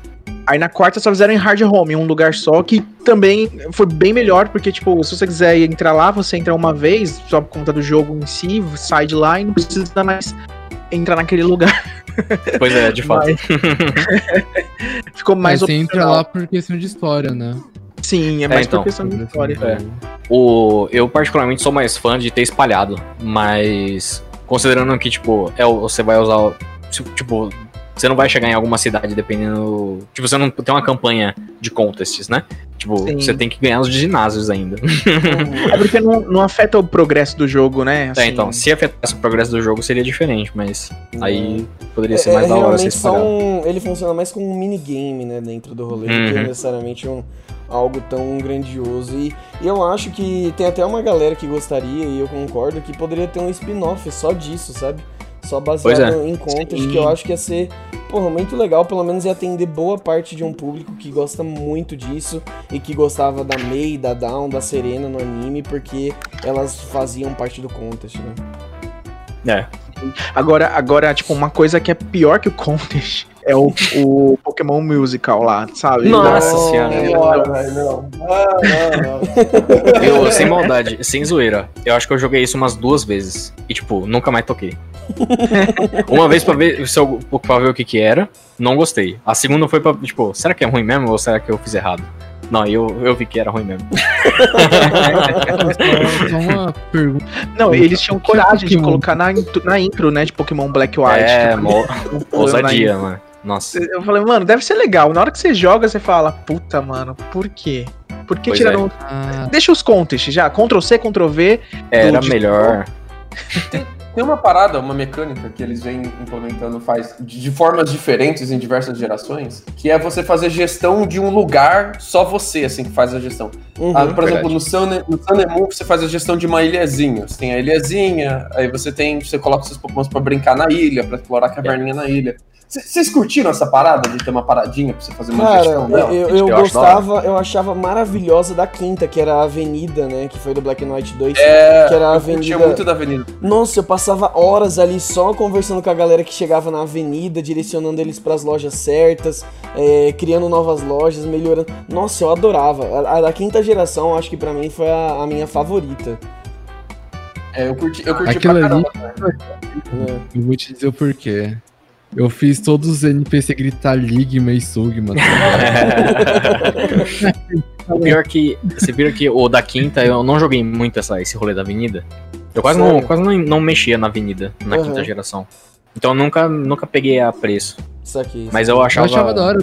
Aí na quarta só fizeram em Hard Home, um lugar só, que também foi bem melhor, porque, tipo, se você quiser entrar lá, você entra uma vez, só por conta do jogo em si, sai de lá e não precisa mais entrar naquele lugar. Pois é, de fato. Mas- Ficou mais Mas você entra lá por questão de história, né? Sim, é mais então. por questão de história. É. O, eu particularmente sou mais fã de ter espalhado, mas considerando que, tipo, é, você vai usar. Tipo, você não vai chegar em alguma cidade dependendo. Tipo, você não tem uma campanha de contests, né? Tipo, Sim. você tem que ganhar os ginásios ainda. É porque não, não afeta o progresso do jogo, né? É, Assim, então, se afetasse o progresso do jogo seria diferente, mas aí poderia ser É, mais é da hora espalhado. um, ele funciona mais como um minigame, né, dentro do rolê, do que Uhum. necessariamente um, algo tão grandioso. E, e eu acho que tem até uma galera que gostaria, e eu concordo, que poderia ter um spin-off só disso, sabe? Só baseado é. em contas, Sim. que eu acho que ia ser, porra, muito legal, pelo menos ia atender boa parte de um público que gosta muito disso e que gostava da Mei, da Dawn, da Serena no anime, porque elas faziam parte do contest, né? É, Agora, agora, tipo, uma coisa que é pior que o Contest é o, o Pokémon Musical lá, sabe? Nossa Não, senhora. Não, velho, não. Ah, não, não. eu, sem maldade, sem zoeira, eu acho que eu joguei isso umas duas vezes. E, tipo, nunca mais toquei. Uma vez pra ver, se eu, pra ver o que que era, não gostei. A segunda foi pra, tipo, será que é ruim mesmo ou será que eu fiz errado? Não, eu, eu vi que era ruim mesmo. Não, eles tinham coragem de colocar na, intro- na intro, né, de Pokémon Black e White. é, tipo, mo- ousadia, mano. Nossa. Eu falei, mano, deve ser legal. Na hora que você joga, você fala, puta, mano, por quê? Por que Pois tiraram... Ah, Deixa os contests já, Ctrl C, Ctrl V. Era melhor. Tem uma parada, uma mecânica que eles vêm implementando faz de, de formas diferentes em diversas gerações, que é você fazer gestão de um lugar, só você, assim, que faz a gestão. Uhum. Ah, por verdade. exemplo, no Sun, no Sun and Moon você faz a gestão de uma ilhazinha. Você tem a ilhazinha, aí você tem. Você coloca seus Pokémon pra brincar na ilha, pra explorar a caverninha na ilha. Vocês curtiram essa parada de ter uma paradinha pra você fazer uma Cara, gestão eu, dela? eu, Eu da gostava, eu achava maravilhosa da quinta, que era a Avenida, né? Que foi do Black and White 2. É, que era a eu avenida- muito da avenida. Nossa, eu passava horas ali só conversando com a galera que chegava na avenida, direcionando eles pras lojas certas, é, criando novas lojas, melhorando. Nossa, eu adorava. A, a da quinta geração, acho que pra mim foi a, a minha favorita. É, eu curti, eu curti Aquilo pra ali- caramba. né? eu vou te dizer o porquê. Eu fiz todos os NPC gritar Ligma e Sugma. O pior que. Você viram que o da quinta eu não joguei muito essa, esse rolê da avenida. Eu quase, não, quase não, não mexia na avenida na Aham. quinta geração. Então eu nunca, nunca peguei a preço. Isso aqui. Mas eu Eu achava. achava da hora.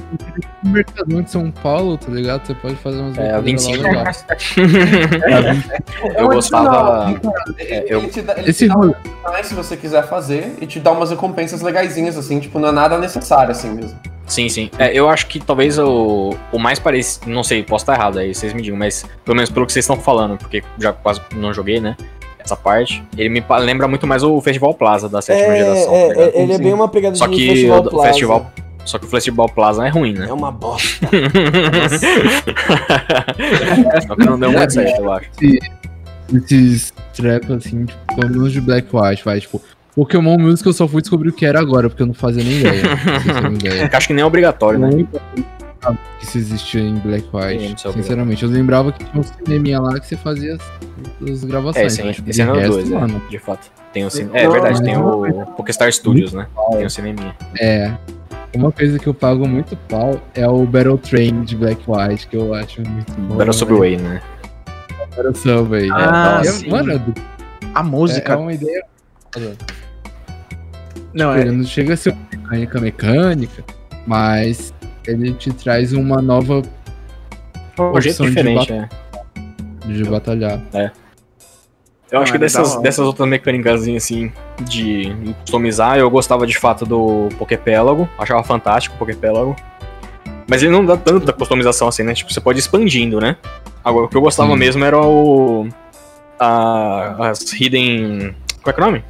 No Mercadão de São Paulo, tá ligado? Você pode fazer umas É, brincadeiras 25 lá reais. legais. Eu gostava. É, eu- Ele te dá, ele Esse te dá se você quiser fazer e te dá umas recompensas legaisinhas, assim, tipo, não é nada necessário, assim mesmo. Sim, sim. É, eu acho que talvez o, o mais parecido. Não sei, posso estar errado aí, vocês me digam, mas pelo menos pelo que vocês estão falando, porque já quase não joguei, né? Essa parte, ele me lembra muito mais o Festival Plaza da sétima É, geração. é, tá é, ele é bem uma pegada Só de que Festival o Plaza. Festival. Só que o Festival Plaza é ruim, né? É uma bosta. Só que não deu muito certo, eu acho. Esses trap, assim, tipo, pelo menos de Black White, vai, tipo. Pokémon Music eu só fui descobrir o que era agora, porque eu não fazia nem ideia. Não se ideia. Acho que nem é obrigatório, né? Sabia que isso existia em Black Sim, White. é Sinceramente, eu lembrava que tinha um cineminha lá que você fazia as, as gravações. É, esse, mas, tipo, esse é de no resto, 2, mano, de fato. Tem o cine... É verdade, tem o Pokestar Studios, né? Tem o cineminha. É. Uma coisa que eu pago muito pau é o Battle Train de Black White, que eu acho muito bom. Battle Subway, né? Battle Subway. Ah, é, sim. mano, A é, música. é uma ideia. Não, Ele é. não chega a ser uma mecânica mecânica, mas ele te traz uma nova Um jeito Opção de diferente, é. de batalhar. Eu acho Ah, que é dessas, hora. dessas outras mecânicas assim, de customizar, eu gostava de fato do Poképélago. Achava fantástico o Poképélago. Mas ele não dá tanta customização assim, né? Tipo, você pode ir expandindo, né? Agora, o que eu gostava Sim. mesmo era o. A, as Hidden. Qual é que é o nome?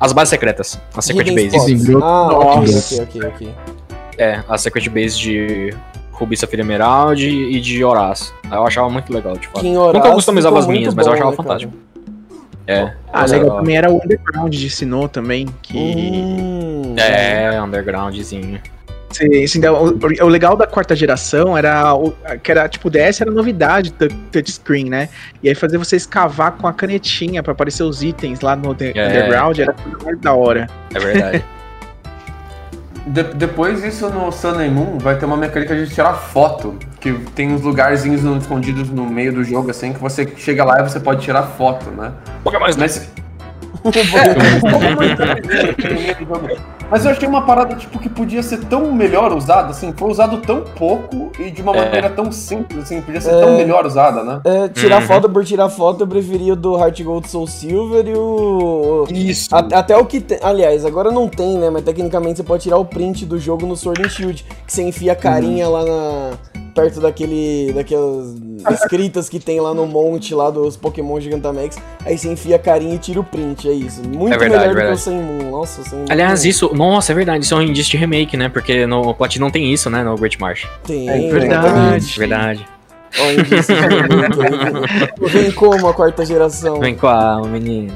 As bases secretas. As Secret Hidden Bases. Ah, ok, ok, ok. É, a Secret Base de Rubi Safira Emerald e de Horaz. Eu achava muito legal, de fato. Que em Nunca customizava as minhas, muito mas eu bom, achava né, cara? fantástico. É. Ah, legal eu- também era o Underground de Sinnoh também, que... Hum, É, undergroundzinho. Sim, sim, então, o, o legal da quarta geração era o, que era tipo o DS era novidade touchscreen, né? E aí fazer você escavar com a canetinha pra aparecer os itens lá no É. Underground era mais da hora. É verdade. De- depois disso no Sun and Moon vai ter uma mecânica de tirar foto. Que tem uns lugarzinhos no- escondidos no meio do jogo, assim, que você chega lá e você pode tirar foto, né? Pokémon Snap. Mas. É, Mas eu achei uma parada tipo que podia ser tão melhor usada, assim, foi usado tão pouco e de uma É. maneira tão simples, assim, podia ser É. tão melhor usada, né? É, tirar Uhum. foto por tirar foto, eu preferia o do Heart Gold Soul Silver e o. Isso. A- até o que tem. Aliás, agora não tem, né? Mas tecnicamente você pode tirar o print do jogo no Sword and Shield. Que você enfia a carinha lá na. Perto daquele. daquelas escritas que tem lá no monte lá dos Pokémon Gigantamax. Aí você enfia a carinha e tira o print. É isso. Muito É verdade, melhor do que o verdade. Sun Moon. Nossa, Sun Moon. Aliás, isso. Nossa, é verdade. Isso é um indício de remake, né? Porque no Platinum tem isso, né? No Great March. Tem. É verdade. Verdade. Ó, indício de remake aí. Vem como a quarta geração. Vem com a menino.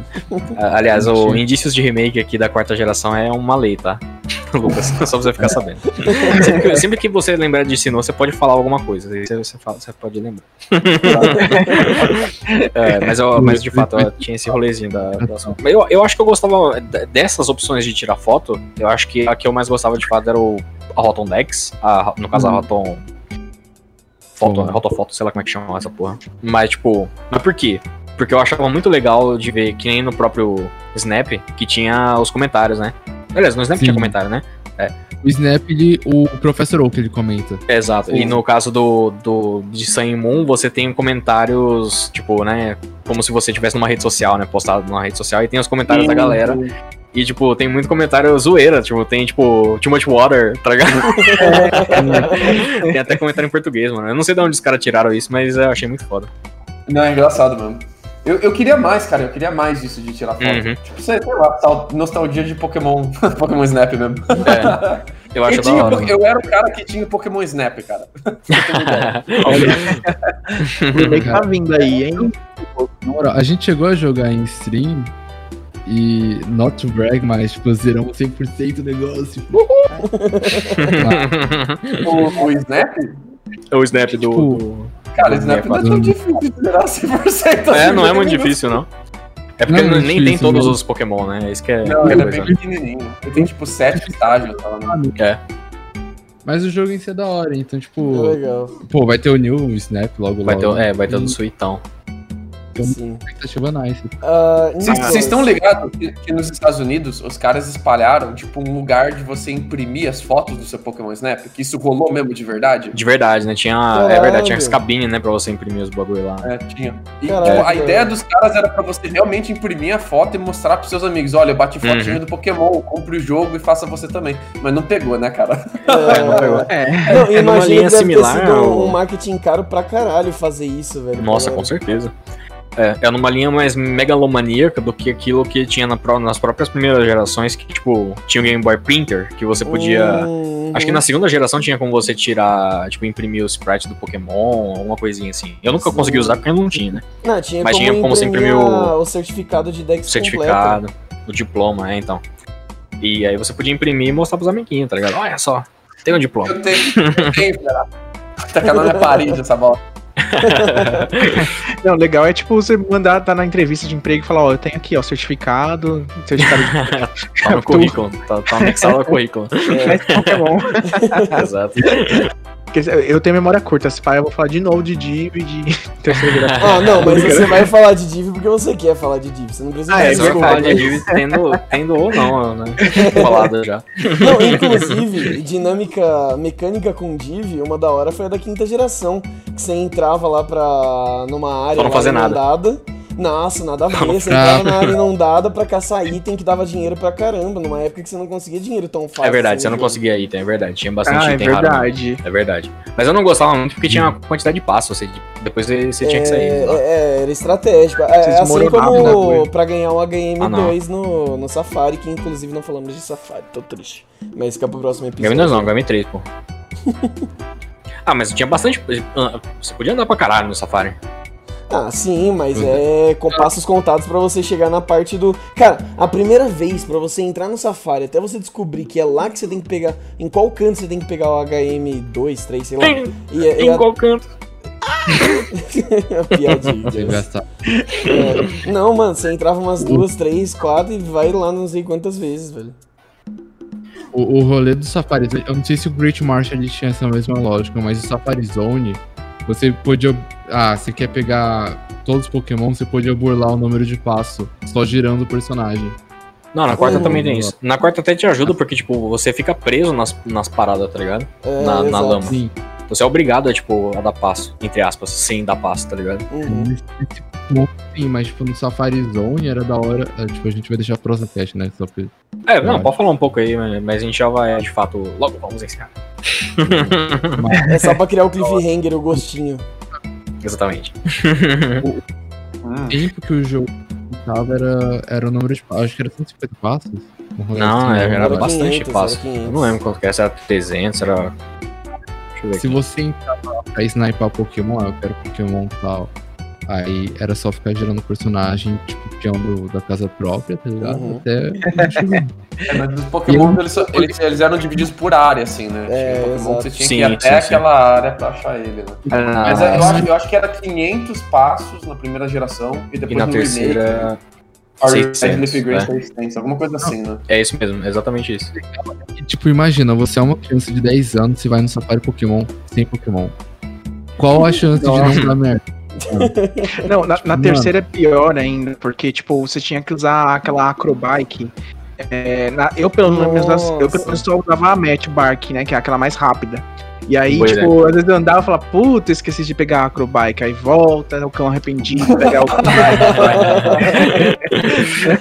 Aliás, o indícios de remake aqui da quarta geração é uma lei, tá? Lucas, só pra você ficar sabendo. Sempre que, sempre que você lembrar de Sinnoh, você pode falar alguma coisa. Aí você, você, fala, você pode lembrar. É, mas, eu- mas de fato, tinha esse rolezinho da. da Mas eu, eu acho que eu gostava dessas opções de tirar foto. Eu acho que a que eu mais gostava de fato era o, a Rotom Dex. A, no caso, a Rotom. Foto. Rotofoto, sei lá como é que chama essa porra. Mas, tipo, mas por quê? Porque eu achava muito legal de ver, que nem no próprio Snap, que tinha os comentários, né? Aliás, no Snap Sim. tinha comentário, né? O Snap, ele, o Professor Oak, ele comenta. É, Exato. E Sim. no caso do, do de Sun e Moon, você tem comentários, tipo, né? Como se você tivesse numa rede social, né? Postado numa rede social, e tem os comentários da galera. E, tipo, tem muito comentário zoeira, tipo, tem, tipo, Too Much Water, tá ligado? tem até comentário em português, mano. Eu não sei de onde os caras tiraram isso, mas eu achei muito foda. Não, é engraçado mesmo. Eu, eu queria mais, cara, eu queria mais disso de tirar foto. Uhum. Tipo, sei, sei lá, nostalgia de Pokémon, Pokémon Snap mesmo. É, eu acho Eu, tinha, hora. eu era o cara que tinha Pokémon Snap, cara. Remake tá vindo aí, hein? A gente chegou a jogar em stream e, not to brag, mas, tipo, zeramos 100% o negócio. o, o Snap? o Snap do. Tipo, Cara, o Snap não é tão difícil de zerar 100%. É, assim, não é muito difícil, não. É porque Não é nem tem todos não. os Pokémon, né? Isso que é, Não, é ele é bem pequenininho. Ele tem tipo sete estágios. Tá? É. mas o jogo em si é da hora, então, É tipo, legal. pô, vai ter o New Snap logo, Vai ter, logo. o- é, vai ter o do Suitão. Sim. Expectativa nice. Ah, Vocês vocês estão ligados que, que nos Estados Unidos os caras espalharam, tipo, um lugar de você imprimir as fotos do seu Pokémon Snap? Que isso rolou mesmo de verdade? De verdade, né? Tinha. É Caralho. verdade, tinha as cabines, né? Pra você imprimir os bagulho lá. É, tinha. E Caralho, tipo, a ideia dos caras era pra você realmente imprimir a foto e mostrar pros seus amigos: olha, eu bati fotinho Uhum. do Pokémon, compre o jogo e faça você também. Mas não pegou, né, cara? É, não pegou. É. Não, É imagina linha similar ter sido ao- um marketing caro pra caralho fazer isso, velho. Nossa, Pra- com certeza. É, é numa linha mais megalomaníaca do que aquilo que tinha na nas próprias primeiras gerações, que, tipo, tinha o Game Boy Printer, que você podia. Uhum. Acho que na segunda geração tinha como você tirar, tipo, imprimir o sprite do Pokémon, alguma coisinha assim. Eu nunca Sim. consegui usar porque eu não tinha, né? Não, tinha Mas como tinha como você imprimir imprimir o- o certificado de Dex O certificado, o diploma, é, então. E aí você podia imprimir e mostrar pros amiguinhos, tá ligado? Olha só, tem um diploma. Eu tenho. Eu tenho, cara. Tá com a minha parede essa bola. Não, legal é tipo você mandar, tá na entrevista de emprego e falar, ó, eu tenho aqui, ó, certificado, certificado de Tá no currículo, tá, tá anexado ao currículo. mestre Pokémon. Exato. Porque Eu tenho memória curta, se pá, eu vou falar de novo de Div e de terceira. Ah, não, mas você vai falar de Div porque você quer falar de Div. Você não precisa Ah, é Você vai desculpa, falar de Div tendo, tendo ou não, né? Falado já. Não, inclusive, dinâmica mecânica com Div, uma da hora foi a da quinta geração. Que você entrava lá pra. numa área Pra não fazer nada. Nossa, nada a ver. Você entrava na área inundada pra caçar item que dava dinheiro pra caramba. Numa época que você não conseguia dinheiro tão fácil. É verdade, assim você não conseguia item, é verdade. Tinha bastante Ah, é item raro. mesmo. verdade. É verdade. Mas eu não gostava muito porque tinha uma quantidade de passos. Você, depois você, tinha que sair. É, lá. é, era estratégico. É, Vocês é assim né, como pra ganhar um HM2 Ah, no, no Safari, que inclusive não falamos de Safari, tô triste. Mas fica pro próximo episódio. Game 2 não, Game 3, pô. ah, mas tinha bastante. ah, Você podia andar pra caralho no Safari. Ah, sim, mas é com passos contados pra você chegar na parte do. Cara, a primeira vez pra você entrar no Safari, até você descobrir que é lá que você tem que pegar. Em qual canto você tem que pegar o HM2, 3, sei lá. Em, E, é- em é a, qual canto? a piadinha. Você gastar. É, não, mano, você entrava umas duas, três, quatro e vai lá não sei quantas vezes, velho. O, o rolê do Safari, eu não sei se o Great Marshall tinha essa mesma lógica, mas o Safari Zone, você podia. Ah, você quer pegar todos os Pokémon, você podia burlar o número de passo, só girando o personagem. Não, na quarta Uhum. também tem isso. Na quarta até te ajuda porque, tipo, você fica preso nas, nas paradas, tá ligado? É, Na- na lama. Sim. Você é obrigado a, tipo, a dar passo, entre aspas, sem dar passo, tá ligado? Uhum. Sim, mas tipo, no Safari Zone era da hora. é, Tipo, a gente vai deixar pro próximo teste, né? Só pra... É, não, pode falar um pouco aí, mas a gente já vai, de fato, logo vamos ensinar. É só pra criar o cliffhanger, o gostinho. Exatamente. O tempo que o jogo tava era, era o número de passos. Acho que era 150 passos. Não, assim, é, né? era Era bastante 500, passo. era 500. Eu não lembro quanto que era, se era 300, era... Deixa eu ver Se aqui. você entrar pra sniper Pokémon, ah, eu quero Pokémon tal. Aí era só ficar gerando personagem, tipo, peão do- da casa própria, tá ligado? Uhum. Até. É, mas os Pokémon, eles, só- eles, eles eram divididos por área, assim, né? É, Pokémon que você exato. tinha Sim, que ir até sim, sim. aquela área pra achar ele, né? Ah, Mas é, eu, acho, eu acho que era 500 passos na primeira geração e depois e na no terceira... remake, Red 600, Leaf Green né? 600, alguma coisa assim, né? É isso mesmo, exatamente isso. Tipo, imagina, você é uma criança de 10 anos e vai no Safari Pokémon sem Pokémon. Qual a chance de não dar merda? Não, na, na terceira é pior ainda, porque, tipo, você tinha que usar aquela acrobike. É, na- eu, pelo menos, eu pelo menos só usava a Match Bark, né? Que é aquela mais rápida. E aí, Boa tipo, às vezes eu andava e falava, puta, esqueci de pegar a acrobike. Aí volta, o cão arrependido, pegar o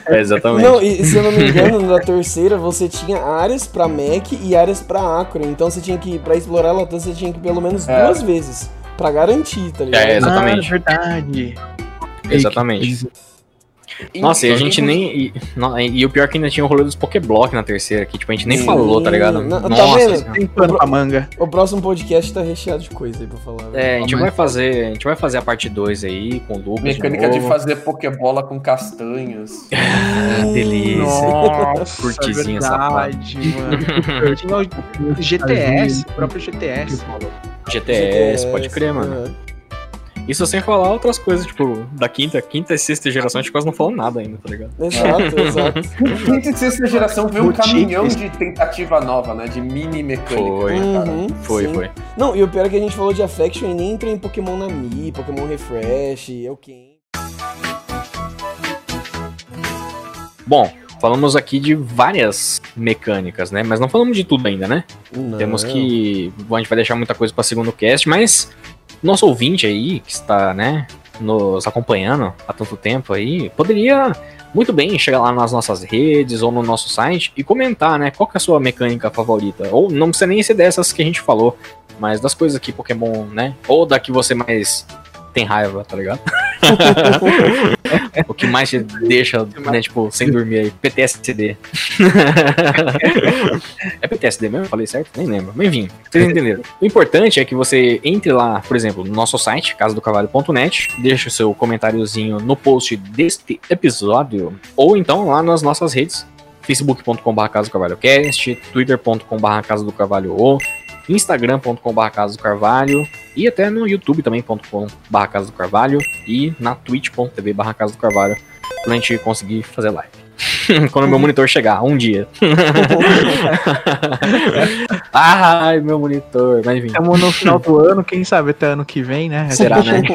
É, exatamente. Não, e se eu não me engano, na terceira você tinha áreas pra Mac e áreas pra Acro. Então você tinha que, pra explorar ela você tinha que ir pelo menos É. duas vezes. Pra garantir, tá ligado? É, exatamente. Ah, verdade. Exatamente. Nossa, e a gente nem. E, não, e o pior é que ainda tinha o rolê dos Pokéblock na terceira, que tipo, a gente nem Sim. falou, tá ligado? Não, tá Nossa vendo? senhora. Tem pano pra manga. O próximo podcast tá recheado de coisa aí pra falar. né? É, a gente vai fazer. A gente vai fazer a parte 2 aí com o Lucas. Mecânica de novo. fazer Pokébola com castanhas. Ah, delícia. Nossa, Curtizinha, é verdade, mano. Tinha o GTS, o próprio GTS. GTS, pode crer, mano. Isso sem falar outras coisas, tipo, da quinta, quinta e sexta geração, a gente quase não falou nada ainda, tá ligado? Exato, exato. Quinta e sexta geração veio um caminhão de tentativa nova, né? De mini mecânica. Foi. né? Uhum, Foi, sim. foi. Não, e o pior é que a gente falou de Affection e nem entrou em Pokémon Nami, Pokémon Refresh, é o quê? Bom, falamos aqui de várias mecânicas, né? Mas não falamos de tudo ainda, né? Não. Temos que. Bom, a gente vai deixar muita coisa pra segundo cast, mas nosso ouvinte aí, que está, né, nos acompanhando há tanto tempo aí, poderia muito bem chegar lá nas nossas redes ou no nosso site e comentar, né, qual que é a sua mecânica favorita. Ou não precisa nem ser dessas que a gente falou, mas das coisas que Pokémon, né, ou da que você mais tem raiva, tá ligado? o que mais te deixa, né, tipo, sem dormir aí? PTSD. é PTSD mesmo? Falei certo? Nem lembro. Mas enfim, vocês entenderam. O importante é que você entre lá, por exemplo, no nosso site, casadocavalho.net, deixa o seu comentáriozinho no post deste episódio, ou então lá nas nossas redes, facebook.com.br Casa do Carvalho Cast, twitter.com.br Casa do Carvalho O, instagram.com.br Casa do Carvalho e até no youtube também.com.br Casa do Carvalho e na twitch.tv barra Casa do Carvalho pra gente conseguir fazer live. Quando meu monitor chegar, um dia. Ai, meu monitor. Mas enfim, Estamos no final do ano, quem sabe até ano que vem, né? será, né?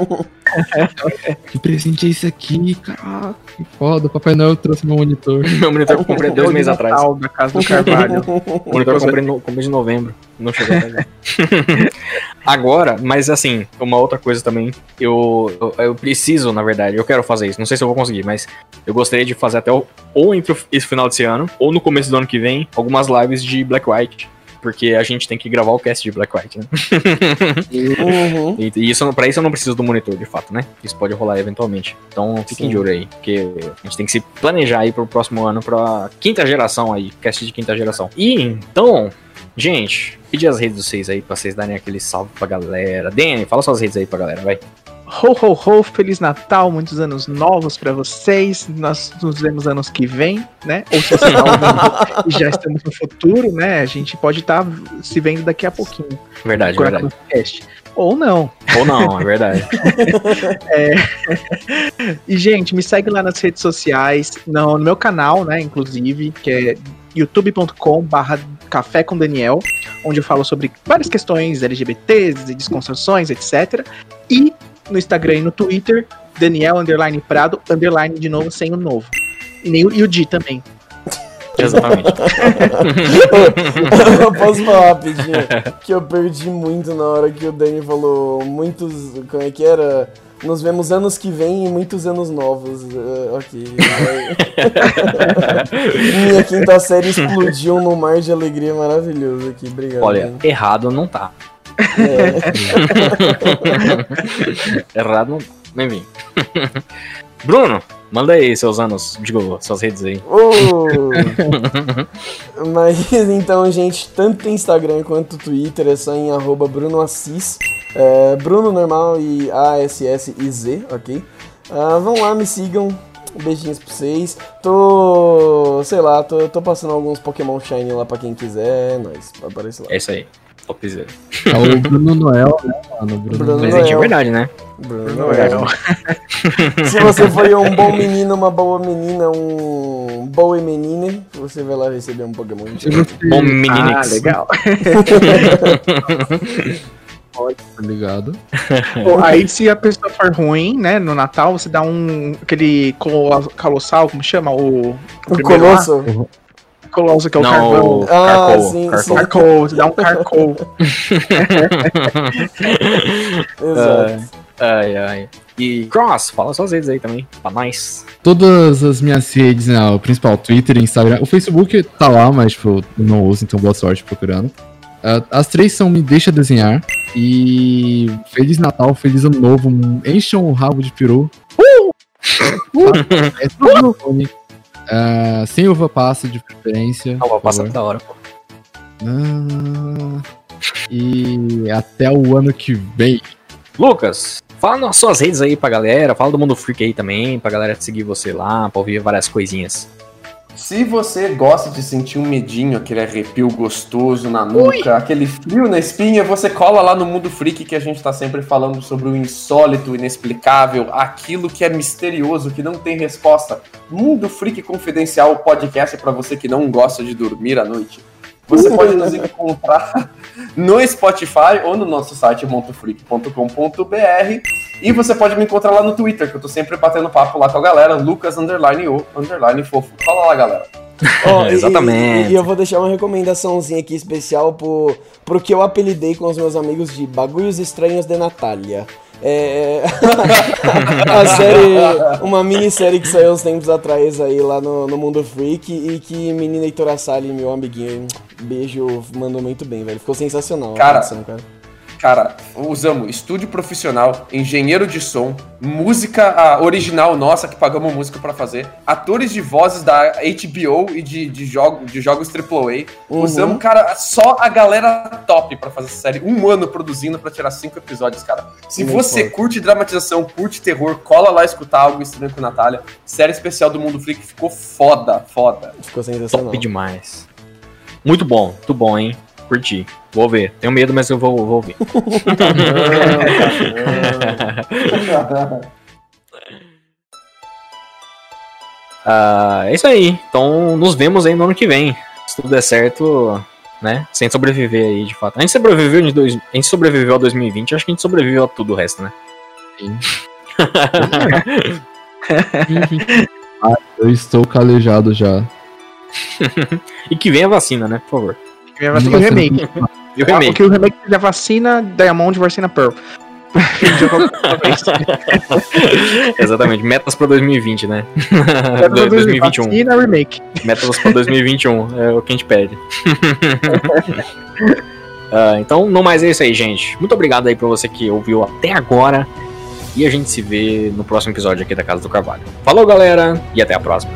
Que presente é esse aqui? Caraca, que foda. O Papai Noel trouxe meu monitor. meu monitor eu comprei dois meses atrás. Da casa do Carvalho. O monitor eu comprei no começo de novembro. Não chegou até agora. Mas assim, uma outra coisa também, eu, eu, eu preciso, na verdade, eu quero fazer isso. Não sei se eu vou conseguir, mas eu gostaria de fazer até o, ou entre esse final desse ano, ou no começo do ano que vem, algumas lives de Black White. Porque a gente tem que gravar o cast de Black White, né? Uhum. E, e isso, pra isso eu não preciso do monitor, de fato, né? Isso pode rolar eventualmente. Então fiquem Sim. de olho aí, porque a gente tem que se planejar aí pro próximo ano, pra quinta geração aí, cast de quinta geração. E então, gente, pedir as redes de vocês aí pra vocês darem aquele salve pra galera. Danny, fala suas redes aí pra galera, vai. Ho, ho, ho, Feliz Natal, muitos anos novos pra vocês. Nós nos vemos anos que vem, né? Ou se você tá e já estamos no futuro, né? A gente pode estar se vendo daqui a pouquinho. Verdade, verdade. Ou não. Ou não, é verdade. E, gente, me segue lá nas redes sociais, no, no meu canal, né? Inclusive, que é youtube.com barra Café com Daniel, onde eu falo sobre várias questões LGBTs e desconstruções, etc. E no Instagram e no Twitter, Daniel underline Prado, underline de novo, sem o novo. E, nem, o- e o Di também. Exatamente. eu posso falar rapidinho que eu perdi muito na hora que o Danny falou muitos. Como é que era? Nos vemos anos que vem e muitos anos novos. Eh, ok. Minha quinta série explodiu num mar de alegria maravilhoso aqui. Obrigado. Olha, errado não tá. É. Errado não tá. Enfim. Bruno, manda aí seus anos, digo, suas redes aí. Oh! Mas então, gente, tanto Instagram quanto Twitter é só em arroba Bruno Assis. É, Bruno normal e A-S-S-I-Z, ok? Ah, vão lá, me sigam. Beijinhos pra vocês. Tô. sei lá, tô, tô passando alguns Pokémon Shiny lá pra quem quiser. É nóis, aparece lá. É isso aí. Topzera. É o Bruno Noel, né, mano? Bruno, Bruno Noel. Presente de verdade, né? Bruno Noel. Se você foi um bom menino, uma boa menina, um boa menina, você vai lá receber um Pokémon. Você Bom Ah, meninix. legal. tá ligado? Pô, aí, se a pessoa for ruim, né, no Natal, você dá um. aquele colo- colossal, como chama? O. O primeiro lá? Colosso, que é o o Ah, Carcoal, sim, Carcoal. sim. Dá um carcol. Exato. Ai, ai. E Cross, fala suas redes aí também, pra nós. Todas as minhas redes, né, o principal, Twitter Instagram. O Facebook tá lá, mas, tipo, não uso, então boa sorte procurando. Ah, as três são Me Deixa Desenhar. E Feliz Natal, Feliz Ano Novo. Encham o rabo de peru. Uh! é tudo no fone. Ah, sem uva passa, de preferência. Ó, por passa da hora, pô. Ah, e até o ano que vem. Lucas, fala nas suas redes aí pra galera, fala do Mundo Freak aí também, pra galera seguir você lá, pra ouvir várias coisinhas. Se você gosta de sentir um medinho, aquele arrepio gostoso na nuca, aquele frio na espinha, você cola lá no Mundo Freak que a gente tá sempre falando sobre o insólito, o inexplicável, aquilo que é misterioso, que não tem resposta. Mundo Freak Confidencial, o podcast para você que não gosta de dormir à noite. Você pode nos encontrar no Spotify ou no nosso site montofreak.com.br e você pode me encontrar lá no Twitter, que eu tô sempre batendo papo lá com a galera, Lucas underline o underline fofo. Fala lá, galera. E- Exatamente. E, e eu vou deixar uma recomendaçãozinha aqui especial pro, pro que eu apelidei com os meus amigos de Bagulhos Estranhos de Natália. É. a série. Uma minissérie que saiu uns tempos atrás aí lá no, no Mundo Freak e que menina Heitor Assali, meu amiguinho, beijo, mandou muito bem, velho. Ficou sensacional. a Cara, produção, cara. Cara, usamos estúdio profissional, engenheiro de som, música original nossa que pagamos música pra fazer, atores de vozes da HBO e de, de, jogo, de jogos AAA. Uhum. Usamos, cara, só a galera top pra fazer essa série. Um ano produzindo pra tirar cinco episódios, cara. Se Muito você curte dramatização, curte terror, cola lá escutar algo estranho com Natália. Série especial do Mundo Freak ficou foda, foda. Ficou sensacional. Top demais. Muito bom, muito bom, hein? Curti. Vou ver. Tenho medo, mas eu vou, vou ver. Ah, é isso aí. Então, nos vemos aí no ano que vem. Se tudo der certo, né? Sem sobreviver aí, de fato. A gente sobreviveu, de dois... a gente sobreviveu a 2020, acho que a gente sobreviveu a tudo o resto, né? Eu estou calejado já. E que venha a vacina, né? Por favor. Ter o remake. E o Ah, remake. Porque o remake da vacina Diamond vacina Pearl. Exatamente. Metas pra 2020, né? Era 2021. Vacina remake. Metas pra 2021. É o que a gente pede. Ah, então, não mais é isso aí, gente. Muito obrigado aí pra você que ouviu até agora. E a gente se vê no próximo episódio aqui da Casa do Carvalho. Falou, galera, e até a próxima.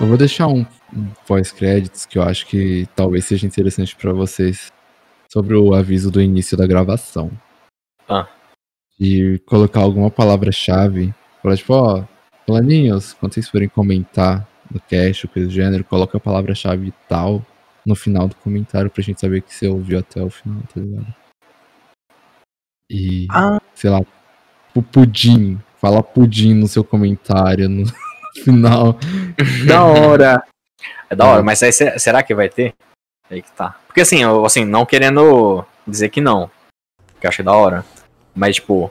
Eu vou deixar um, um pós-créditos que eu acho que talvez seja interessante pra vocês sobre o aviso do início da gravação. Ah. E colocar alguma palavra-chave. Falar tipo, ó, planinhos, quando vocês forem comentar no cast ou coisa do gênero, coloca a palavra-chave tal no final do comentário pra gente saber que você ouviu até o final, tá ligado? E, Ah. sei lá, o pudim. Fala pudim no seu comentário no final. Da hora. É da hora, mas aí se- será que vai ter? Aí que tá. Porque assim, eu, assim, não querendo dizer que não. Que eu achei da hora. Mas, tipo,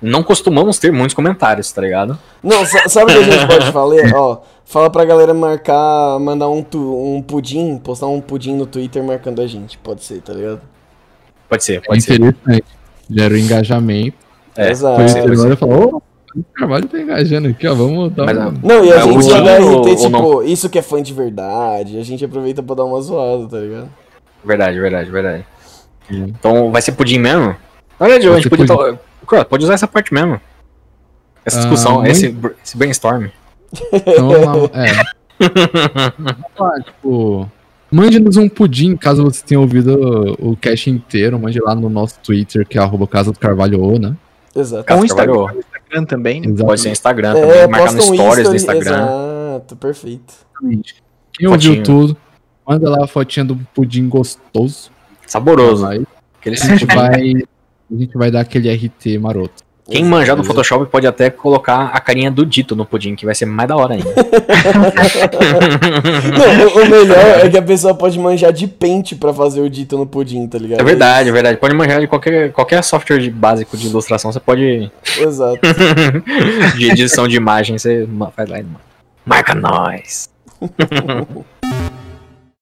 não costumamos ter muitos comentários, tá ligado? Não, sa- sabe o que a gente pode fazer? Ó, fala pra galera marcar, mandar um, tu, um pudim, postar um pudim no Twitter marcando a gente. Pode ser, tá ligado? Pode ser, É pode ser. interessante. Gera o engajamento. É, Exato. Depois ser, você pode olha e fala, ô, o trabalho tá engajando aqui, ó. Vamos dar Mas, uma... ah, Não, e a É, gente já dá pudim ou- RT, ou tipo, não? isso que é fã de verdade. A gente aproveita pra dar uma zoada, tá ligado? Verdade, verdade, verdade. Sim. Então vai ser pudim mesmo? Olha, Joe, a Vai gente podia. pudim. tá- Cara, pode usar essa parte mesmo. Essa Ah, discussão, muito- esse, esse brainstorm. Então, é. Tipo... Mande-nos um pudim, caso você tenha ouvido o cast inteiro. Mande lá no nosso Twitter, que é arroba Casa do Carvalho, né? Exato. Carvalho. Instagram, Instagram também. né? Pode ser Instagram É, também, marcar no um stories do Instagram. Exato, perfeito. Quem ouviu Fotinho. tudo, manda lá a fotinha do pudim gostoso. Saboroso. Aí a gente vai, a gente vai dar aquele RT maroto. Quem manjar do Photoshop pode até colocar a carinha do Dito no pudim, que vai ser mais da hora ainda. Não, o, o melhor é que a pessoa pode manjar de pente pra fazer o dito no pudim, tá ligado? É verdade, é verdade. Pode manjar de qualquer, qualquer software de- básico de ilustração, você pode. Exato. de edição de imagem, você faz lá e marca nós.